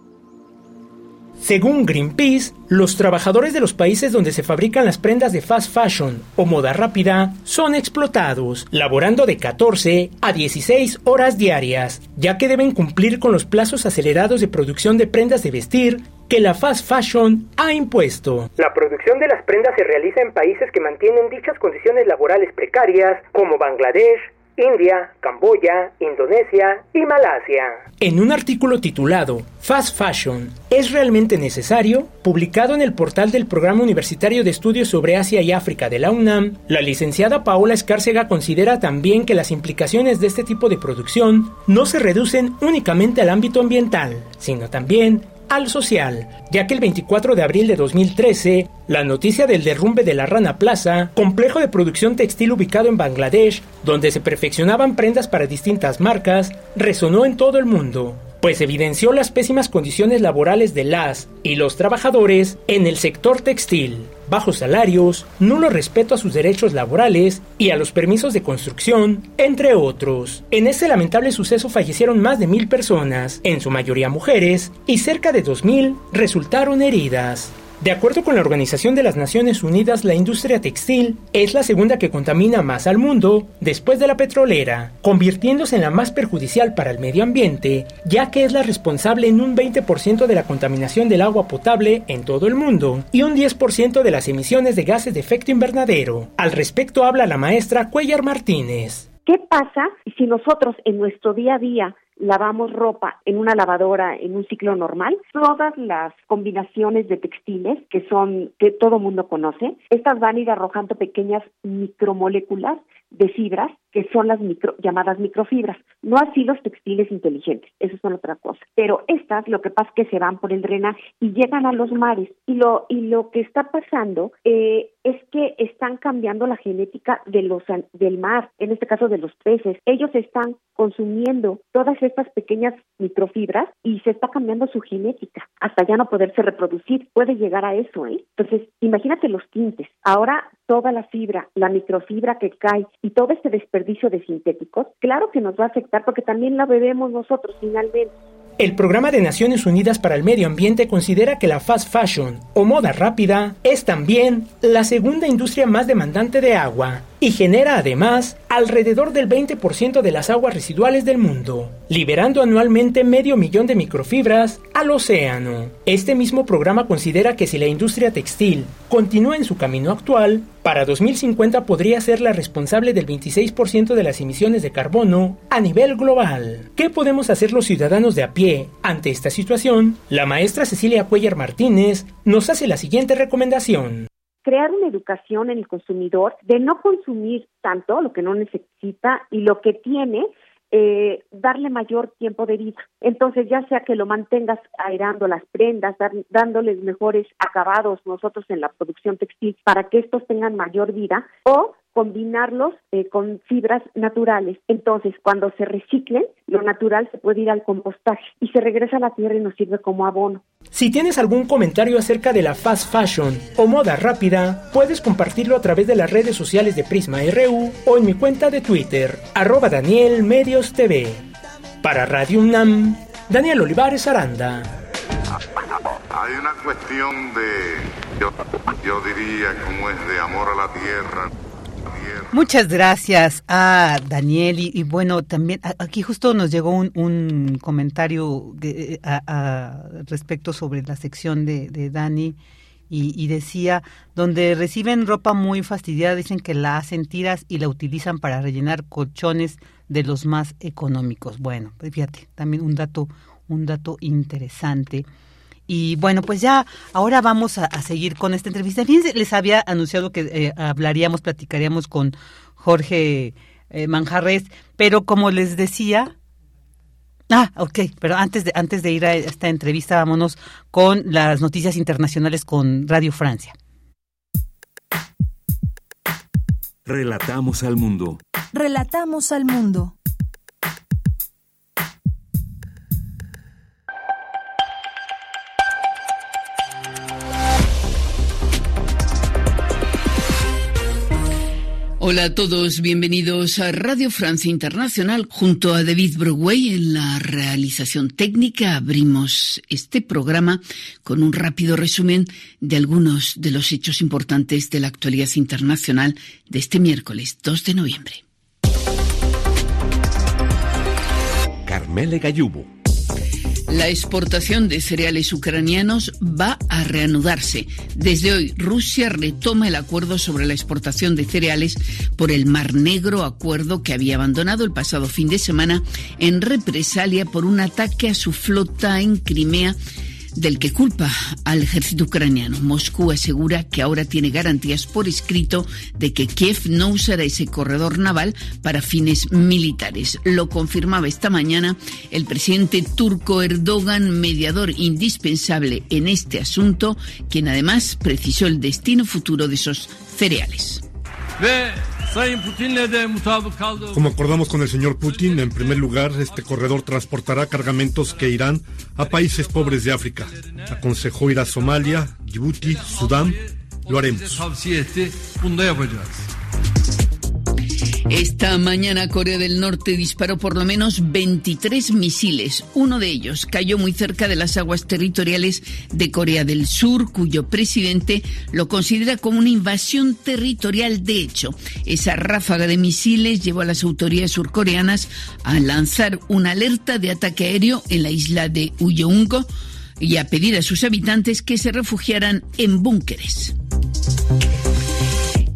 Según Greenpeace, los trabajadores de los países donde se fabrican las prendas de fast fashion o moda rápida son explotados, laborando de 14 a 16 horas diarias, ya que deben cumplir con los plazos acelerados de producción de prendas de vestir que la fast fashion ha impuesto. La producción de las prendas se realiza en países que mantienen dichas condiciones laborales precarias, como Bangladesh, India, Camboya, Indonesia y Malasia. En un artículo titulado Fast Fashion, ¿es realmente necesario? Publicado en el portal del Programa Universitario de Estudios sobre Asia y África de la UNAM, la licenciada Paola Escárcega considera también que las implicaciones de este tipo de producción no se reducen únicamente al ámbito ambiental, sino también al social, ya que el 24 de abril de 2013, la noticia del derrumbe de la Rana Plaza, complejo de producción textil ubicado en Bangladesh, donde se perfeccionaban prendas para distintas marcas, resonó en todo el mundo, pues evidenció las pésimas condiciones laborales de las y los trabajadores en el sector textil. Bajos salarios, nulo respeto a sus derechos laborales y a los permisos de construcción, entre otros. En este lamentable suceso fallecieron más de mil personas, en su mayoría mujeres, y cerca de dos mil resultaron heridas. De acuerdo con la Organización de las Naciones Unidas, la industria textil es la segunda que contamina más al mundo después de la petrolera, convirtiéndose en la más perjudicial para el medio ambiente, ya que es la responsable en un 20% de la contaminación del agua potable en todo el mundo y un 10% de las emisiones de gases de efecto invernadero. Al respecto habla la maestra Cuellar Martínez. ¿Qué pasa si nosotros en nuestro día a día lavamos ropa en una lavadora en un ciclo normal, todas las combinaciones de textiles que son que todo mundo conoce, estas van a ir arrojando pequeñas micromoléculas de fibras que son las micro, llamadas microfibras, no así los textiles inteligentes, eso son otra cosa. Pero estas lo que pasa es que se van por el drenaje y llegan a los mares y lo y lo que está pasando eh, es que están cambiando la genética de los del mar, en este caso de los peces. Ellos están consumiendo todas estas pequeñas microfibras y se está cambiando su genética hasta ya no poderse reproducir. Puede llegar a eso, ¿eh? Entonces, imagínate los tintes. Ahora toda la fibra, la microfibra que cae y todo este desperdicio de sintéticos, claro que nos va a afectar porque también la bebemos nosotros finalmente. El Programa de Naciones Unidas para el Medio Ambiente considera que la fast fashion o moda rápida es también la segunda industria más demandante de agua y genera además alrededor del 20% de las aguas residuales del mundo, liberando anualmente medio millón de microfibras al océano. Este mismo programa considera que si la industria textil continúa en su camino actual, para 2050 podría ser la responsable del 26% de las emisiones de carbono a nivel global. ¿Qué podemos hacer los ciudadanos de a pie ante esta situación? La maestra Cecilia Cuellar Martínez nos hace la siguiente recomendación crear una educación en el consumidor de no consumir tanto lo que no necesita y lo que tiene, eh, darle mayor tiempo de vida. Entonces, ya sea que lo mantengas aerando las prendas, dándoles mejores acabados nosotros en la producción textil para que estos tengan mayor vida, o combinarlos eh, con fibras naturales. Entonces, cuando se reciclen, lo natural se puede ir al compostaje y se regresa a la tierra y nos sirve como abono. Si tienes algún comentario acerca de la fast fashion o moda rápida, puedes compartirlo a través de las redes sociales de Prisma RU o en mi cuenta de Twitter, arroba Daniel Medios TV. Para Radio UNAM, Daniel Olivares Aranda. Hay una cuestión de, yo, yo diría, como es de amor a la tierra Muchas gracias a Daniel y, bueno, también aquí justo nos llegó un, comentario eh, a, respecto sobre la sección de, Dani y, decía, donde reciben ropa muy fastidiada, dicen que la hacen tiras y la utilizan para rellenar colchones de los más económicos. Bueno, pues fíjate, también un dato, un dato interesante. Y bueno, pues ya ahora vamos a, seguir con esta entrevista. Fíjense, les había anunciado que eh, hablaríamos, platicaríamos con Jorge eh, Manjarres, pero como les decía, Ah, ok, pero antes de, antes de ir a esta entrevista, vámonos con las noticias internacionales con Radio Francia. Relatamos al mundo. Relatamos al mundo. Hola a todos, bienvenidos a Radio Francia Internacional. Junto a David Broadway en la realización técnica abrimos este programa con un rápido resumen de algunos de los hechos importantes de la actualidad internacional de este miércoles 2 de noviembre. Carmele Gallubo. La exportación de cereales ucranianos va a reanudarse. Desde hoy, Rusia retoma el acuerdo sobre la exportación de cereales por el Mar Negro, acuerdo que había abandonado el pasado fin de semana en represalia por un ataque a su flota en Crimea del que culpa al ejército ucraniano. Moscú asegura que ahora tiene garantías por escrito de que Kiev no usará ese corredor naval para fines militares. Lo confirmaba esta mañana el presidente turco Erdogan, mediador indispensable en este asunto, quien además precisó el destino futuro de esos cereales. Como acordamos con el señor Putin, en primer lugar, este corredor transportará cargamentos que irán a países pobres de África. Aconsejó ir a Somalia, Djibouti, Sudán lo haremos. Esta mañana Corea del Norte disparó por lo menos 23 misiles. Uno de ellos cayó muy cerca de las aguas territoriales de Corea del Sur, cuyo presidente lo considera como una invasión territorial de hecho. Esa ráfaga de misiles llevó a las autoridades surcoreanas a lanzar una alerta de ataque aéreo en la isla de Uyeongo y a pedir a sus habitantes que se refugiaran en búnkeres.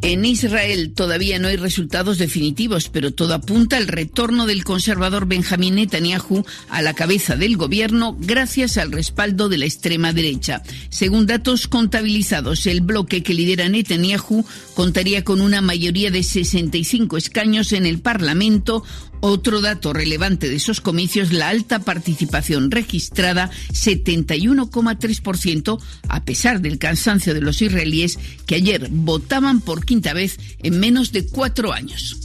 En Israel todavía no hay resultados definitivos, pero todo apunta al retorno del conservador Benjamín Netanyahu a la cabeza del gobierno gracias al respaldo de la extrema derecha. Según datos contabilizados, el bloque que lidera Netanyahu contaría con una mayoría de 65 escaños en el Parlamento, otro dato relevante de esos comicios, la alta participación registrada, 71,3%, a pesar del cansancio de los israelíes que ayer votaban por quinta vez en menos de cuatro años.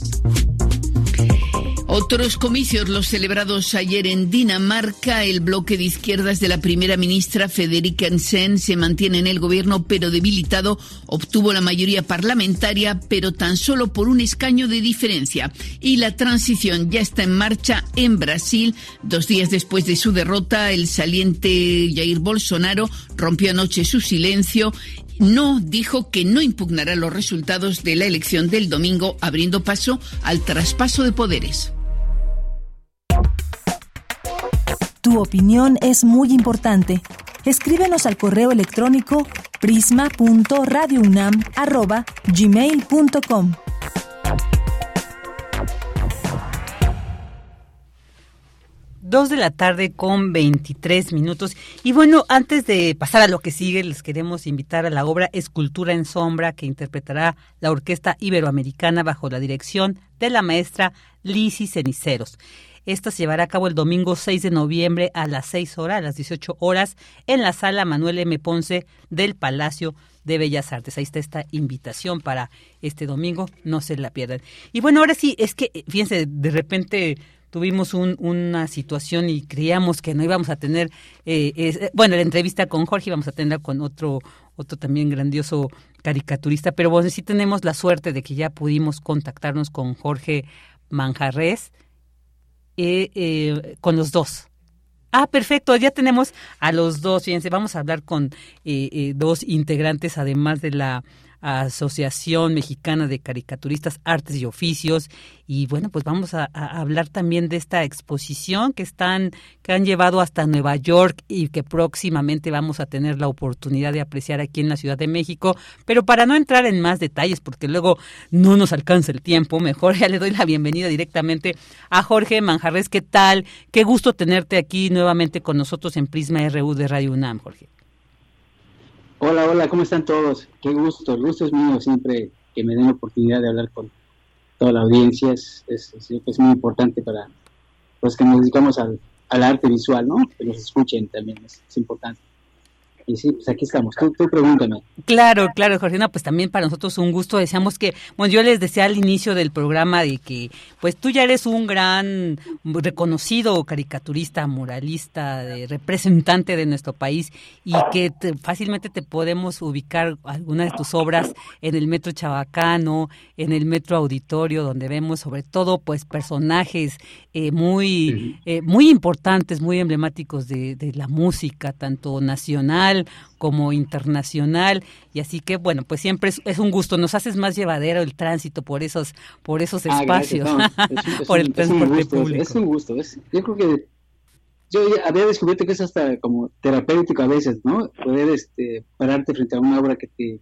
Otros comicios, los celebrados ayer en Dinamarca, el bloque de izquierdas de la primera ministra Federica Hansen se mantiene en el gobierno pero debilitado, obtuvo la mayoría parlamentaria pero tan solo por un escaño de diferencia. Y la transición ya está en marcha en Brasil. Dos días después de su derrota, el saliente Jair Bolsonaro rompió anoche su silencio no dijo que no impugnará los resultados de la elección del domingo, abriendo paso al traspaso de poderes. Tu opinión es muy importante. Escríbenos al correo electrónico prisma.radiounam@gmail.com. Dos de la tarde con 23 minutos. Y bueno, antes de pasar a lo que sigue, les queremos invitar a la obra Escultura en Sombra que interpretará la Orquesta Iberoamericana bajo la dirección de la maestra Lisi Ceniceros. Esta se llevará a cabo el domingo 6 de noviembre a las 6 horas, a las 18 horas, en la sala Manuel M. Ponce del Palacio de Bellas Artes. Ahí está esta invitación para este domingo, no se la pierdan. Y bueno, ahora sí, es que, fíjense, de repente tuvimos una situación y creíamos que no íbamos a tener, eh, bueno, la entrevista con Jorge íbamos a tenerla con otro, otro también grandioso caricaturista, pero bueno, sí tenemos la suerte de que ya pudimos contactarnos con Jorge Manjarres, eh, eh, con los dos. Ah, perfecto, ya tenemos a los dos, fíjense, vamos a hablar con dos integrantes, además de la Asociación Mexicana de Caricaturistas, Artes y Oficios. Y bueno, pues vamos a, hablar también de esta exposición que están, que han llevado hasta Nueva York y que próximamente vamos a tener la oportunidad de apreciar aquí en la Ciudad de México. Pero para no entrar en más detalles, porque luego no nos alcanza el tiempo, mejor ya le doy la bienvenida directamente a Jorge Manjarres. ¿Qué tal? Qué gusto tenerte aquí nuevamente con nosotros en Prisma RU de Radio UNAM, Jorge. Hola, hola, ¿cómo están todos? Qué gusto, el gusto es mío siempre que me den la oportunidad de hablar con toda la audiencia, es, es, es muy importante para los que nos dedicamos al, arte visual, ¿no? Que nos escuchen también, es importante. Y sí, pues aquí estamos. Tú, pregúntame. Claro, claro, Jorge. pues también para nosotros un gusto. Deseamos que, bueno, yo les decía al inicio del programa de que, pues tú ya eres un gran reconocido caricaturista, muralista, de, representante de nuestro país y que fácilmente te podemos ubicar algunas de tus obras en el Metro Chabacano, en el Metro Auditorio, donde vemos sobre todo, pues, personajes eh, muy, eh, muy importantes, muy emblemáticos de, de la música, tanto nacional como internacional. Y así que bueno pues siempre es, un gusto. Nos haces más llevadero el tránsito por esos por esos ah, espacios por el transporte público es un gusto. Yo creo que yo había descubierto que es hasta como terapéutico a veces no poder este pararte frente a una obra que te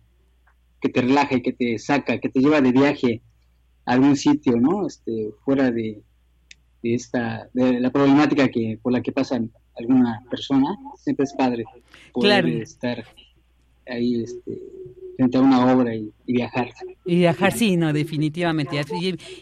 que te relaje que te saca que te lleva de viaje a algún sitio no este fuera de, de esta de la problemática que por la que pasan alguna persona, siempre es padre poder estar ahí este, frente a una obra y, viajar. Y viajar, sí, no, definitivamente.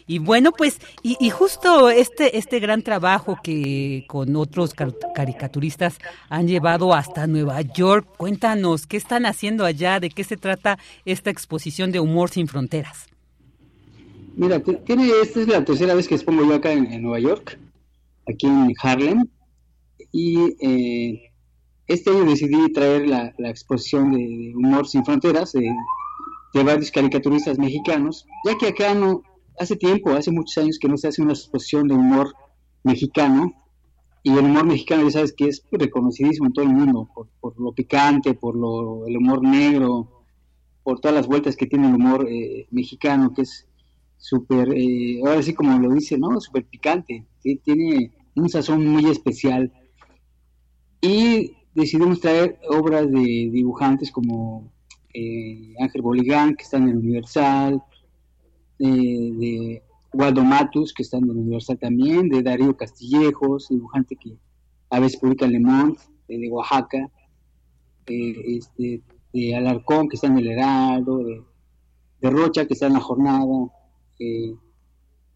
Y, bueno, pues, y, justo este, este gran trabajo que con otros caricaturistas han llevado hasta Nueva York, cuéntanos, ¿qué están haciendo allá? ¿De qué se trata esta exposición de Humor sin Fronteras? Mira, tiene, esta es la tercera vez que expongo yo acá en Nueva York, aquí en Harlem, y eh, este año decidí traer la, exposición de, Humor sin Fronteras, de varios caricaturistas mexicanos, ya que acá no, hace tiempo, hace muchos años que no se hace una exposición de humor mexicano, y el humor mexicano ya sabes que es reconocidísimo en todo el mundo, por, lo picante, por lo, el humor negro, por todas las vueltas que tiene el humor eh, mexicano, que es súper, eh, ahora sí como lo dice, ¿no? Súper picante, tiene un sazón muy especial. Y decidimos traer obras de dibujantes como eh, Ángel Boligán, que está en el Universal, de Waldo Matus, que está en el Universal también, de Darío Castillejos, dibujante que a veces publica en Le Monde, de Oaxaca, este, de Alarcón, que está en el Heraldo, de, Rocha, que está en la jornada, eh,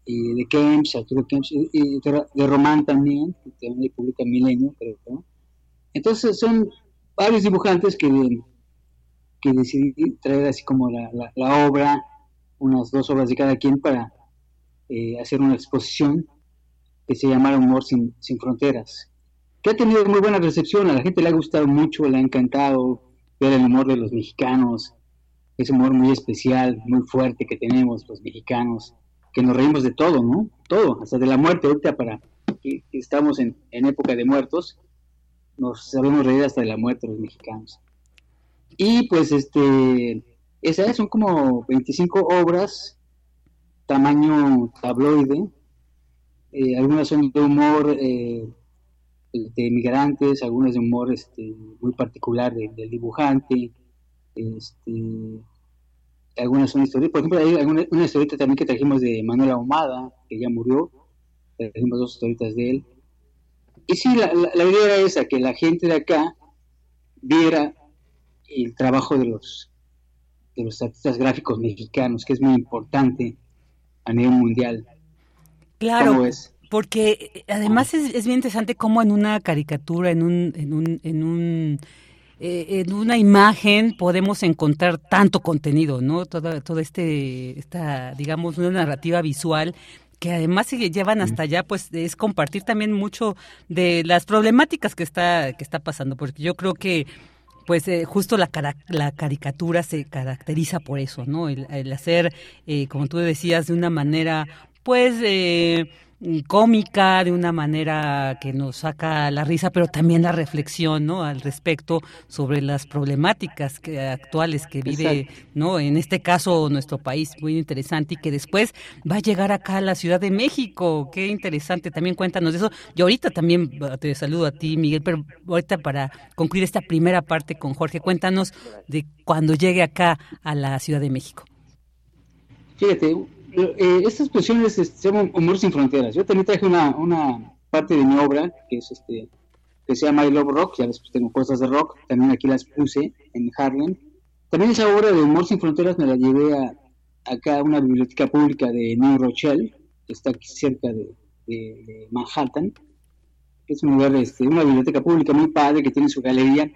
y de Kemps, Arturo Kemps, y de, Román también, que también publica Milenio, creo. Entonces son varios dibujantes que, que decidí traer así como la, la, obra, unas dos obras de cada quien para eh, hacer una exposición que se llamara Humor sin, sin Fronteras, que ha tenido muy buena recepción, a la gente le ha gustado mucho, le ha encantado ver el humor de los mexicanos, ese humor muy especial, muy fuerte que tenemos los mexicanos, que nos reímos de todo, ¿no? Todo, hasta de la muerte, ahorita para que, estamos en, época de muertos, nos sabemos reír hasta de la muerte los mexicanos. Y pues este, esas son como 25 obras, tamaño tabloide, eh, algunas son de humor eh, de migrantes, algunas de humor este, muy particular del dibujante, este, algunas son historias, por ejemplo, hay una historieta también que trajimos de Manuel Ahumada, que ya murió, trajimos dos historietas de él. Y sí, la, la, idea era esa, que la gente de acá viera el trabajo de los, de los artistas gráficos mexicanos, que es muy importante a nivel mundial. Claro, porque además es, es, bien interesante cómo en una caricatura, en un, en un, en un eh, en una imagen podemos encontrar tanto contenido, ¿no? Toda, todo este, esta, digamos, una narrativa visual que además se llevan hasta allá, pues es compartir también mucho de las problemáticas que está, que está pasando, porque yo creo que pues eh, justo la, la caricatura se caracteriza por eso, ¿no? El, hacer, eh, como tú decías, de una manera, pues, eh, cómica, de una manera que nos saca la risa, pero también la reflexión, ¿no? Al respecto sobre las problemáticas que, actuales que vive, ¿no? En este caso nuestro país, muy interesante y que después va a llegar acá a la Ciudad de México. Qué interesante. También cuéntanos de eso. Y ahorita también te saludo a ti, Miguel, pero ahorita para concluir esta primera parte con Jorge, cuéntanos de cuando llegue acá a la Ciudad de México. Fíjate, eh, esta exposición se llama Humor sin Fronteras. Yo también traje una, una parte de mi obra, que es este que se llama I Love Rock, ya después tengo cosas de rock, también aquí las puse en Harlem. También esa obra de Humor sin Fronteras me la llevé a, acá a una biblioteca pública de New Rochelle, que está aquí cerca de, Manhattan, que es un lugar, este, una biblioteca pública muy padre que tiene su galería.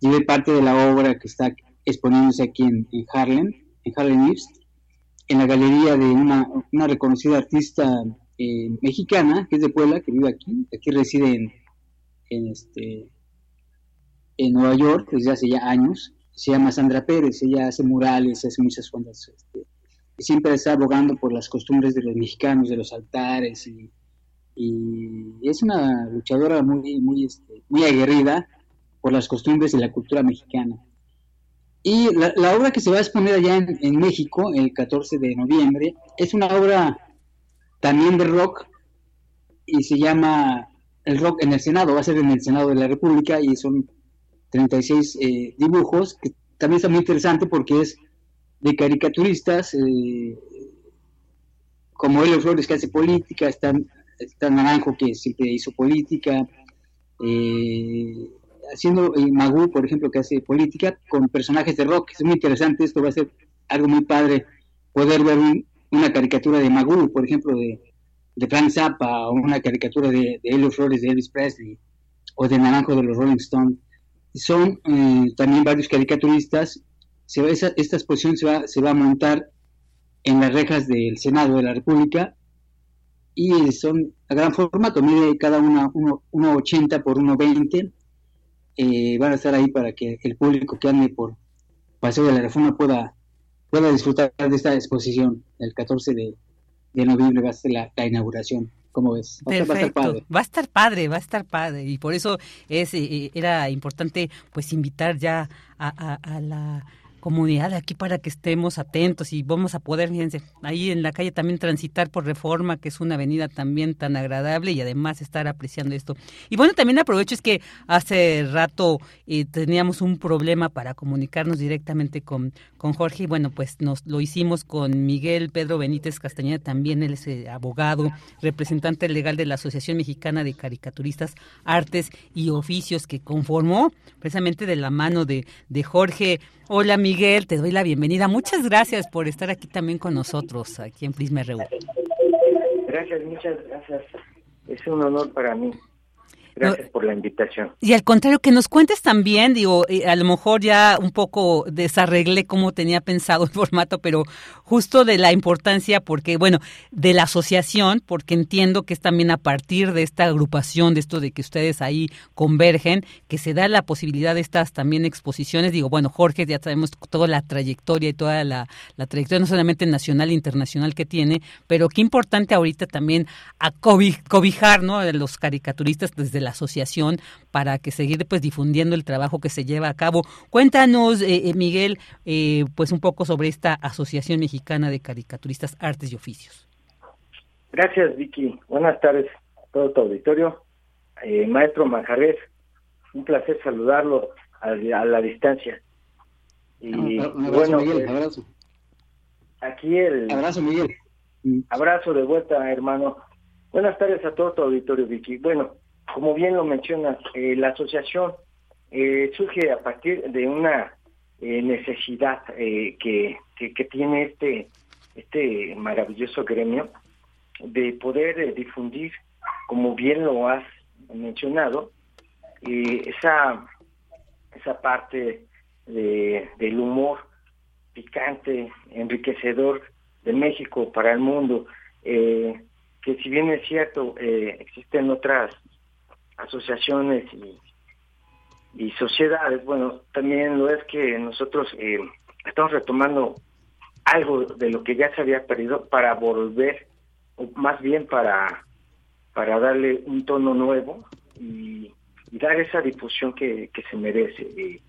Llevé parte de la obra que está exponiéndose aquí en Harlem, en Harlem East en la galería de una, reconocida artista eh, mexicana, que es de Puebla, que vive aquí, aquí reside en, en, este, en Nueva York desde hace ya años, se llama Sandra Pérez, ella hace murales, hace muchas cosas, este, y siempre está abogando por las costumbres de los mexicanos, de los altares, y, es una luchadora muy, muy, este, muy aguerrida por las costumbres y la cultura mexicana. Y la, obra que se va a exponer allá en, México, el 14 de noviembre, es una obra también de rock y se llama El rock en el Senado, va a ser en el Senado de la República y son 36 eh, dibujos, que también está muy interesante porque es de caricaturistas, eh, como Elio Flores que hace política, está, está Naranjo que siempre hizo política, eh, haciendo eh, por ejemplo, que hace política con personajes de rock. Es muy interesante, esto va a ser algo muy padre poder ver una caricatura de Magú, por ejemplo, de, de Frank Zappa, o una caricatura de, de Helio Flores de Elvis Presley, o de Naranjo de los Rolling Stones. Son eh, también varios caricaturistas. Se va, esa, esta exposición se va, se va a montar en las rejas del Senado de la República y son a gran formato, mide cada una 1,80 por 1,20 eh, van a estar ahí para que el público que ande por Paseo de la Reforma pueda pueda disfrutar de esta exposición. El 14 de, noviembre va a ser la, inauguración. ¿Cómo ves? Va, a estar padre. Va a estar padre, va a estar padre. Y por eso es eh, era importante pues invitar ya a la comunidad aquí para que estemos atentos y vamos a poder, fíjense, ahí en la calle también transitar por Reforma, que es una avenida también tan agradable y además estar apreciando esto. Y bueno, también aprovecho es que hace rato eh, teníamos un problema para comunicarnos directamente con, con Jorge y bueno, pues nos lo hicimos con Miguel Pedro Benítez Castañeda, también él es eh, abogado, representante legal de la Asociación Mexicana de Caricaturistas, Artes y Oficios que conformó precisamente de la mano de, de Jorge Hola Miguel, te doy la bienvenida. Muchas gracias por estar aquí también con nosotros, aquí en Prisma RU. Gracias, muchas gracias. Es un honor para mí. Gracias por la invitación. Y al contrario, que nos cuentes también, digo, eh, a lo mejor ya un poco desarreglé cómo tenía pensado el formato, pero justo de la importancia, porque, bueno, de la asociación, porque entiendo que es también a partir de esta agrupación, de esto de que ustedes ahí convergen, que se da la posibilidad de estas también exposiciones. Digo, bueno, Jorge, ya sabemos toda la trayectoria y toda la, la trayectoria, no solamente nacional e internacional que tiene, pero qué importante ahorita también a cobijar, ¿no? A los caricaturistas desde la asociación para que seguir pues difundiendo el trabajo que se lleva a cabo. Cuéntanos, eh, eh, Miguel, eh, pues un poco sobre esta Asociación Mexicana de Caricaturistas Artes y Oficios. Gracias, Vicky. Buenas tardes a todo tu auditorio. Maestro Manjarres, un placer saludarlo a, la distancia. Y, ah, un abrazo, Miguel, pues, abrazo. Aquí el... Abrazo, Miguel. Abrazo de vuelta, hermano. Buenas tardes a todo tu auditorio, Vicky. Bueno, como bien lo mencionas, eh, la asociación eh, surge a partir de una eh, necesidad que, tiene este, este maravilloso gremio de poder difundir, como bien lo has mencionado, esa, esa parte de, del humor picante, enriquecedor de México para el mundo, que si bien es cierto, existen otras asociaciones y, sociedades, bueno, también lo es que nosotros eh, estamos retomando algo de lo que ya se había perdido para volver, o más bien para, para darle un tono nuevo y, dar esa difusión que, se merece.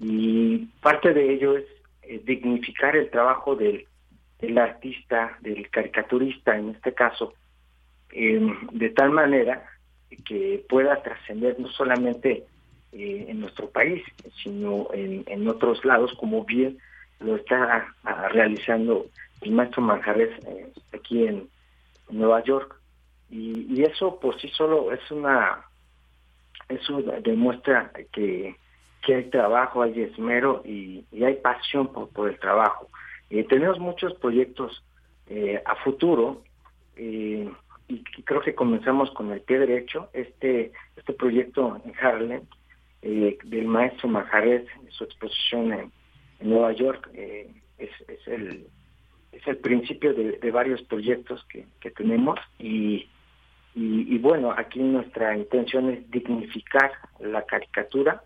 y parte de ello es eh, dignificar el trabajo del, del artista, del caricaturista en este caso, eh, de tal manera que pueda trascender no solamente eh, en nuestro país, sino en, otros lados, como bien lo está realizando el maestro Manjares eh, aquí en, Nueva York. Y, eso por sí solo es una, eso demuestra que, que hay trabajo, hay esmero y, hay pasión por, el trabajo. Eh, tenemos muchos proyectos a futuro. Eh, y creo que comenzamos con el pie derecho este este proyecto en Harlem eh, del maestro Majaret, su exposición en, Nueva York eh, es, es, el es el principio de, varios proyectos que, tenemos y, y, bueno aquí nuestra intención es dignificar la caricatura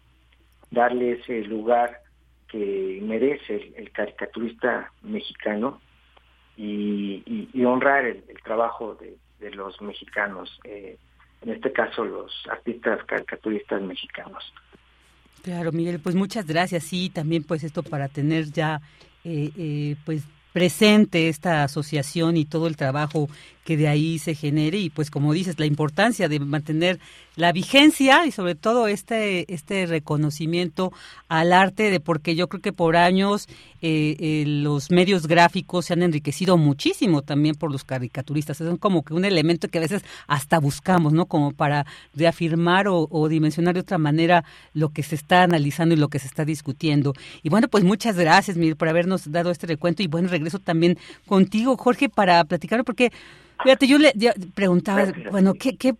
darle ese lugar que merece el, caricaturista mexicano y, y, honrar el trabajo de, de los mexicanos, eh, en este caso los artistas caricaturistas mexicanos. Claro, Miguel, pues muchas gracias. Sí, también pues esto para tener ya eh, eh, pues presente esta asociación y todo el trabajo que de ahí se genere y pues como dices la importancia de mantener la vigencia y sobre todo este este reconocimiento al arte de porque yo creo que por años eh, eh, los medios gráficos se han enriquecido muchísimo también por los caricaturistas. Son como que un elemento que a veces hasta buscamos no como para reafirmar o, o dimensionar de otra manera lo que se está analizando y lo que se está discutiendo. Y bueno pues muchas gracias Miguel por habernos dado este recuento. Y bueno regreso también contigo Jorge para platicar porque Fíjate, yo le preguntaba, bueno, ¿qué, ¿qué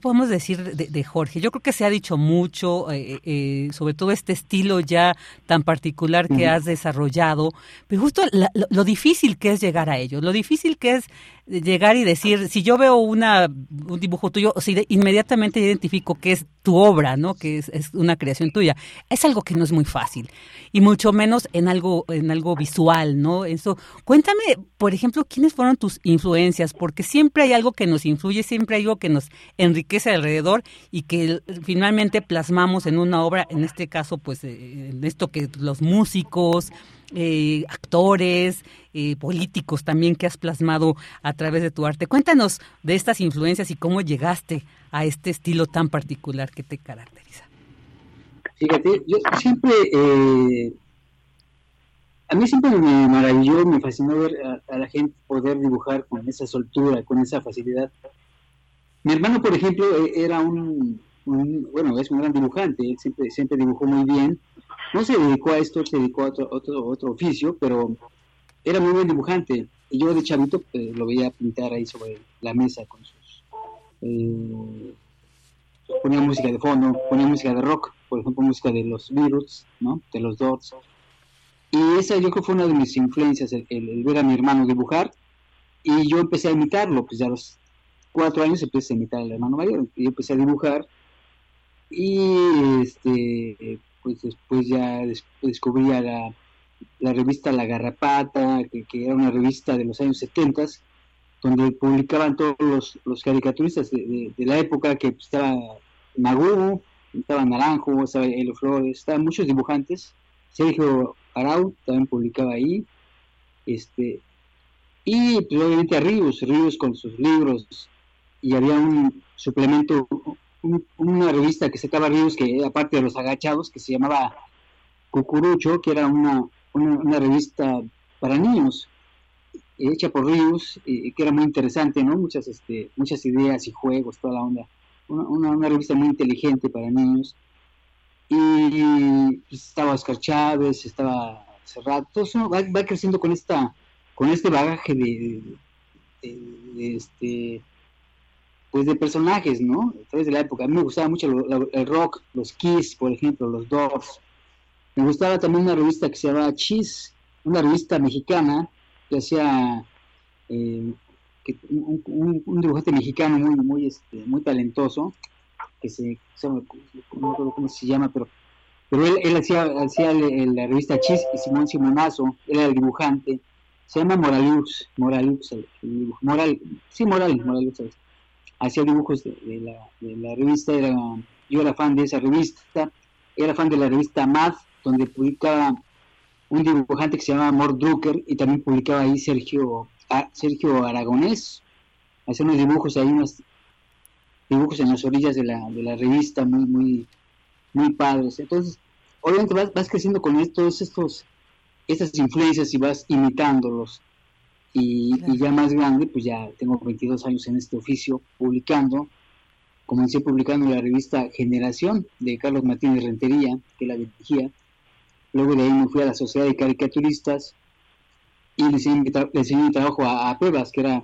podemos decir de, Jorge? Yo creo que se ha dicho mucho, eh, eh, sobre todo este estilo ya tan particular que has desarrollado, pero justo lo, difícil que es llegar a ello, lo difícil que es llegar y decir, si yo veo una, un dibujo tuyo, o si inmediatamente identifico que es tu obra, ¿no? Que es, es, una creación tuya. Es algo que no es muy fácil. Y mucho menos en algo, en algo visual, ¿no? Eso. Cuéntame, por ejemplo, quiénes fueron tus influencias, porque siempre hay algo que nos influye, siempre hay algo que nos enriquece alrededor y que finalmente plasmamos en una obra, en este caso, pues, eh, en esto que los músicos, eh, actores, eh, políticos también que has plasmado a través de tu arte. Cuéntanos de estas influencias y cómo llegaste a este estilo tan particular que te caracteriza. Fíjate, yo siempre, eh, a mí siempre me maravilló, me fascinó ver a, la gente poder dibujar con esa soltura, con esa facilidad. Mi hermano, por ejemplo, e, era un, bueno, es un gran dibujante, él siempre, siempre dibujó muy bien, no se dedicó a esto, se dedicó a otro, otro, otro oficio, pero era muy buen dibujante. Y yo de chavito pues, lo veía pintar ahí sobre la mesa con sus... Eh, ponía música de fondo, ponía música de rock, por ejemplo, música de los Beatles, ¿no? De los Doors. Y esa yo creo fue una de mis influencias, el, ver a mi hermano dibujar. Y yo empecé a imitarlo, pues ya los cuatro años empecé a imitar al hermano mayor. Yo empecé a dibujar. Y este, pues después ya descubría la, la, revista La Garrapata, que, era una revista de los años 70, donde publicaban todos los, los caricaturistas de, la época, que estaba Magú, estaba Naranjo, estaba Elo Flores, estaban muchos dibujantes, Sergio Arau también publicaba ahí, este, y pues, obviamente a Ríos, Ríos con sus libros, y había un suplemento una revista que sacaba Ríos, que aparte de los agachados, que se llamaba Cucurucho, que era una, una, revista para niños, hecha por Ríos, que era muy interesante, ¿no? Muchas, este, muchas ideas y juegos, toda la onda. Una, una, revista muy inteligente para niños. Y pues, estaba Oscar Chávez, estaba Cerrado, todo eso va, va creciendo con esta con este bagaje de, de este pues de personajes, ¿no? A través de la época. A mí me gustaba mucho el rock, los Kiss, por ejemplo, los Doors. Me gustaba también una revista que se llamaba Cheese, una revista mexicana que hacía eh, un, dibujante mexicano muy, muy, este, muy talentoso, que se, no se llama, pero, pero él, hacía, hacía la revista Cheese y Simón Simonazo, él era el dibujante. Se llama Moralux, Moralux, Moral, sí, Moral, Moralux hacía dibujos de, la, revista, era, yo era fan de esa revista, era fan de la revista Mad, donde publicaba un dibujante que se llama Mort Drucker y también publicaba ahí Sergio, Sergio Aragonés, hacía unos dibujos ahí, unos dibujos en las orillas de la, de la revista muy, muy, muy padres. Entonces, obviamente vas, vas creciendo con estos, estos, estas influencias y vas imitándolos. Y, ya más grande, pues ya tengo 22 años en este oficio publicando. Comencé publicando la revista Generación de Carlos Martínez Rentería, que la dirigía. Luego de ahí me fui a la Sociedad de Caricaturistas y le enseñé, mi trabajo a, a, Pebas, que era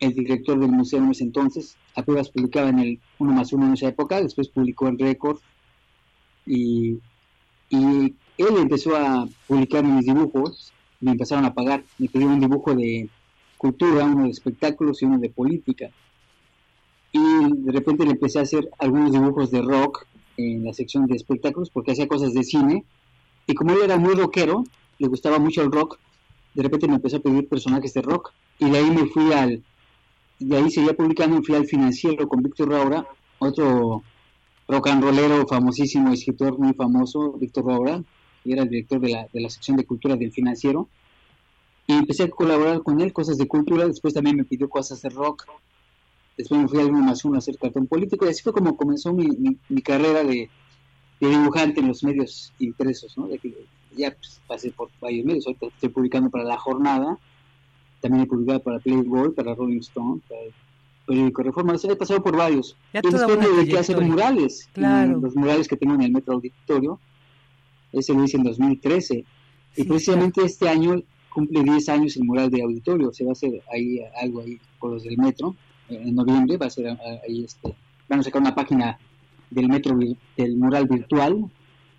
el director del museo en ese entonces. A Pebas publicaba en el 1 más 1 en esa época, después publicó el récord. Y, y él empezó a publicar mis dibujos me empezaron a pagar. Me pidieron un dibujo de cultura, uno de espectáculos y uno de política. Y de repente le empecé a hacer algunos dibujos de rock en la sección de espectáculos porque hacía cosas de cine. Y como él era muy rockero, le gustaba mucho el rock, de repente me empezó a pedir personajes de rock. Y de ahí me fui al. De ahí seguía publicando, fui al financiero con Víctor Raura, otro rock and rollero famosísimo, escritor muy famoso, Víctor Raura, y era el director de la, de la sección de cultura del financiero. Y empecé a colaborar con él, cosas de cultura, después también me pidió cosas de rock, después me fui a más uno a hacer cartón político, y así fue como comenzó mi, mi, carrera de, de, dibujante en los medios impresos, ¿no? De que ya pues, pasé por varios medios, ahorita estoy publicando para La Jornada, también he publicado para Playboy, para Rolling Stone, para el periódico Reforma, he pasado por varios. y después me dediqué a hacer murales, los murales que tengo en el Metro Auditorio, ese lo hice en 2013. y precisamente este año cumple 10 años el mural de auditorio. Se va a hacer ahí algo ahí por los del metro. En noviembre va a ser ahí este van a sacar una página del metro del mural virtual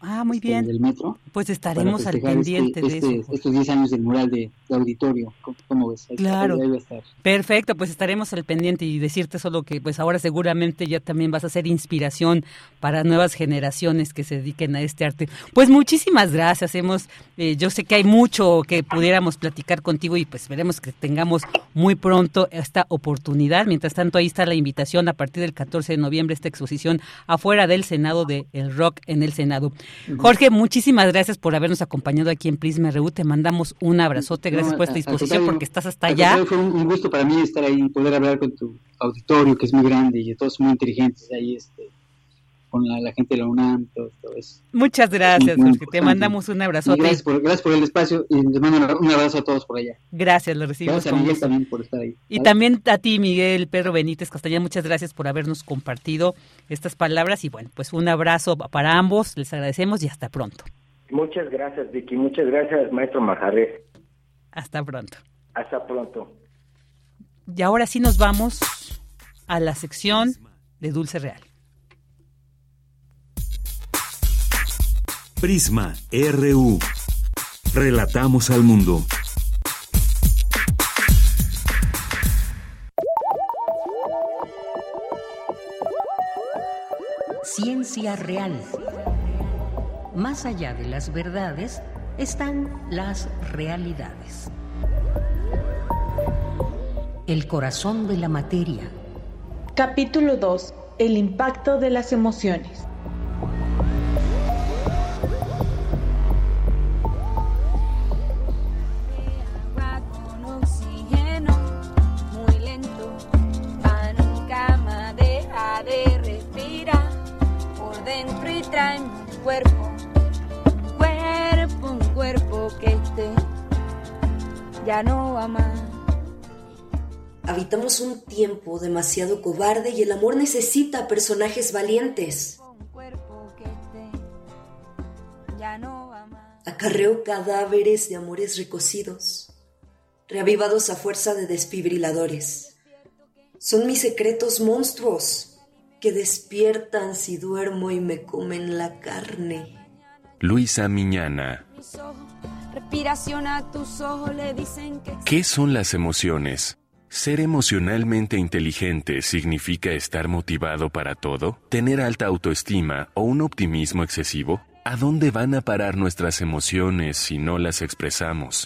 Ah, muy este, bien. del metro. Pues estaremos al festejar pendiente este- de este- eso. Estos 10 años del mural de, de auditorio. ¿Cómo, ves? Ahí- Claro. ahí va a estar. Perfecto, pues estaremos al pendiente y decirte solo que pues ahora seguramente ya también vas a ser inspiración para nuevas generaciones que se dediquen a este arte. Pues muchísimas gracias, hemos, eh, yo sé que hay mucho que pudiéramos platicar contigo y pues esperemos que tengamos muy pronto esta oportunidad. Mientras tanto ahí está la invitación a partir del 14 de noviembre esta exposición afuera del Senado de El Rock en el Senado. Jorge, muchísimas gracias por habernos acompañado aquí en Prisma RU. Te mandamos un abrazote, gracias No, por esta disposición contrario, porque estás hasta al allá. Fue un, un gusto para mí estar ahí y poder hablar con tu auditorio, que es muy grande y todos muy inteligentes ahí, este, con la, la gente de la UNAM, todo, todo eso. Muchas gracias, Muy Jorge. Te importante. mandamos un Y abrazote. gracias por, gracias por el espacio y les mando un abrazo a todos por allá. Gracias, lo recibimos Gracias a Miguel gusto. también por estar ahí. Y ¿vale? también a ti, Miguel Pedro Benítez Castañeda, muchas gracias por habernos compartido estas palabras. Y bueno, pues un abrazo para ambos, les agradecemos y hasta pronto. Muchas gracias, Vicky. Muchas gracias, maestro Majarres. Hasta pronto. Hasta pronto. Y ahora sí nos vamos a la sección de Dulce Real. Prisma RU. Relatamos al mundo. Ciencia real. Más allá de las verdades están las realidades. El corazón de la materia. Capítulo 2. El impacto de las emociones. Cobarde y el amor necesita personajes valientes. Acarreo cadáveres de amores recocidos, reavivados a fuerza de desfibriladores. Son mis secretos monstruos que despiertan si duermo y me comen la carne. Luisa Miñana. Mis ojos, respiración a tus ojos le dicen que ¿Qué son las emociones? ¿Ser emocionalmente inteligente significa estar motivado para todo? ¿Tener alta autoestima o un optimismo excesivo? ¿A dónde van a parar nuestras emociones si no las expresamos?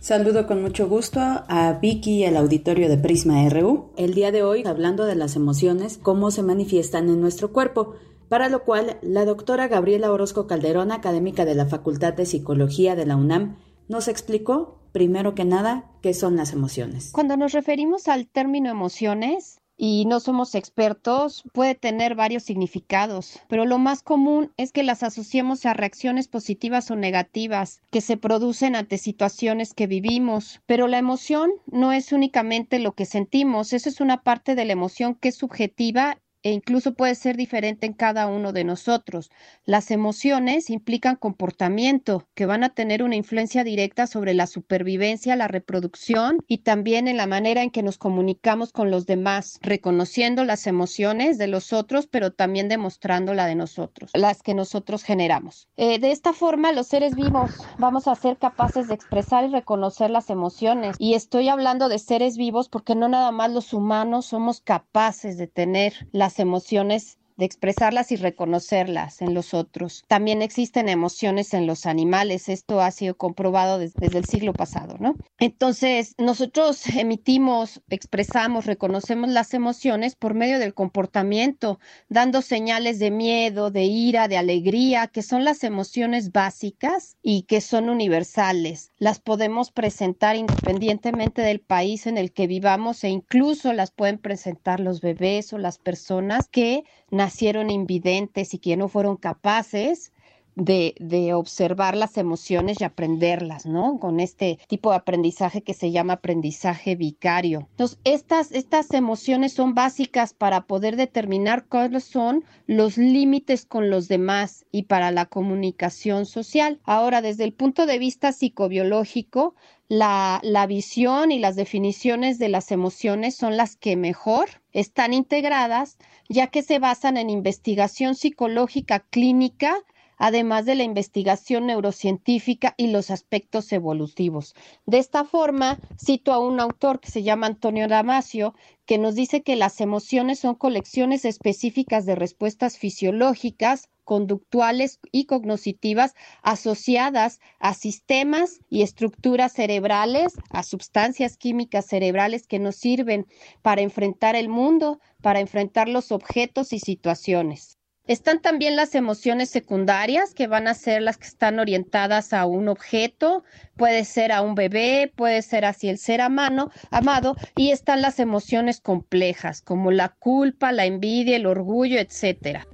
Saludo con mucho gusto a Vicky y al auditorio de Prisma RU. El día de hoy hablando de las emociones, cómo se manifiestan en nuestro cuerpo, para lo cual la doctora Gabriela Orozco Calderón, académica de la Facultad de Psicología de la UNAM, nos explicó, primero que nada, qué son las emociones. Cuando nos referimos al término emociones, y no somos expertos, puede tener varios significados, pero lo más común es que las asociemos a reacciones positivas o negativas que se producen ante situaciones que vivimos. Pero la emoción no es únicamente lo que sentimos, eso es una parte de la emoción que es subjetiva e incluso puede ser diferente en cada uno de nosotros. Las emociones implican comportamiento que van a tener una influencia directa sobre la supervivencia, la reproducción y también en la manera en que nos comunicamos con los demás, reconociendo las emociones de los otros, pero también demostrando la de nosotros, las que nosotros generamos. Eh, de esta forma, los seres vivos vamos a ser capaces de expresar y reconocer las emociones. Y estoy hablando de seres vivos porque no nada más los humanos somos capaces de tener las emociones de expresarlas y reconocerlas en los otros. También existen emociones en los animales, esto ha sido comprobado desde, desde, el siglo pasado, ¿no? Entonces, nosotros emitimos, expresamos, reconocemos las emociones por medio del comportamiento, dando señales de miedo, de ira, de alegría, que son las emociones básicas y que son universales. Las podemos presentar independientemente del país en el que vivamos e incluso las pueden presentar los bebés o las personas que nacieron invidentes y que no fueron capaces de, de, observar las emociones y aprenderlas, ¿no? Con este tipo de aprendizaje que se llama aprendizaje vicario. Entonces, estas, estas emociones son básicas para poder determinar cuáles son los límites con los demás y para la comunicación social. Ahora, desde el punto de vista psicobiológico, la, la, visión y las definiciones de las emociones son las que mejor están integradas, ya que se basan en investigación psicológica clínica además de la investigación neurocientífica y los aspectos evolutivos. De esta forma, cito a un autor que se llama Antonio Damasio, que nos dice que las emociones son colecciones específicas de respuestas fisiológicas, conductuales y cognitivas asociadas a sistemas y estructuras cerebrales, a sustancias químicas cerebrales que nos sirven para enfrentar el mundo, para enfrentar los objetos y situaciones. Están también las emociones secundarias, que van a ser las que están orientadas a un objeto, puede ser a un bebé, puede ser hacia el ser amado, amado, y están las emociones complejas, como la culpa, la envidia, el orgullo, etcétera.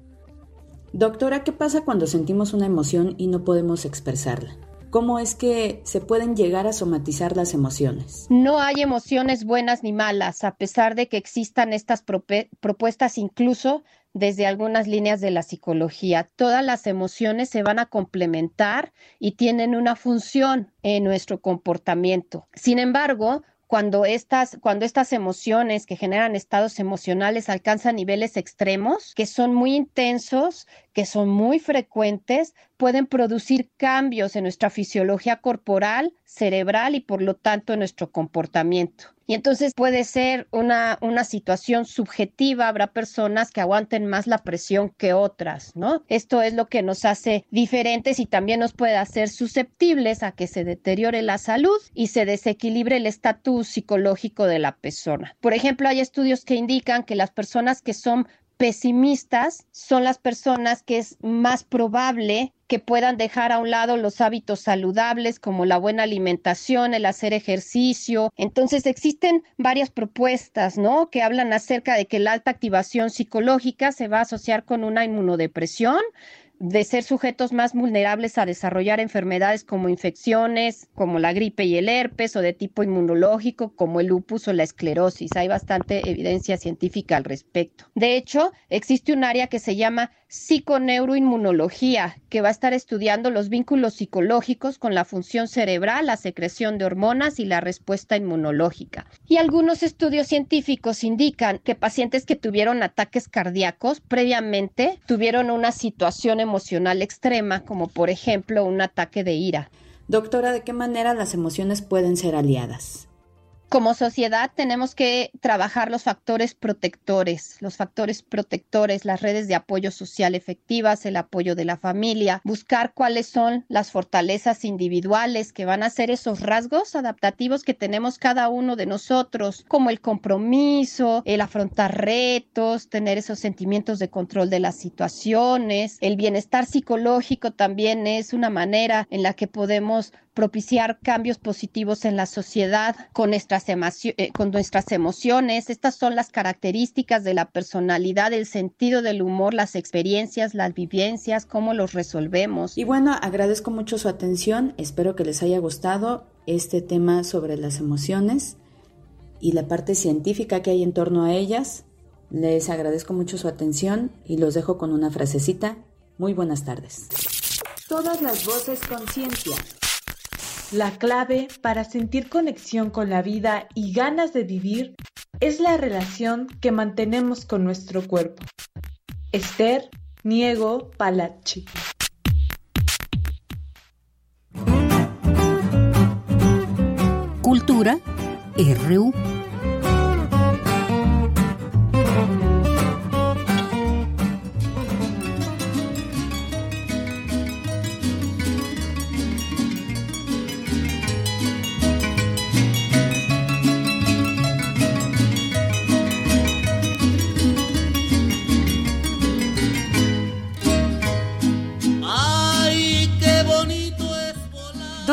Doctora, ¿qué pasa cuando sentimos una emoción y no podemos expresarla? ¿Cómo es que se pueden llegar a somatizar las emociones? No hay emociones buenas ni malas, a pesar de que existan estas propuestas incluso desde algunas líneas de la psicología. Todas las emociones se van a complementar y tienen una función en nuestro comportamiento. Sin embargo, cuando estas, cuando estas emociones que generan estados emocionales alcanzan niveles extremos, que son muy intensos, que son muy frecuentes, pueden producir cambios en nuestra fisiología corporal, cerebral y por lo tanto en nuestro comportamiento. Y entonces puede ser una, una situación subjetiva, habrá personas que aguanten más la presión que otras, ¿no? Esto es lo que nos hace diferentes y también nos puede hacer susceptibles a que se deteriore la salud y se desequilibre el estatus psicológico de la persona. Por ejemplo, hay estudios que indican que las personas que son pesimistas son las personas que es más probable que puedan dejar a un lado los hábitos saludables como la buena alimentación, el hacer ejercicio. Entonces existen varias propuestas, ¿no? Que hablan acerca de que la alta activación psicológica se va a asociar con una inmunodepresión, de ser sujetos más vulnerables a desarrollar enfermedades como infecciones, como la gripe y el herpes, o de tipo inmunológico, como el lupus o la esclerosis. Hay bastante evidencia científica al respecto. De hecho, existe un área que se llama psiconeuroinmunología, que va a estar estudiando los vínculos psicológicos con la función cerebral, la secreción de hormonas y la respuesta inmunológica. Y algunos estudios científicos indican que pacientes que tuvieron ataques cardíacos previamente tuvieron una situación emocional extrema, como por ejemplo un ataque de ira. Doctora, ¿de qué manera las emociones pueden ser aliadas? Como sociedad tenemos que trabajar los factores protectores, los factores protectores, las redes de apoyo social efectivas, el apoyo de la familia, buscar cuáles son las fortalezas individuales que van a ser esos rasgos adaptativos que tenemos cada uno de nosotros, como el compromiso, el afrontar retos, tener esos sentimientos de control de las situaciones, el bienestar psicológico también es una manera en la que podemos propiciar cambios positivos en la sociedad con nuestras, eh, con nuestras emociones. Estas son las características de la personalidad, el sentido del humor, las experiencias, las vivencias, cómo los resolvemos. Y bueno, agradezco mucho su atención. Espero que les haya gustado este tema sobre las emociones y la parte científica que hay en torno a ellas. Les agradezco mucho su atención y los dejo con una frasecita. Muy buenas tardes. Todas las voces conciencia. La clave para sentir conexión con la vida y ganas de vivir es la relación que mantenemos con nuestro cuerpo. Esther Niego Palacci. Cultura RU.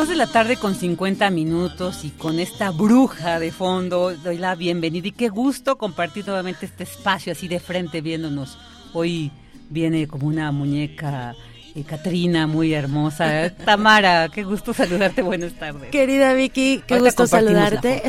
De la tarde con 50 minutos y con esta bruja de fondo doy la bienvenida y qué gusto compartir nuevamente este espacio así de frente viéndonos. Hoy viene como una muñeca eh, Katrina, muy hermosa. Tamara, qué gusto saludarte, buenas tardes. Querida Vicky, qué gusto saludarte.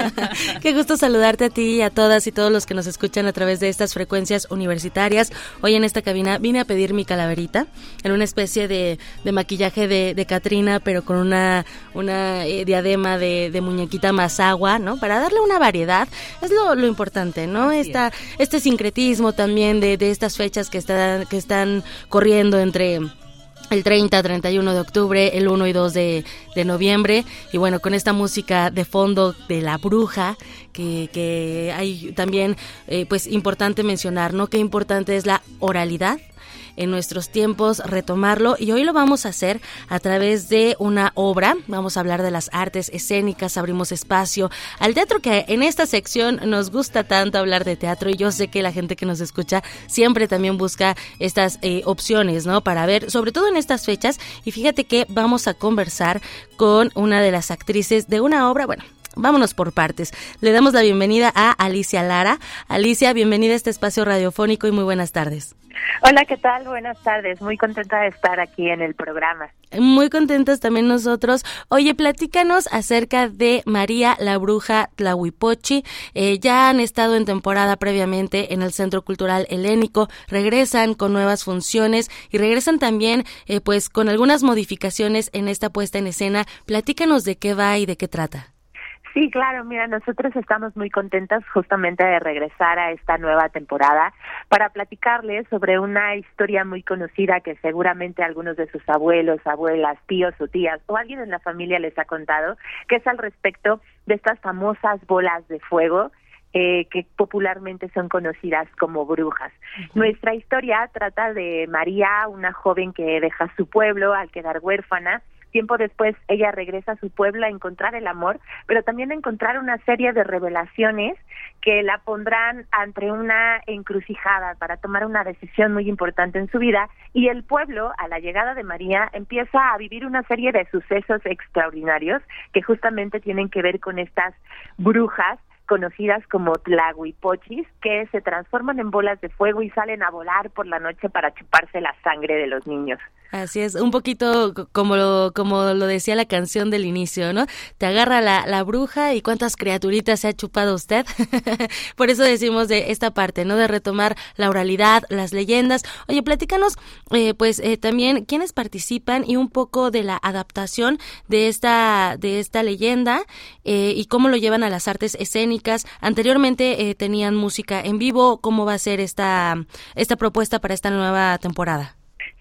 qué gusto saludarte a ti y a todas y todos los que nos escuchan a través de estas frecuencias universitarias. Hoy en esta cabina vine a pedir mi calaverita en una especie de, maquillaje de, de Katrina, pero con una, una eh, diadema de, de, muñequita más agua, ¿no? Para darle una variedad. Es lo, lo importante, ¿no? Esta, este sincretismo también de, de estas fechas que están, que están corriendo entre el 30, 31 de octubre, el 1 y 2 de, de, noviembre. Y bueno, con esta música de fondo de La Bruja, que, que hay también, eh, pues, importante mencionar, ¿no? Qué importante es la oralidad en nuestros tiempos retomarlo y hoy lo vamos a hacer a través de una obra. Vamos a hablar de las artes escénicas, abrimos espacio al teatro que en esta sección nos gusta tanto hablar de teatro y yo sé que la gente que nos escucha siempre también busca estas eh, opciones, ¿no? Para ver, sobre todo en estas fechas y fíjate que vamos a conversar con una de las actrices de una obra, bueno, vámonos por partes. Le damos la bienvenida a Alicia Lara. Alicia, bienvenida a este espacio radiofónico y muy buenas tardes. Hola, ¿qué tal? Buenas tardes. Muy contenta de estar aquí en el programa. Muy contentas también nosotros. Oye, platícanos acerca de María la Bruja Tlahuipochi. Eh, ya han estado en temporada previamente en el Centro Cultural Helénico, regresan con nuevas funciones y regresan también eh, pues con algunas modificaciones en esta puesta en escena. Platícanos de qué va y de qué trata. Sí, claro, mira, nosotros estamos muy contentas justamente de regresar a esta nueva temporada para platicarles sobre una historia muy conocida que seguramente algunos de sus abuelos, abuelas, tíos o tías o alguien en la familia les ha contado, que es al respecto de estas famosas bolas de fuego eh, que popularmente son conocidas como brujas. Nuestra historia trata de María, una joven que deja su pueblo al quedar huérfana Tiempo después ella regresa a su pueblo a encontrar el amor, pero también a encontrar una serie de revelaciones que la pondrán ante una encrucijada para tomar una decisión muy importante en su vida. Y el pueblo, a la llegada de María, empieza a vivir una serie de sucesos extraordinarios que justamente tienen que ver con estas brujas conocidas como tlahuipochis, que se transforman en bolas de fuego y salen a volar por la noche para chuparse la sangre de los niños. Así es, un poquito como lo, como lo decía la canción del inicio, ¿no? Te agarra la, la bruja y cuántas criaturitas se ha chupado usted. Por eso decimos de esta parte, ¿no? De retomar la oralidad, las leyendas. Oye, platícanos, eh, pues eh, también quiénes participan y un poco de la adaptación de esta, de esta leyenda eh, y cómo lo llevan a las artes escénicas. Anteriormente tenían música en vivo, ¿cómo va a ser esta, esta propuesta para esta nueva temporada?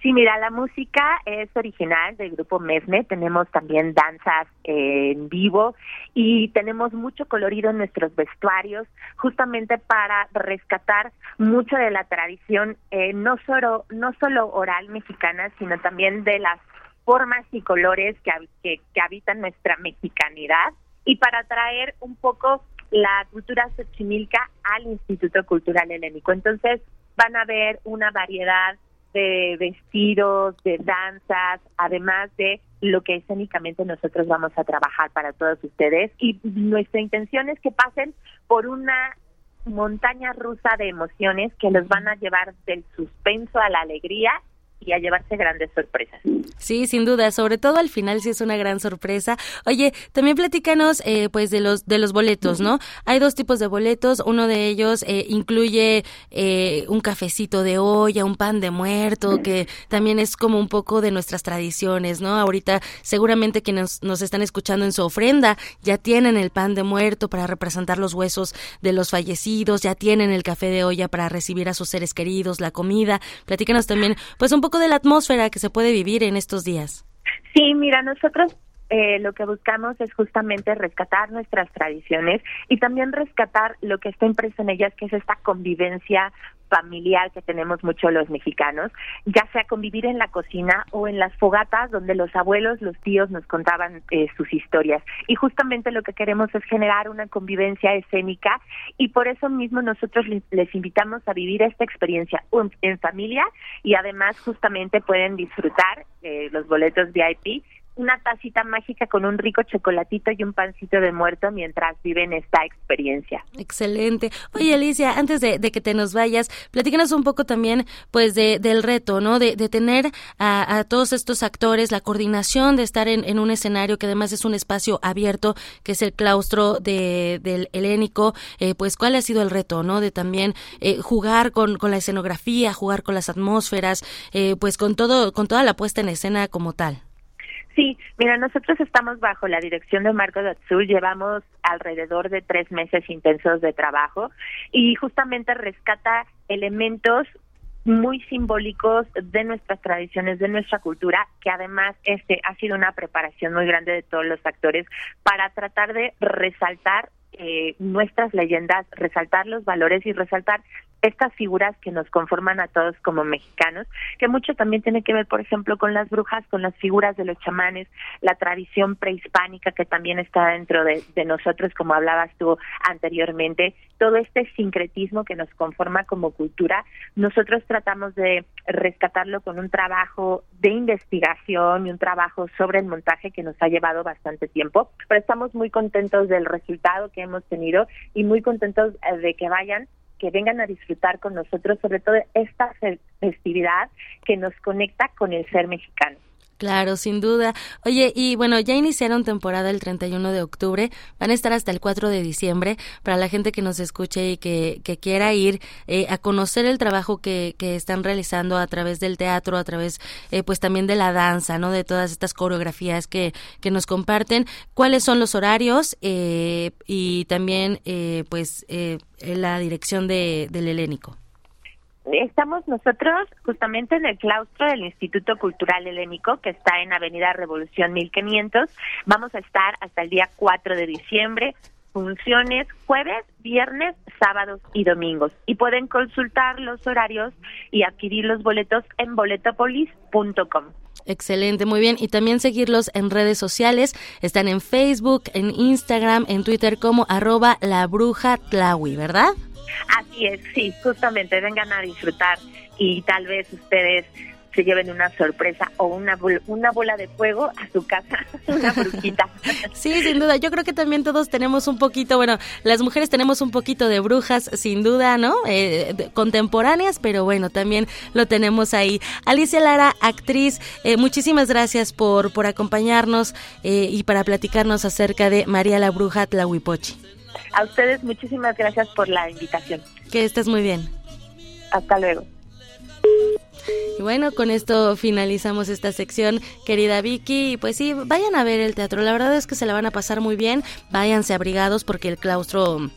Sí, mira, la música es original del grupo Mesme, tenemos también danzas en vivo y tenemos mucho colorido en nuestros vestuarios, justamente para rescatar mucho de la tradición, eh, no, solo, no solo oral mexicana, sino también de las formas y colores que, que, que habitan nuestra mexicanidad. Y para traer un poco la cultura xochimilca al Instituto Cultural Helénico. Entonces van a ver una variedad de vestidos, de danzas, además de lo que escénicamente nosotros vamos a trabajar para todos ustedes. Y nuestra intención es que pasen por una montaña rusa de emociones que los van a llevar del suspenso a la alegría y a llevarse grandes sorpresas. Sí, sin duda, sobre todo al final sí es una gran sorpresa. Oye, también platícanos eh, pues de los de los boletos, ¿no? Hay dos tipos de boletos, uno de ellos eh, incluye eh, un cafecito de olla, un pan de muerto, que también es como un poco de nuestras tradiciones, ¿no? Ahorita seguramente quienes nos están escuchando en su ofrenda ya tienen el pan de muerto para representar los huesos de los fallecidos, ya tienen el café de olla para recibir a sus seres queridos, la comida. Platícanos también pues un poco de la atmósfera que se puede vivir en estos días. Sí, mira, nosotros eh, lo que buscamos es justamente rescatar nuestras tradiciones y también rescatar lo que está impreso en ellas, que es esta convivencia familiar que tenemos mucho los mexicanos, ya sea convivir en la cocina o en las fogatas donde los abuelos, los tíos nos contaban eh, sus historias. Y justamente lo que queremos es generar una convivencia escénica y por eso mismo nosotros les invitamos a vivir esta experiencia en familia y además justamente pueden disfrutar eh, los boletos VIP una tacita mágica con un rico chocolatito y un pancito de muerto mientras viven esta experiencia. Excelente. Oye, Alicia, antes de, que te nos vayas, platícanos un poco también, pues, de, del reto, ¿no? De, tener a, todos estos actores, la coordinación de estar en, un escenario que además es un espacio abierto, que es el claustro de, del helénico, eh, pues, ¿cuál ha sido el reto, ¿no? De también eh, jugar con, con la escenografía, jugar con las atmósferas, eh, pues, con todo, con toda la puesta en escena como tal. Sí, mira, nosotros estamos bajo la dirección de Marco Azul, llevamos alrededor de tres meses intensos de trabajo y justamente rescata elementos muy simbólicos de nuestras tradiciones, de nuestra cultura, que además este ha sido una preparación muy grande de todos los actores para tratar de resaltar eh, nuestras leyendas, resaltar los valores y resaltar estas figuras que nos conforman a todos como mexicanos, que mucho también tiene que ver, por ejemplo, con las brujas, con las figuras de los chamanes, la tradición prehispánica que también está dentro de, nosotros, como hablabas tú anteriormente, todo este sincretismo que nos conforma como cultura, nosotros tratamos de rescatarlo con un trabajo de investigación y un trabajo sobre el montaje que nos ha llevado bastante tiempo, pero estamos muy contentos del resultado que hemos tenido y muy contentos eh, de que vayan que vengan a disfrutar con nosotros, sobre todo esta festividad que nos conecta con el ser mexicano. Claro, sin duda. Oye, y bueno, ya iniciaron temporada el 31 de octubre, van a estar hasta el 4 de diciembre. Para la gente que nos escuche y que, que quiera ir eh, a conocer el trabajo que, que, están realizando a través del teatro, a través eh, pues también de la danza, ¿no? De todas estas coreografías que, que nos comparten. ¿Cuáles son los horarios? Eh, y también pues la dirección de, del helénico. Estamos nosotros justamente en el claustro del Instituto Cultural Helénico, que está en Avenida Revolución 1500. Vamos a estar hasta el día 4 de diciembre, funciones jueves, viernes, sábados y domingos. Y pueden consultar los horarios y adquirir los boletos en boletopolis.com. Excelente, muy bien. Y también seguirlos en redes sociales. Están en Facebook, en Instagram, en Twitter como arroba la bruja tlawi, ¿verdad? Así es, sí, justamente vengan a disfrutar y tal vez ustedes se lleven una sorpresa o una, una bola de fuego a su casa, una brujita. Sí, sin duda. Yo creo que también todos tenemos un poquito, bueno, las mujeres tenemos un poquito de brujas, sin duda, ¿no? Eh, contemporáneas, pero bueno, también lo tenemos ahí. Alicia Lara, actriz, eh, muchísimas gracias por, por acompañarnos eh, y para platicarnos acerca de María la Bruja Tlahuipochi. A ustedes muchísimas gracias por la invitación. Que estés muy bien. Hasta luego. Y bueno, con esto finalizamos esta sección, querida Vicky. Y pues sí, vayan a ver el teatro. La verdad es que se la van a pasar muy bien. Váyanse abrigados porque el claustro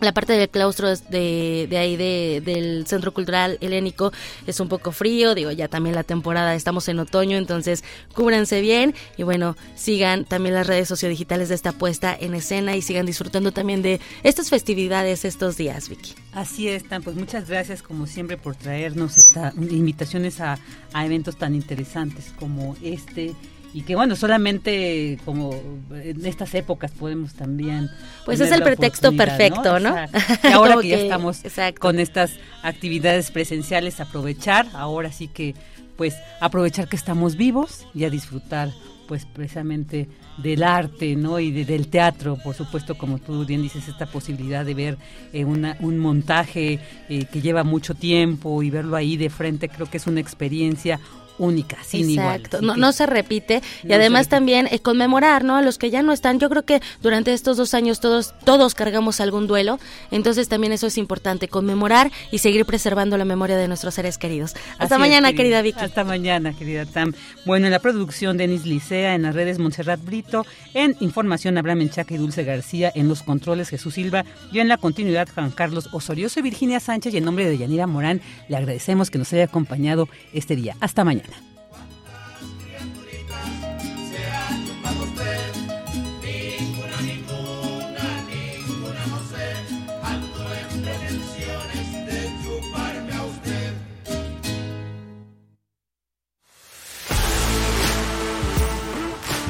la parte del claustro de, de ahí de, del Centro Cultural Helénico es un poco frío, digo, ya también la temporada, estamos en otoño, entonces cúbranse bien y bueno, sigan también las redes sociodigitales de esta puesta en escena y sigan disfrutando también de estas festividades estos días, Vicky. Así es, pues muchas gracias como siempre por traernos esta, invitaciones a eventos tan interesantes como este y que bueno, solamente como en estas épocas podemos también... Pues es el pretexto perfecto, ¿no? Y ahora que, ya estamos con estas actividades presenciales, aprovechar, ahora sí que pues aprovechar que estamos vivos y a disfrutar pues precisamente del arte, ¿no? Y del teatro, por supuesto, como tú bien dices, esta posibilidad de ver eh, una, un montaje eh, que lleva mucho tiempo y verlo ahí de frente, creo que es una experiencia única, sin Exacto. No, no se repite. y además también eh, conmemorar, ¿no? A los que ya no están. Yo creo que durante estos dos años todos, todos cargamos algún duelo. Entonces también eso es importante, conmemorar y seguir preservando la memoria de nuestros seres queridos. Hasta mañana, querida. Vicky. Hasta mañana, querida Tam. Bueno, en la producción, Denis Licea, en las redes Montserrat Brito, en información Abraham Menchaca y Dulce García, en los controles Jesús Silva, yo en la continuidad Juan Carlos Osorio, soy Virginia Sánchez y en nombre de Yanira Morán le agradecemos que nos haya acompañado este día. Hasta mañana.